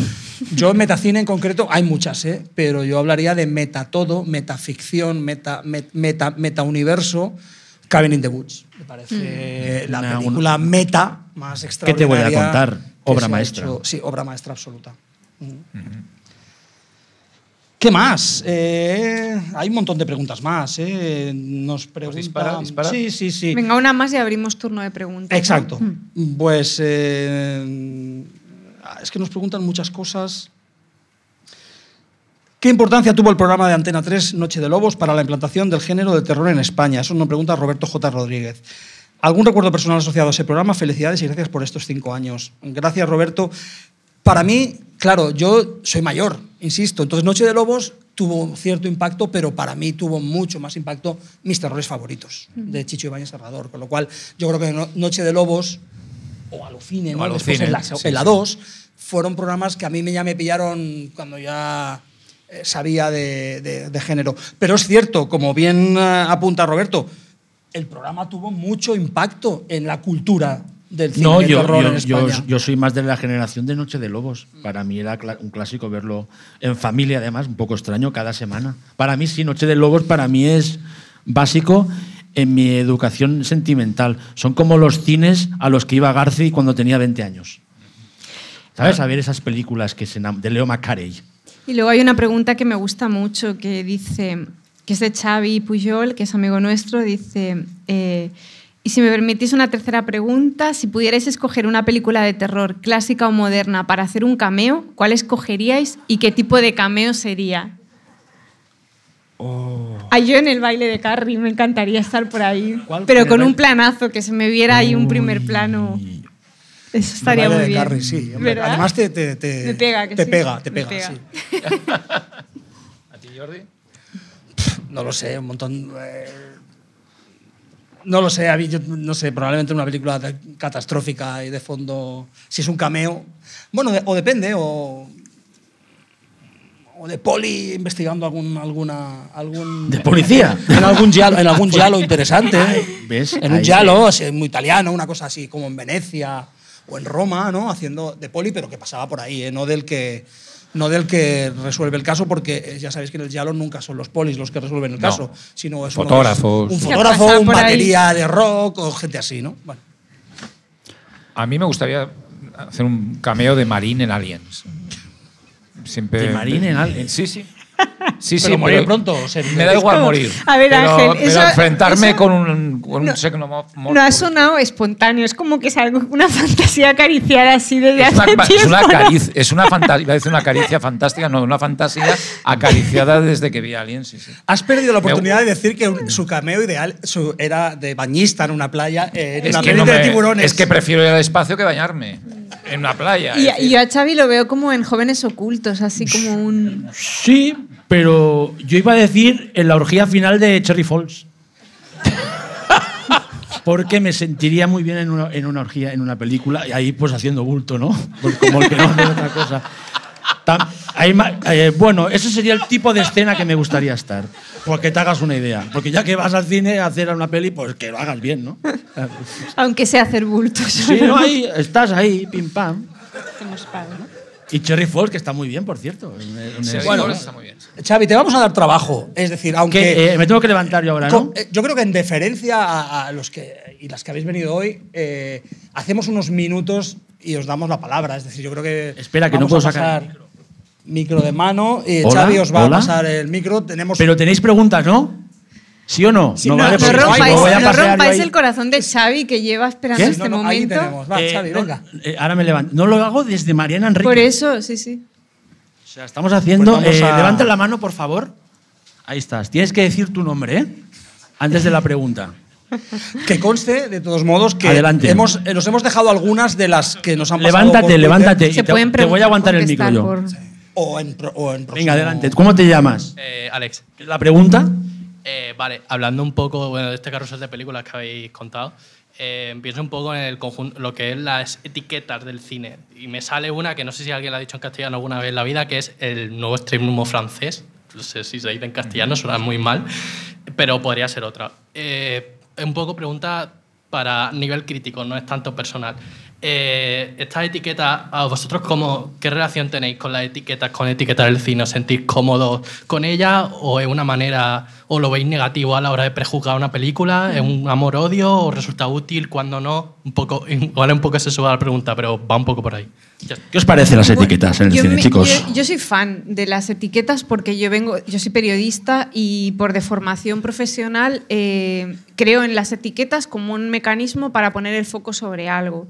Yo en metacine en concreto hay muchas, ¿eh? pero yo hablaría de metatodo, metaficción, meta, met- meta, metauniverso, Cabin in the Woods. Me parece la Una- película meta más ¿Qué extraordinaria. te voy a contar? Obra maestra. hecho. Sí, obra maestra absoluta. ¿Qué más? Eh, hay un montón de preguntas más. eh. Nos preguntan. dispara, dispara. Sí, sí, sí. Venga, una más y abrimos turno de preguntas. ¿no? Exacto. Mm. Pues eh, es que nos preguntan muchas cosas. ¿Qué importancia tuvo el programa de Antena 3 Noche de Lobos para la implantación del género de terror en España? Eso nos pregunta Roberto J. Rodríguez. ¿Algún recuerdo personal asociado a ese programa? Felicidades y gracias por estos cinco años. Gracias, Roberto. Para mí, claro, yo soy mayor, insisto, entonces Noche de Lobos tuvo cierto impacto, pero para mí tuvo mucho más impacto mis terrores favoritos, de Chicho Ibáñez Serrador. Con lo cual, yo creo que No- Noche de Lobos o Alucine, O ¿no? Alucine, Después en la, sí, en la sí. 2 fueron programas que a mí me- ya me pillaron cuando ya eh, sabía de, de- de género. Pero es cierto, como bien eh, apunta Roberto, el programa tuvo mucho impacto en la cultura del cine No, de yo, terror yo- en yo- España. yo soy más de la generación de Noche de Lobos. Para mí era un clásico verlo en familia, además, un poco extraño cada semana. Para mí, sí, Noche de Lobos para mí es básico en mi educación sentimental. Son como los cines a los que iba Garci cuando tenía 20 años. ¿Sabes? A ver esas películas que se de Leo Macarey. Y luego hay una pregunta que me gusta mucho que dice, que es de Xavi Pujol, que es amigo nuestro, dice, eh, y si me permitís una tercera pregunta, si pudierais escoger una película de terror clásica o moderna para hacer un cameo, ¿cuál escogeríais y qué tipo de cameo sería? Ah, yo en el baile de Carrie, me encantaría estar por ahí, pero ¿En el con un planazo, que se me viera ahí un primer plano. Eso estaría Baile muy de bien. Carrie, sí. Además te, te, te- Me pega, que te sí. pega, te pega, pega. sí. ¿A ti, Jordi? No lo sé, un montón. eh, no lo sé, yo no sé, probablemente una película de- catastrófica y de fondo, si es un cameo. Bueno, o depende, o. O de poli investigando algún, alguna, algún. ¿De policía? En algún giallo, en algún giallo interesante. ¿ves? En un giallo, así, muy italiano, una cosa así, como en Venecia o en Roma, ¿no? Haciendo de poli, pero que pasaba por ahí, ¿eh? no del que no del que resuelve el caso, porque eh, ya sabéis que en el giallo nunca son los polis los que resuelven el No. caso, sino es Fotógrafos. un fotógrafo, un ahí. batería de rock o gente así, ¿no? Bueno. A mí me gustaría hacer un cameo de Marín en Aliens. Siempre, ¿De Marín en Aliens? Sí, sí. Sí, Pero sí, morir pero pronto, o sea, me da es igual morir. A ver, pero, Ángel, pero eso- enfrentarme eso- con un, con un No. xenomorfo. No ha sonado espontáneo, es como que es algo, una fantasía acariciada así desde Es una, hace es tiempo. una ¿no? caricia, es una fantasía, iba a decir una caricia fantástica, no, una fantasía acariciada desde que vi a Alien, sí, sí. Has perdido la Me- oportunidad de decir que un- su cameo ideal su- era de bañista en una playa, eh, en Es una peli no de tiburones. es que prefiero ir al espacio que bañarme en una playa. Y, es y yo a Xavi lo veo como en Jóvenes Ocultos, así como un... Sí, pero yo iba a decir en la orgía final de Cherry Falls. Porque me sentiría muy bien en una, en una orgía, en una película, y ahí pues haciendo bulto, ¿no? Pues como el que no hace otra cosa. Tam- ahí ma- eh, bueno, ese sería el tipo de escena que me gustaría estar. Porque te hagas una idea. Porque ya que vas al cine a hacer una peli, pues que lo hagas bien, ¿no? Aunque sea hacer bultos. Sí, no, ahí estás ahí, pim pam. Hacemos ¿no? Y Cherry Falls, que está muy bien, por cierto. Sí, en- bueno, está muy bien. Xavi, te vamos a dar trabajo. Es decir, aunque. que, eh, me tengo que levantar yo ahora, ¿no? eh, Yo creo que en deferencia a, a los que y las que habéis venido hoy, eh, hacemos unos minutos y os damos la palabra. Es decir, yo creo que. Espera, que no puedo sacar micro de mano. Y Hola, Xavi os va hola. a pasar el micro. Tenemos. Pero tenéis preguntas, ¿no? ¿Sí o no? Sí, no, no, vale, no porque No si rompáis, me voy a no pasear yo rompáis ahí. el corazón de Xavi que lleva esperando ¿Qué? este No, no, ahí momento. Va, Eh, Xavi, venga. eh, ahora me levanto. No lo hago desde Mariana Enrique. Por eso, sí, sí. O sea, estamos haciendo. Pues eh, a- Levanta la mano, por favor. Ahí estás. Tienes que decir tu nombre, ¿eh? Antes de la pregunta. Que conste, de todos modos, que Adelante. hemos, eh, nos hemos dejado algunas de las que nos han pasado. por Levántate, Twitter, levántate. Se y te, pueden te voy a aguantar el micro yo. por- O en, o en Venga, adelante. ¿Cómo te llamas? Eh, Alex, ¿La pregunta? Eh, vale, hablando un poco bueno, de este carrusel de películas que habéis contado, eh, pienso un poco en el conjunto, lo que es las etiquetas del cine. Y me sale una que no sé si alguien la ha dicho en castellano alguna vez en la vida, que es el nuevo extremismo francés. No sé si se dice en castellano, suena muy mal, pero podría ser otra. Eh, un poco pregunta para nivel crítico, no es tanto personal. Eh, estas etiquetas, ¿a vosotros cómo, qué relación tenéis con las etiquetas, con etiquetas del cine? ¿Os sentís cómodos con ellas o es una manera ¿O lo veis negativo a la hora de prejuzgar una película? ¿Es un amor-odio o resulta útil? cuando no? Un poco, igual un poco sesgada la pregunta, pero va un poco por ahí. ¿Qué os parecen las etiquetas en el cine, chicos? Yo, yo, soy fan de las etiquetas porque yo vengo, yo soy periodista y por deformación profesional eh, creo en las etiquetas como un mecanismo para poner el foco sobre algo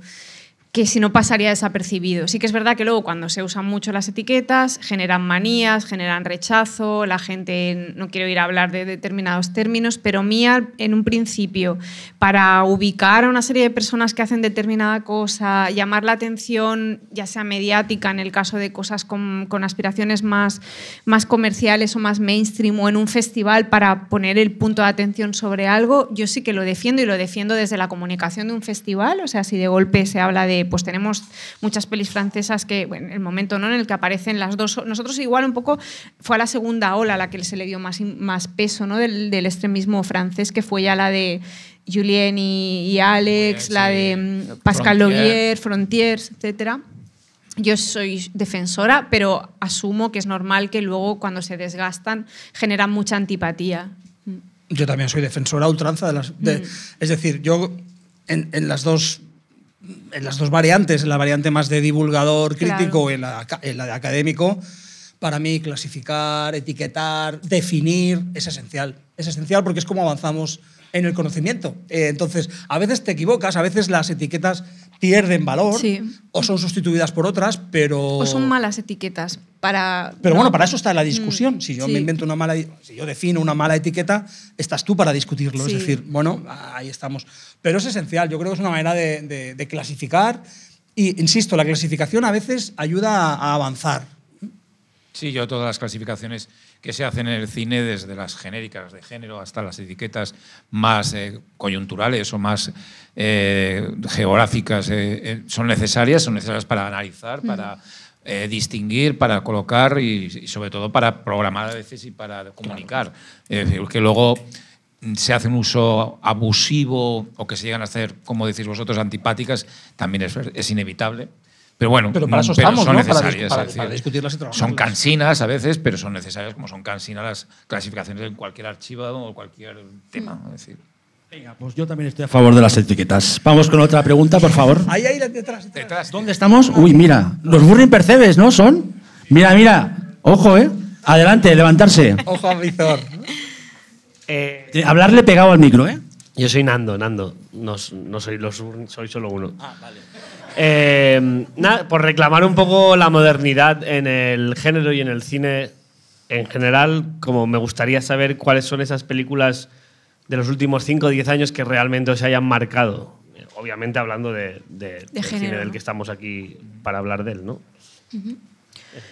que si no pasaría desapercibido. Sí que es verdad que luego cuando se usan mucho las etiquetas generan manías, generan rechazo, la gente no quiere ir a hablar de determinados términos, pero mía en un principio para ubicar a una serie de personas que hacen determinada cosa, llamar la atención ya sea mediática en el caso de cosas con, aspiraciones más, más comerciales o más mainstream o en un festival para poner el punto de atención sobre algo, yo sí que lo defiendo y lo defiendo desde la comunicación de un festival, o sea, si de golpe se habla de pues tenemos muchas pelis francesas que, bueno, el momento ¿no? en el que aparecen las dos, nosotros igual un poco fue a la segunda ola la que se le dio más, más peso ¿no? del, extremismo francés, que fue ya la de Julien y, Alex, la de mm, Pascal Logier, Frontiers, etc. Yo soy defensora, pero asumo que es normal que luego cuando se desgastan generan mucha antipatía. Yo también soy defensora ultranza de las... Mm. Es decir, yo en, en, las dos en las dos variantes, en la variante más de divulgador crítico y en la, en la de académico, para mí clasificar, etiquetar, definir es esencial. Es esencial porque es como avanzamos en el conocimiento. Eh, entonces, a veces te equivocas, a veces las etiquetas pierden valor o son sustituidas por otras, pero... O son malas etiquetas. Para, pero bueno, para eso está la discusión. Mm, si yo me invento una mala... Si yo defino una mala etiqueta, estás tú para discutirlo. Es decir, bueno, ahí estamos. Pero es esencial. Yo creo que es una manera de, de clasificar. Y, insisto, la clasificación a veces ayuda a avanzar. Sí, yo todas las clasificaciones que se hacen en el cine, desde las genéricas de género hasta las etiquetas más eh, coyunturales o más eh, geográficas, eh, son necesarias, son necesarias para analizar, para distinguir, para colocar y, sobre todo para programar a veces y para comunicar. Es decir, que luego se hace un uso abusivo o que se llegan a hacer, como decís vosotros, antipáticas, también es, es inevitable. Pero bueno, pero para eso estamos, son ¿no? necesarias. Para, para, discutirlas y Son cansinas a veces, pero son necesarias como son cansinas las clasificaciones en cualquier archivo o cualquier tema. decir. Venga, pues yo también estoy a favor de las etiquetas. Vamos con otra pregunta, por favor. Ahí, ahí, detrás. detrás. ¿Dónde estamos? Uy, mira, los burring percebes, ¿no? Son. Mira, mira. Ojo, ¿eh? Adelante, levantarse. Ojo a visor. Eh, Hablarle pegado al micro, ¿eh? Yo soy Nando, Nando. No, no soy, los, soy solo uno. Ah, vale. Eh, nada, por reclamar un poco la modernidad en el género y en el cine en general, como me gustaría saber cuáles son esas películas de los últimos 5 o 10 años que realmente se hayan marcado. Obviamente hablando de, del cine del que estamos aquí para hablar de él, ¿no?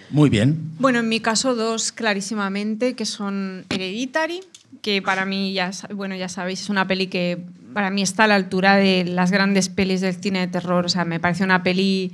Muy bien. Bueno, en mi caso dos clarísimamente, que son Hereditary, que para mí ya, bueno, ya sabéis, es una peli que para mí está a la altura de las grandes pelis del cine de terror. O sea, me parece una peli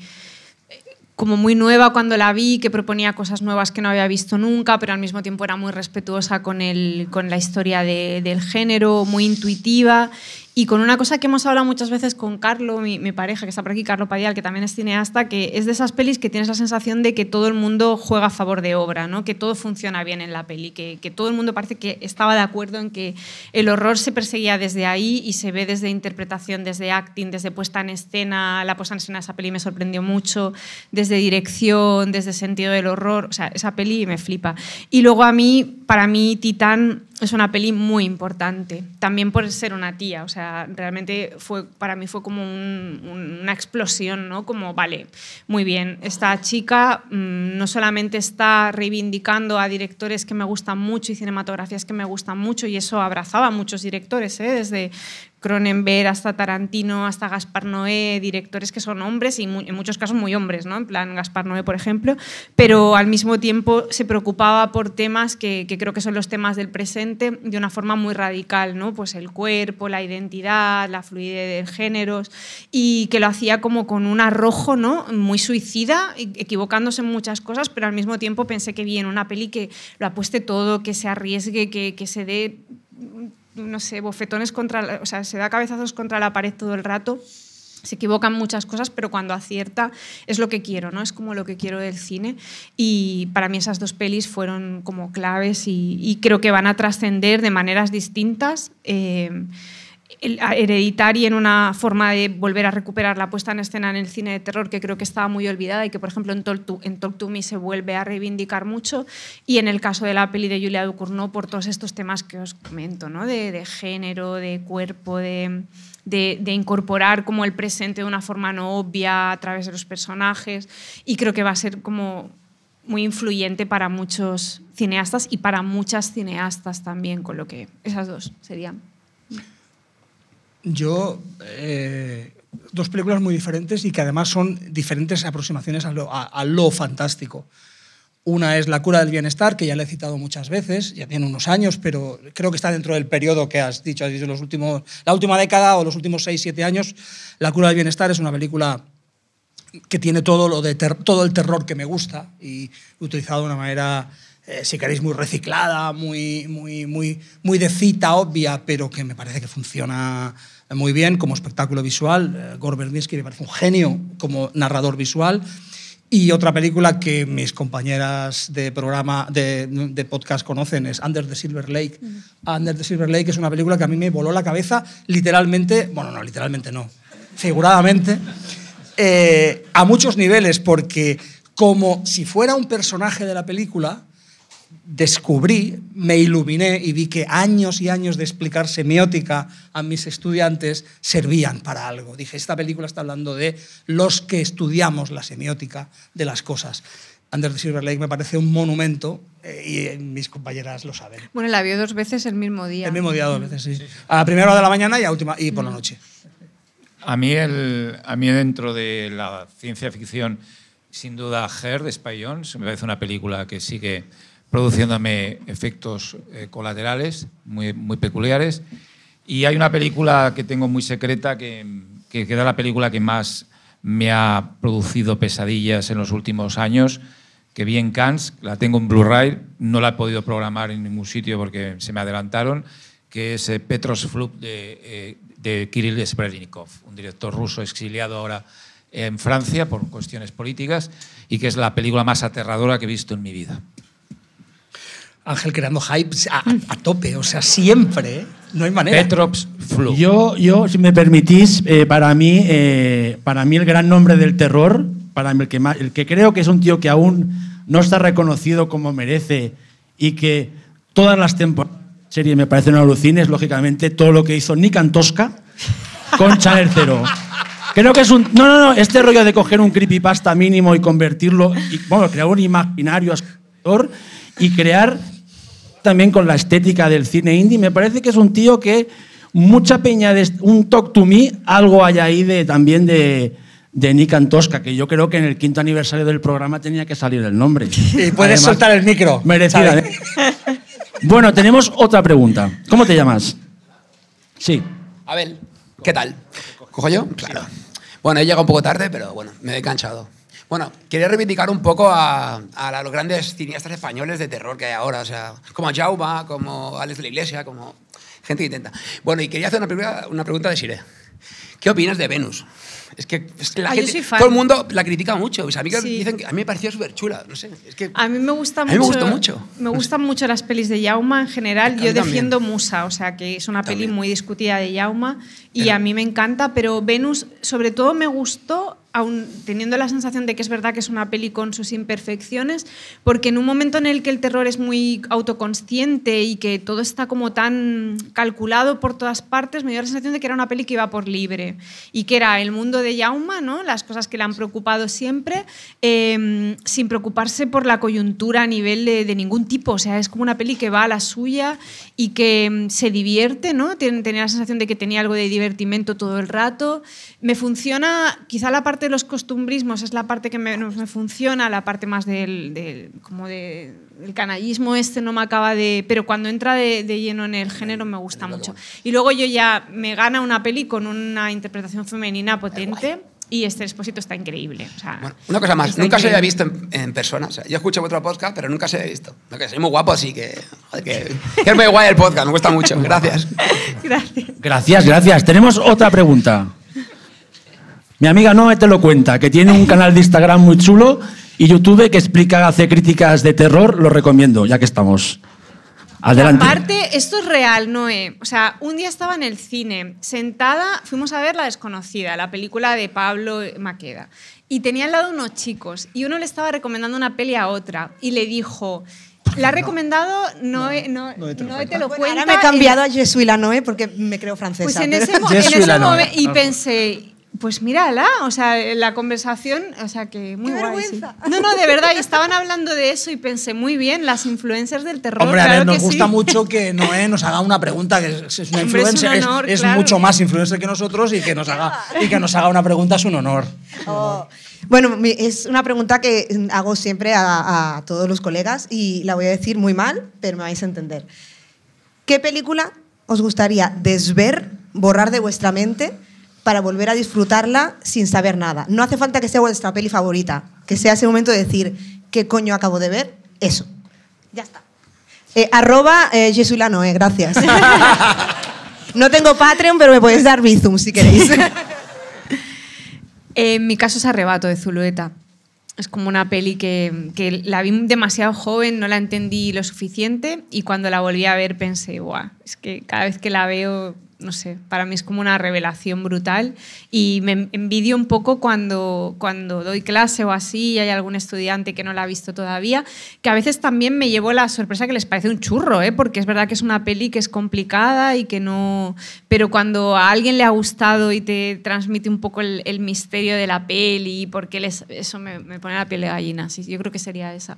eh, como muy nueva cuando la vi, que proponía cosas nuevas que no había visto nunca, pero al mismo tiempo era muy respetuosa con, el, con la historia del género, muy intuitiva y con una cosa que hemos hablado muchas veces con Carlo, mi, pareja que está por aquí, Carlo Padial, que también es cineasta, que es de esas pelis que tienes la sensación de que todo el mundo juega a favor de obra, ¿no? que todo funciona bien en la peli, que, que todo el mundo parece que estaba de acuerdo en que el horror se perseguía desde ahí y se ve desde interpretación, desde acting, desde puesta en escena. La puesta en escena de esa peli me sorprendió mucho, desde dirección, desde sentido del horror. O sea, esa peli me flipa. Y luego a mí, para mí, Titán es una peli muy importante, también por ser una tía, o sea, realmente fue, para mí fue como una explosión, ¿no? Como, vale, muy bien, esta chica mm, no solamente está reivindicando a directores que me gustan mucho y cinematografías que me gustan mucho, y eso abrazaba a muchos directores, ¿eh? desde Cronenberg hasta Tarantino, hasta Gaspar Noé, directores que son hombres y en muchos casos muy hombres, ¿no? en plan Gaspar Noé, por ejemplo, pero al mismo tiempo se preocupaba por temas que, creo que son los temas del presente de una forma muy radical, ¿no? pues el cuerpo, la identidad, la fluidez de géneros, y que lo hacía como con un arrojo ¿no? muy suicida, equivocándose en muchas cosas, pero al mismo tiempo pensé que bien, una peli que lo apueste todo, que se arriesgue, que se dé no sé, bofetones contra, o sea, se da cabezazos contra la pared todo el rato se equivocan muchas cosas, pero cuando acierta es lo que quiero, ¿no? Es como lo que quiero del cine. Y para mí esas dos pelis fueron como claves y, creo que van a trascender de maneras distintas. Eh, Hereditary en una forma de volver a recuperar la puesta en escena en el cine de terror que creo que estaba muy olvidada y que, por ejemplo, en Talk to, en Talk to Me se vuelve a reivindicar mucho. Y en el caso de la peli de Julia Ducournau, por todos estos temas que os comento, ¿no? de, de género, de cuerpo, de, de, de, incorporar como el presente de una forma no obvia a través de los personajes. Y creo que va a ser como muy influyente para muchos cineastas y para muchas cineastas también, con lo que esas dos serían. Yo, eh, dos películas muy diferentes y que además son diferentes aproximaciones a lo, fantástico. Una es La cura del bienestar, que ya le he citado muchas veces, ya tiene unos años, pero creo que está dentro del periodo que has dicho, has dicho los últimos, la última década o los últimos 6, 7 años. La cura del bienestar es una película que tiene todo, lo de todo el terror que me gusta y utilizado de una manera eh, si queréis, muy reciclada, muy, muy, muy, muy de cita obvia, pero que me parece que funciona muy bien como espectáculo visual. Eh, Gore Verbinski me parece un genio como narrador visual. Y otra película que mis compañeras de programa, de, de, podcast conocen es Under the Silver Lake. Under the Silver Lake es una película que a mí me voló la cabeza literalmente, bueno, no, literalmente no, figuradamente, eh, a muchos niveles, porque como si fuera un personaje de la película, descubrí, me iluminé y vi que años y años de explicar semiótica a mis estudiantes servían para algo. Dije, esta película está hablando de los que estudiamos la semiótica de las cosas. Under the Silver Lake me parece un monumento eh, y mis compañeras lo saben. Bueno, la vio dos veces el mismo día. El mismo día dos veces, sí. A la primera hora de la mañana y, a última, y por la noche. A mí, el, a mí dentro de la ciencia ficción, sin duda, Her de Spy Jones me parece una película que sigue produciéndome efectos eh, colaterales muy, muy peculiares. Y hay una película que tengo muy secreta, que, que queda la película que más me ha producido pesadillas en los últimos años, que vi en Cannes, la tengo en Blu-ray, no la he podido programar en ningún sitio porque se me adelantaron, que es eh, Petros Flup de, eh, de Kirill Sprelnikov, un director ruso exiliado ahora en Francia por cuestiones políticas y que es la película más aterradora que he visto en mi vida. Ángel creando hype a, tope, o sea, siempre, no hay manera. Petrops Flu. Yo, yo, si me permitís, eh, para, mí, eh, para mí el gran nombre del terror, para mí el que, el que creo que es un tío que aún no está reconocido como merece y que todas las temporadas serie me parecen alucines, lógicamente, todo lo que hizo Nick Antosca con Channel Zero. Creo que es un. No, no, no. Este rollo de coger un creepypasta mínimo y convertirlo. Y, bueno, crear un imaginario actor y crear también con la estética del cine indie. Me parece que es un tío que mucha peña de un talk to me, algo hay ahí de, también de, de Nick Antosca, que yo creo que en el quinto aniversario del programa tenía que salir el nombre. Y puedes soltar el micro. Merecida. ¿eh? bueno, tenemos otra pregunta. ¿Cómo te llamas? Sí. Abel, ¿qué tal? ¿Cojo yo? Claro. Bueno, he llegado un poco tarde, pero bueno, me he canchado. Bueno, quería reivindicar un poco a, los grandes cineastas españoles de terror que hay ahora, o sea, como a Jauba, como Alex de la Iglesia, como gente que intenta. Bueno, y quería hacer una, una pregunta de Sire. ¿Qué opinas de Venus? Es que, la ah, gente, todo el mundo la critica mucho. a, mí dicen que a mí me pareció súper chula. No sé, es que a mí me gusta mucho. me gustó mucho. Me gustan mucho las pelis de Yauma en general. Yo defiendo Musa, o sea, que es una peli muy discutida de Yauma y a mí me encanta, pero Venus sobre todo me gustó aun teniendo la sensación de que es verdad que es una peli con sus imperfecciones, porque en un momento en el que el terror es muy autoconsciente y que todo está como tan calculado por todas partes, me dio la sensación de que era una peli que iba por libre y que era el mundo de Yauma, ¿no? las cosas que le han preocupado siempre, em, sin preocuparse por la coyuntura a nivel de, ningún tipo. O sea, es como una peli que va a la suya y que em, se divierte, ¿no? tenía la sensación de que tenía algo de divertimento todo el rato. Me funciona quizá la parte de los costumbrismos es la parte que menos me funciona, la parte más del, como de, del canallismo este no me acaba de... Pero cuando entra de, lleno en el género me gusta mucho. Y luego yo ya me gana una peli con una interpretación femenina potente. Y este expósito está increíble. una cosa más, nunca se había visto en, persona. yo escucho vuestro podcast, pero nunca se había visto. que soy muy guapo, así que, que, es muy guay el podcast, me gusta mucho. Gracias. gracias. Gracias, gracias. Tenemos otra pregunta. Mi amiga no te lo cuenta, que tiene un canal de Instagram muy chulo y YouTube que explica, hace críticas de terror, lo recomiendo, ya que estamos. Adelante. Aparte, esto es real, Noé. O sea, un día estaba en el cine, sentada, fuimos a ver La Desconocida, la película de Pablo Maqueda. Y tenía al lado unos chicos y uno le estaba recomendando una peli a otra y le dijo, la ha recomendado Noé, no, Noé te lo, Noé te lo Bueno, cuenta. ahora me he cambiado en- a Jesús la Noé porque me creo francesa. Pues en ese, en ese momento y pensé, pues mírala, o sea, la conversación, o sea, que muy ¡Qué guay, sí. vergüenza! No, no, de verdad, y estaban hablando de eso y pensé, muy bien, las influencers del terror, Hombre, a claro ver, nos gusta sí. mucho que Noé nos haga una pregunta, que es, es una Hombre, es un influencer, es, honor, es claro. mucho más influencer que nosotros y que nos haga, y que nos haga una pregunta es un honor. Oh. Bueno, es una pregunta que hago siempre a, a todos los colegas y la voy a decir muy mal, pero me vais a entender. ¿Qué película os gustaría desver, borrar de vuestra mente para volver a disfrutarla sin saber nada? No hace falta que sea vuestra peli favorita, que sea ese momento de decir, ¿qué coño acabo de ver? Eso. Ya está. Eh, arroba eh, Lanoe, gracias. no tengo Patreon, pero me podéis dar Bizum si queréis. En mi caso es Arrebato de Zulueta. Es como una peli que, que la vi demasiado joven, no la entendí lo suficiente y cuando la volví a ver pensé, Buah, es que cada vez que la veo, no sé, para mí es como una revelación brutal y me envidio un poco cuando, cuando doy clase o así y hay algún estudiante que no la ha visto todavía, que a veces también me llevo la sorpresa que les parece un churro, ¿eh? porque es verdad que es una peli que es complicada y que no... Pero cuando a alguien le ha gustado y te transmite un poco el, misterio de la peli, porque les, eso me, me pone la piel de gallina, sí, yo creo que sería esa.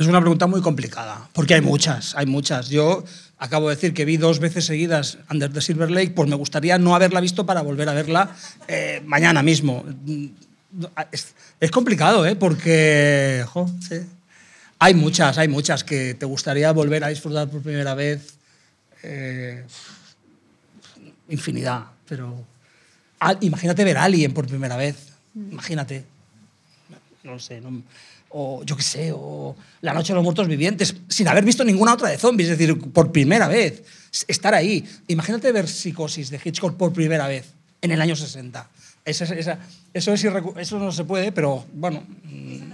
Es una pregunta muy complicada, porque hay muchas, hay muchas. Yo acabo de decir que vi dos veces seguidas Under the Silver Lake, pues me gustaría no haberla visto para volver a verla eh, mañana mismo. Es, complicado, ¿eh? Porque jo, sí. hay muchas, hay muchas que te gustaría volver a disfrutar por primera vez. eh, infinidad, pero... Imagínate ver a Alien por primera vez, imagínate no sé, no- o yo qué sé, o La Noche de los Muertos Vivientes, sin haber visto ninguna otra de zombies, es decir, por primera vez, estar ahí. Imagínate ver Psicosis de Hitchcock por primera vez, en el año 60. Esa, esa- eso, es eso no se puede, pero bueno, mm,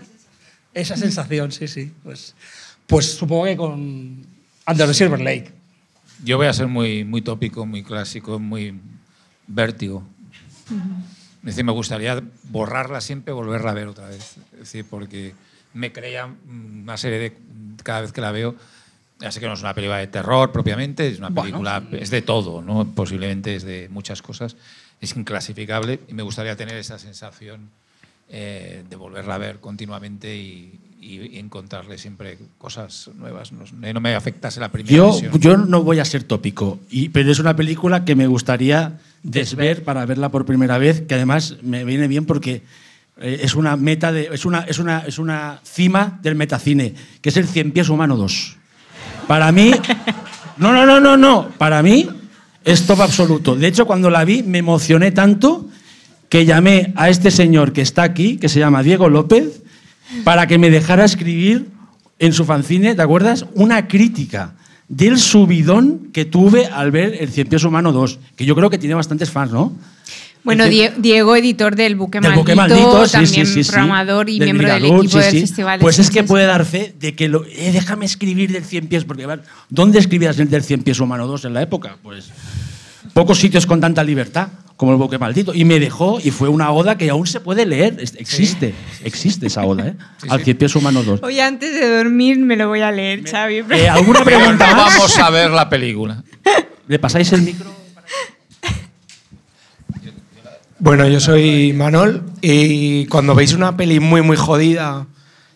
esa sensación, sí, sí. Pues, pues supongo que con Under the Silver Lake. Yo voy a ser muy, muy tópico, muy clásico, muy vértigo. Es decir, me gustaría borrarla siempre, volverla a ver otra vez. Es decir, porque me creía una serie de. Cada vez que la veo, ya sé que no es una película de terror propiamente, es una Bueno, película. es de todo, ¿no? Posiblemente es de muchas cosas. Es inclasificable y me gustaría tener esa sensación eh, de volverla a ver continuamente y, y- y encontrarle siempre cosas nuevas. No, no me afectase la primera Yo, visión. yo no voy a ser tópico, y, pero es una película que me gustaría desver para verla por primera vez, que además me viene bien porque eh, es una meta de, es una, es una, es una cima del metacine, que es el Cien Pies Humano 2. Para mí, no, no, no, no, no, para mí es top absoluto. De hecho, cuando la vi me emocioné tanto que llamé a este señor que está aquí, que se llama Diego López, para que me dejara escribir en su fanzine, ¿te acuerdas? Una crítica del subidón que tuve al ver El Cien Pies Humano 2, que yo creo que tiene bastantes fans, ¿no? Bueno, Diego, editor del Buque del Maldito, Buque Maldito, sí, también sí, sí, programador y Del miembro del equipo del. Festival Pues es que puede dar fe de que lo, eh, déjame escribir del Cien Pies, porque ¿dónde escribías el del Cien Pies Humano 2 en la época? Pues pocos sitios con tanta libertad como el Buque Maldito. Y me dejó, y fue una oda que aún se puede leer. Existe, existe esa oda, ¿eh? Al Cien Pies Humano 2. Hoy antes de dormir me lo voy a leer, Xavi. Eh, ¿Alguna Pero pregunta no más? vamos a ver la película. ¿Le pasáis el micro? Bueno, yo soy Manol y cuando veis una peli muy muy jodida,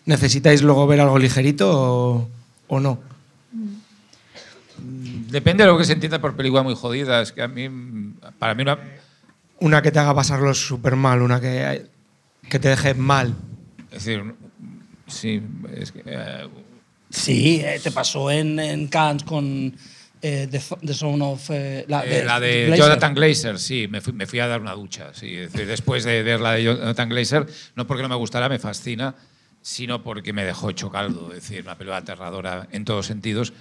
¿necesitáis luego ver algo ligerito o, o no? Depende de lo que se entienda por película muy jodida. Es que a mí, para mí, una, Una que te haga pasarlo súper mal, una que, que te deje mal. es decir, sí, es que, eh, Sí, eh, te pasó en, en Cannes con eh, the, Zo- The Zone of... eh, la, eh, la de Glazer. Jonathan Glazer, sí, me fui, me fui a dar una ducha. Sí, es decir, después de ver la de Jonathan Glazer, no porque no me gustara, me fascina, sino porque me dejó hecho caldo. Es decir, una película aterradora en todos sentidos.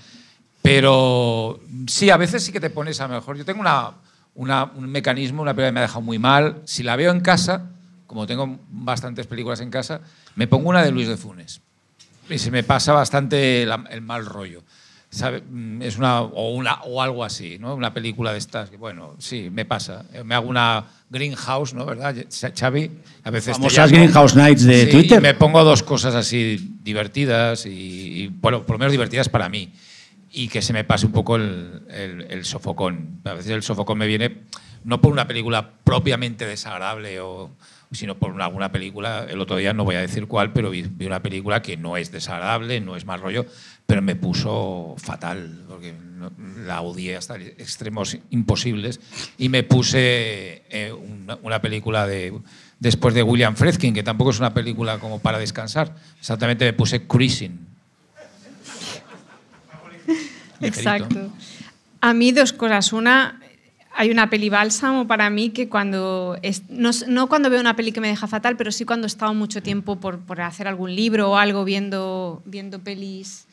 Pero sí, a veces sí que te pones a mejor. Yo tengo una, una- un mecanismo, una película que me ha dejado muy mal. Si la veo en casa, como tengo bastantes películas en casa, me pongo una de Luis de Funes. Y se me pasa bastante el mal rollo. ¿Sabe? Mm, Es una o, una o algo así, ¿no? Una película de estas que, bueno, sí, me pasa. Eh, Me hago una Greenhouse, ¿no? ¿Verdad, Xavi? A veces Famosas. Greenhouse Nights de Sí, Twitter. me pongo dos cosas así divertidas y, y, bueno, por lo menos divertidas para mí. Y que se me pase un poco el, el- el sofocón. A veces el sofocón me viene no por una película propiamente desagradable o sino por una, alguna película, el otro día no voy a decir cuál, pero vi, vi una película que no es desagradable, no es mal rollo, pero me puso fatal, porque no- la odié hasta extremos imposibles, y me puse eh, una, una película de, después de William Friedkin, que tampoco es una película como para descansar, exactamente me puse Cruising. Ligerito. Exacto. A mí dos cosas. Una, hay una peli bálsamo para mí que cuando, es- no, no cuando veo una peli que me deja fatal, pero sí cuando he estado mucho tiempo por, por hacer algún libro o algo viendo, viendo pelis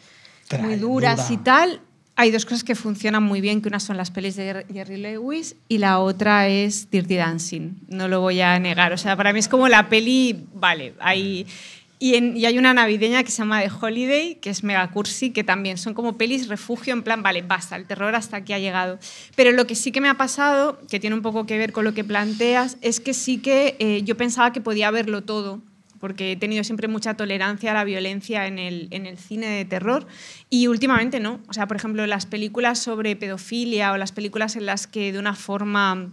muy Trae, duras dura. y tal. Hay dos cosas que funcionan muy bien, que una son las pelis de Jerry Lewis y la otra es Dirty Dancing. No lo voy a negar. O sea, para mí es como la peli, vale, hay... Y, hay una navideña que se llama The Holiday, que es mega cursi, que también son como pelis refugio, en plan, vale, basta, el terror hasta aquí ha llegado. Pero lo que sí que me ha pasado, que tiene un poco que ver con lo que planteas, es que sí que eh, yo pensaba que podía verlo todo, porque he tenido siempre mucha tolerancia a la violencia en el, en el cine de terror y últimamente no. O sea, por ejemplo, las películas sobre pedofilia o las películas en las que de una forma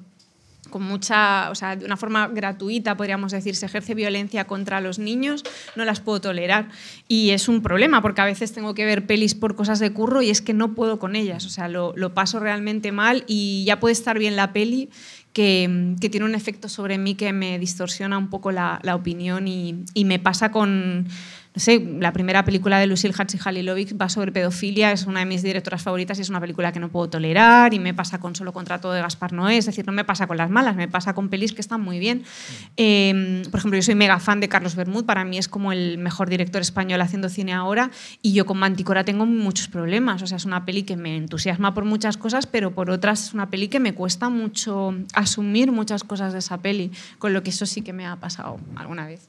con mucha, o sea, de una forma gratuita, podríamos decir, se ejerce violencia contra los niños, no las puedo tolerar. Y es un problema, porque a veces tengo que ver pelis por cosas de curro y es que no puedo con ellas. O sea, lo, lo paso realmente mal y ya puede estar bien la peli, que, que tiene un efecto sobre mí que me distorsiona un poco la, la opinión y, y me pasa con, no sé, la primera película de Lucille Hatzi-Halilovic va sobre pedofilia, es una de mis directoras favoritas y es una película que no puedo tolerar y me pasa con Solo Contrato de Gaspar Noé, es decir, no me pasa con las malas, me pasa con pelis que están muy bien. Eh, por ejemplo, yo soy mega fan de Carlos Bermud, para mí es como el mejor director español haciendo cine ahora y yo con Manticora tengo muchos problemas, o sea, es una peli que me entusiasma por muchas cosas, pero por otras es una peli que me cuesta mucho asumir muchas cosas de esa peli, con lo que eso sí que me ha pasado alguna vez.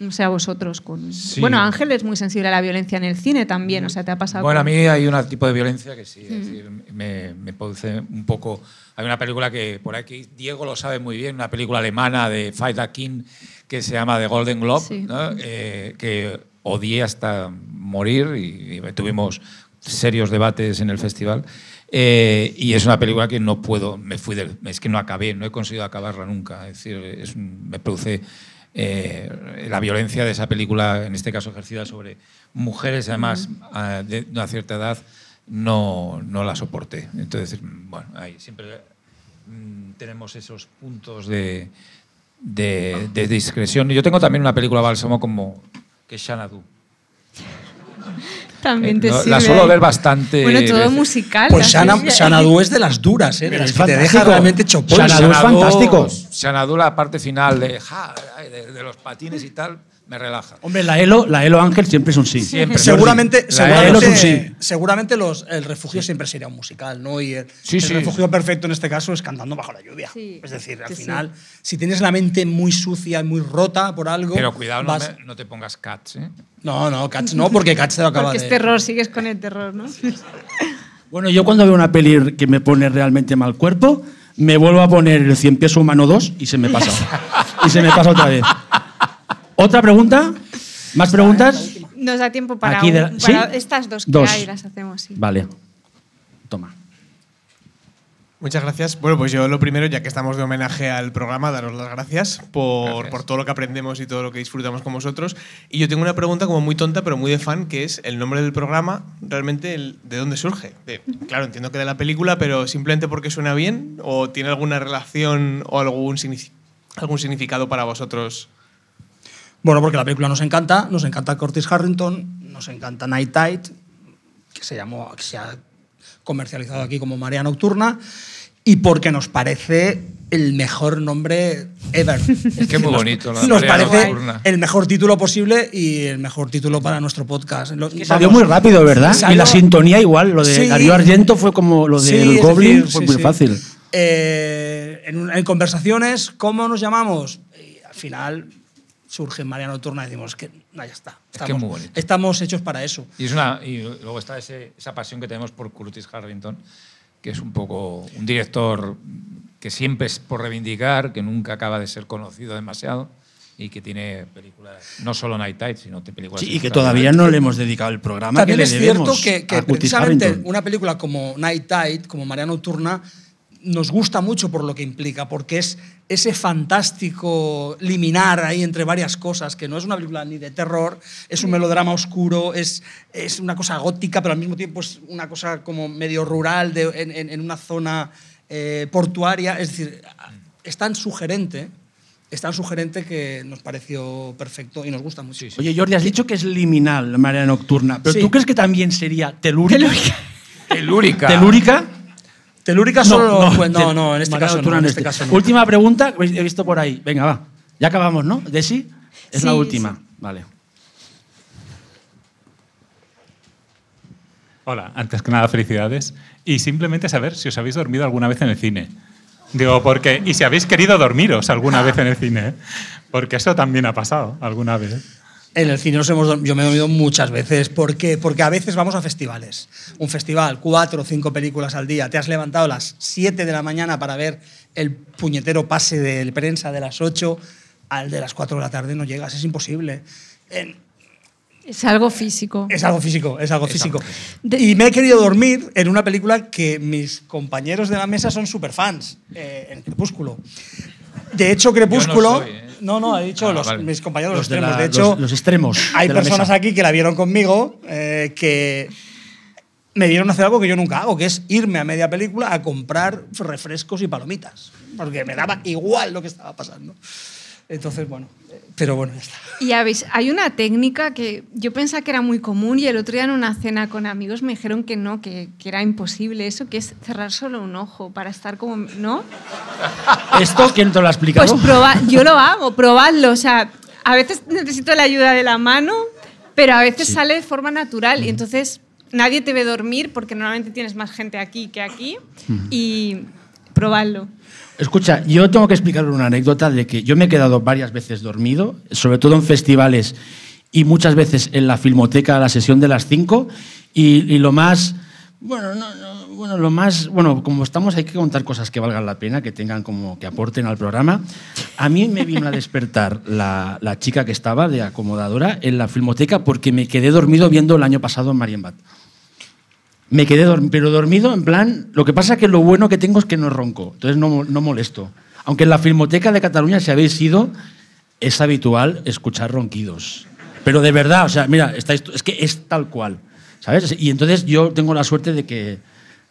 No sé a vosotros con... Sí. Bueno, Ángel es muy sensible a la violencia en el cine también, o sea, te ha pasado... Bueno, a mí hay un tipo de violencia que sí, es Mm. decir, me, me produce un poco... Hay una película que por aquí Diego lo sabe muy bien, una película alemana de Fight a King que se llama The Golden Globe, Sí. ¿no? Eh, que odié hasta morir y, y tuvimos serios debates en el festival. Eh, y es una película que no puedo, me fui del, es que no acabé, no he conseguido acabarla nunca. Es decir, es me produce eh, la violencia de esa película, en este caso ejercida sobre mujeres, además de una cierta edad, no, no la soporté. Entonces, bueno, ahí siempre mm, tenemos esos puntos de, de, de discreción. Yo tengo también una película bálsamo como que es Xanadu. También te Eh, no, sirve la suelo ver bastante Bueno, todo veces. musical. Pues Shana-. Xanadu es de las duras, ¿eh? de Pero las es que te deja realmente chopón. Xanadu es fantástico. Xanadu, la parte final de, ja, de los patines y tal, me relaja. Hombre, la Elo, la Elo Ángel siempre es un sí. Siempre. Seguramente, La seguramente, Elo es un sí. seguramente los, el refugio siempre sería un musical, ¿no? Y el, Sí, el sí. refugio perfecto en este caso es cantando bajo la lluvia. Sí, Es decir, al sí, sí. final, si tienes la mente muy sucia y muy rota por algo. Pero cuidado, no, vas- me- no te pongas cats, ¿eh? no, no, Cats no, porque Cats te lo acaba Porque de. es terror, sigues con el terror, ¿no? Bueno, yo cuando veo una peli que me pone realmente mal cuerpo, me vuelvo a poner el 100 pies humano 2 y se me pasa. y se me pasa otra vez. ¿Otra pregunta? ¿Más preguntas? Nos da tiempo para, Aquí de la- un- para ¿sí? estas dos que Dos. hay, las hacemos, sí. Vale. Toma. Muchas gracias. Bueno, pues yo lo primero, ya que estamos de homenaje al programa, daros las gracias por, Gracias. por todo lo que aprendemos y todo lo que disfrutamos con vosotros. Y yo tengo una pregunta como muy tonta, pero muy de fan, que es el nombre del programa, realmente, el- ¿de dónde surge? De- claro, entiendo que de la película, pero simplemente porque suena bien o tiene alguna relación o algún significado para vosotros. Bueno, porque la película nos encanta, nos encanta Curtis Harrington, nos encanta Night Tide, que se llamó, que se ha comercializado aquí como Marea Nocturna, y porque nos parece el mejor nombre ever. Es que muy bonito, la Nos Marea parece Nocturna. el mejor título posible y el mejor título para nuestro podcast. Lo- Salió vamos, muy rápido, ¿verdad? salió- Y la sintonía igual. Lo de Sí. Darío Argento fue como lo Sí, del Goblin, decir, fue sí, muy sí. fácil. Eh, en, en conversaciones, ¿cómo nos llamamos? Y al final surge María Nocturna y decimos que no, ya está. Es que Estamos, muy bonito. estamos hechos para eso. Y, es una, y luego está ese- esa pasión que tenemos por Curtis Harrington, que es un poco un director que siempre es por reivindicar, que nunca acaba de ser conocido demasiado y que tiene películas, no solo Night Tide, sino películas... Sí, y que todavía no le hemos dedicado el programa También que es le cierto que, que precisamente Harrington. una película como Night Tide, como María Nocturna, nos gusta mucho por lo que implica, porque es ese fantástico liminar ahí entre varias cosas, que no es una película ni de terror, es un melodrama oscuro, es, es una cosa gótica, pero al mismo tiempo es una cosa como medio rural, de- en, en- en una zona eh, portuaria. Es decir, es tan sugerente, es tan sugerente que nos pareció perfecto y nos gusta mucho. Oye, Jordi, has dicho que es liminal la marea nocturna, pero Sí. ¿tú crees que también sería telúrica? Telúrica. ¿Telúrica? Telúrica solo. no, pues no, en este caso no. En este es. caso no. Última pregunta, he visto por ahí. Venga, va. Ya acabamos, ¿no? ¿Desi? Es la última. sí. Vale. Hola, antes que nada, felicidades. Y simplemente saber si os habéis dormido alguna vez en el cine. Digo, porque. Y si habéis querido dormiros alguna vez en el cine. ¿eh? Porque eso también ha pasado alguna vez. En el cine nos hemos, yo me he dormido muchas veces. ¿Por qué? Porque a veces vamos a festivales. Un festival, cuatro o cinco películas al día. Te has levantado a las 7 de la mañana para ver el puñetero pase de prensa de las 8. Al de las 4 de la tarde no llegas, es imposible. En- Es algo físico. es algo físico, es algo físico. De- Y me he querido dormir en una película que mis compañeros de la mesa son super fans, en Crepúsculo. De hecho, Crepúsculo. soy, ¿eh? No, no, he dicho Ah, los, vale. mis compañeros Los los, de extremos. la- de hecho, los- los extremos Hay personas aquí que la vieron conmigo eh, que me dieron a hacer algo que yo nunca hago, que es irme a media película a comprar refrescos y palomitas. Porque me daba igual lo que estaba pasando. Entonces, bueno, pero bueno, ya está. Y habéis, hay una técnica que yo pensaba que era muy común y el otro día en una cena con amigos me dijeron que no, que, que era imposible eso, que es cerrar solo un ojo para estar como... ¿No? ¿Esto quién te lo ha explicado? Pues proba, yo lo hago, probadlo. O sea, a veces necesito la ayuda de la mano, pero a veces sale de forma natural y entonces nadie te ve dormir porque normalmente tienes más gente aquí que aquí y probadlo. Escucha, yo tengo que explicar una anécdota de que yo me he quedado varias veces dormido, sobre todo en festivales y muchas veces en la filmoteca a la sesión de las 5 y, lo más bueno, no, no, bueno, lo más bueno, como estamos hay que contar cosas que valgan la pena, que tengan como que aporten al programa. A mí me vino a despertar la, la chica que estaba de acomodadora en la filmoteca porque me quedé dormido viendo el año pasado en Marienbad. Me quedé dormido, pero dormido en plan. Lo que pasa es que lo bueno que tengo es que no ronco, entonces no, no molesto. Aunque en la Filmoteca de Cataluña, si habéis ido, es habitual escuchar ronquidos. Pero de verdad, o sea, mira, estáis, es que es tal cual, ¿sabes? Y entonces yo tengo la suerte de que,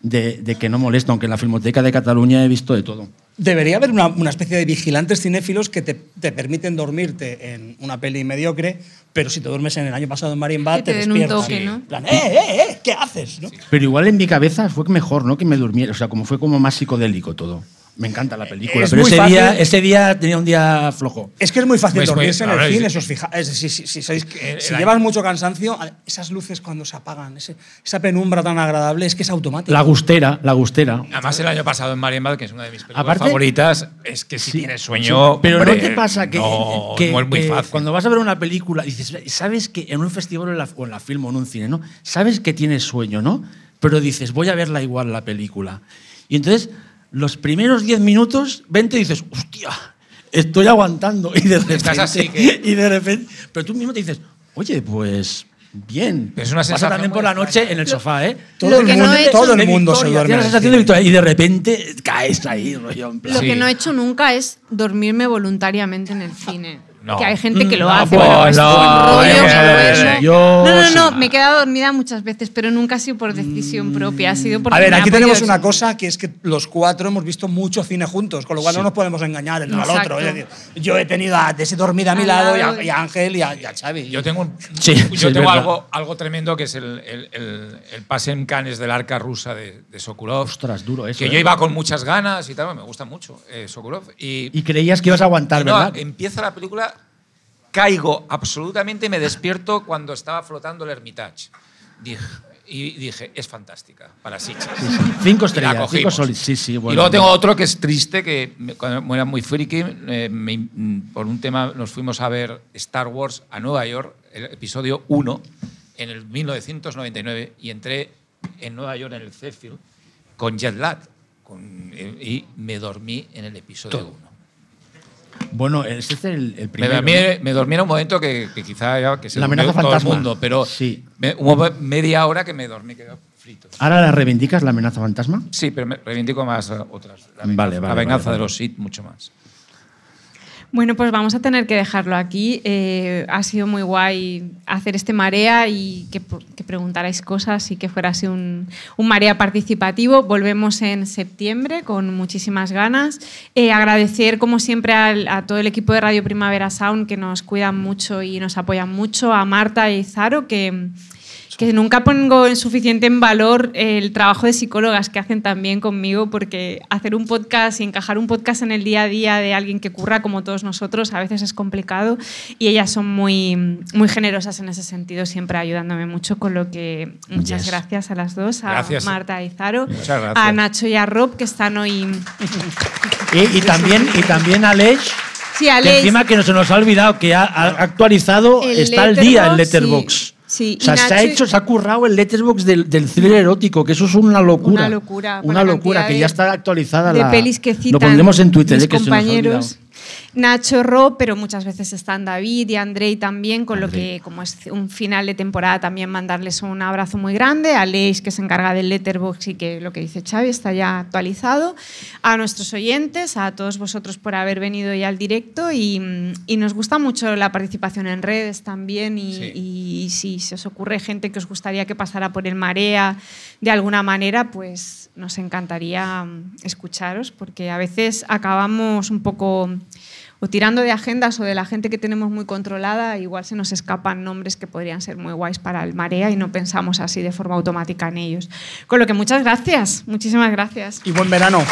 de, de que no molesto, aunque en la Filmoteca de Cataluña he visto de todo. Debería haber una, una especie de vigilantes cinéfilos que te, te permiten dormirte en una peli mediocre, pero si te duermes en el año pasado en Marienbad, Que te te, un despiertas. toque, ¿no? En plan, ¡eh, eh, eh! ¿Qué haces? ¿no? Pero igual en mi cabeza fue mejor, ¿no? Que me durmiera, o sea, como fue como más psicodélico todo. Me encanta la película, Es pero muy ese fácil. día, ese día tenía un día flojo. Es que es muy fácil Es muy- dormirse en el cine, si os fijáis. Si, si- si sois- el si año- llevas mucho cansancio, esas luces cuando se apagan, ese- esa penumbra tan agradable, es que es automático. La gustera, la gustera. Además, el año pasado en Marienbad, que es una de mis películas Aparte- favoritas, es que si Sí, tienes sueño. sí, pero hombre, no te pasa que, no, que- no es muy que fácil. cuando vas a ver una película dices, sabes que en un festival o en, la, o en la film o en un cine, ¿no? Sabes que tienes sueño, ¿no? Pero dices, voy a verla igual la película. Y entonces, los primeros 10 minutos, vente y dices, hostia, estoy aguantando. Y de repente, Estás así que- y de repente, pero tú mismo te dices, oye, pues bien. Pero es una Pasa sensación también por la noche en el sofá, ¿eh? Todo, Lo el no mundo, he todo el mundo se duerme. tienes en la sensación de cine. victoria y de repente caes ahí, rollo, en plan. Lo Sí. que no he hecho nunca es dormirme voluntariamente en el cine. No. Que hay gente que lo Mm, hace. no, bueno, pues es un no, rollo, eh, yo no, no, no, sí. me he quedado dormida muchas veces, pero nunca ha sido por decisión propia. Ha sido porque A ver, aquí tenemos una cosa que es que los cuatro hemos visto mucho cine juntos, con lo cual no nos podemos engañar el uno al otro. Es decir, yo he tenido a Desi dormida a mi Al lado, y a, y- a Ángel y a, y a Xavi. Yo tengo, un- Sí, yo sí, tengo algo, algo tremendo que es el, el, el, el pase en Cannes del arca rusa de, de Sokurov. Ostras, duro eso. que ¿eh? yo iba con muchas ganas y tal, me gusta mucho eh, Sokurov. Y, Y creías que ibas a aguantar, no, ¿verdad? empieza la película, caigo absolutamente y me despierto cuando estaba flotando el Hermitage. Dije, Y dije, es fantástica para Sitges. Cinco estrellas, cinco solis. Sí, sí, bueno. y luego tengo otro que es triste, que cuando era muy friki, eh, me- por un tema nos fuimos a ver Star Wars a Nueva York, el episodio 1, en el 1999, y entré en Nueva York en el Sheffield con jet lag. con- eh, y me dormí en el episodio 1. Bueno, ese es el, el Me primero. dormí, me dormí en un momento que, que quizá ya que se La amenaza todo el mundo, pero Sí. me- hubo media hora que me dormí quedé frito. ¿Ahora la reivindicas, la amenaza fantasma? Sí, pero me reivindico más otras. La venganza, Vale, vale, la venganza vale, de los Sith mucho más. Bueno, pues vamos a tener que dejarlo aquí. Eh, ha sido muy guay hacer este marea y que, que preguntarais cosas y que fuera así un, un marea participativo. Volvemos en septiembre con muchísimas ganas. Eh, agradecer, como siempre, a todo el equipo de Radio Primavera Sound que nos cuidan mucho y nos apoyan mucho, a Marta y Zaro que que nunca pongo en suficiente en valor el trabajo de psicólogas que hacen también conmigo, porque hacer un podcast y encajar un podcast en el día a día de alguien que curra como todos nosotros a veces es complicado y ellas son muy, muy generosas en ese sentido, siempre ayudándome mucho, con lo que muchas Yes. gracias a las dos, a Gracias. Marta y Zaro, a Nacho y a Rob que están hoy... Y, y también, y también Sí, Aleix. que encima que no se nos ha olvidado que ha, ha actualizado, El está al día el Letterboxd, Letterbox. sí. O sea, se ha hecho, se ha currado el Letterbox del, del thriller erótico, que eso es una locura. Una locura, Una locura, que ya está actualizada de la. pelis que citan Lo pondremos en Twitter, mis eh, que se nos ha compañeros. Nacho Ro, pero muchas veces están David y Andrei también, con lo que, como es un final de temporada, también mandarles un abrazo muy grande. A Aleix, que se encarga del letterbox y que lo que dice Xavi está ya actualizado. A nuestros oyentes, a todos vosotros por haber venido ya al directo. Y, y nos gusta mucho la participación en redes también. Y, Sí. y si se os ocurre gente que os gustaría que pasara por el Marea de alguna manera, pues nos encantaría mm, escucharos, porque a veces acabamos un poco o tirando de agendas o de la gente que tenemos muy controlada, igual se nos escapan nombres que podrían ser muy guays para el Marea y no pensamos así de forma automática en ellos. Con lo que muchas gracias, muchísimas gracias. Y buen verano.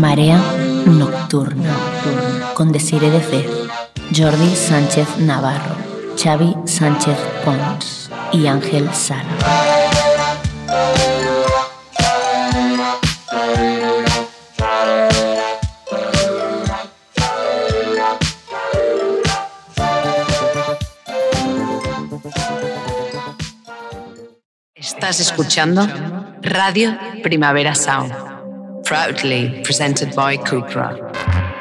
Marea Nocturna con Desire de Fe, Jordi Sánchez Navarro, Xavi Sánchez Pons y Ángel Sala. Estás escuchando Radio Primavera Sound. Proudly presented by Cupra.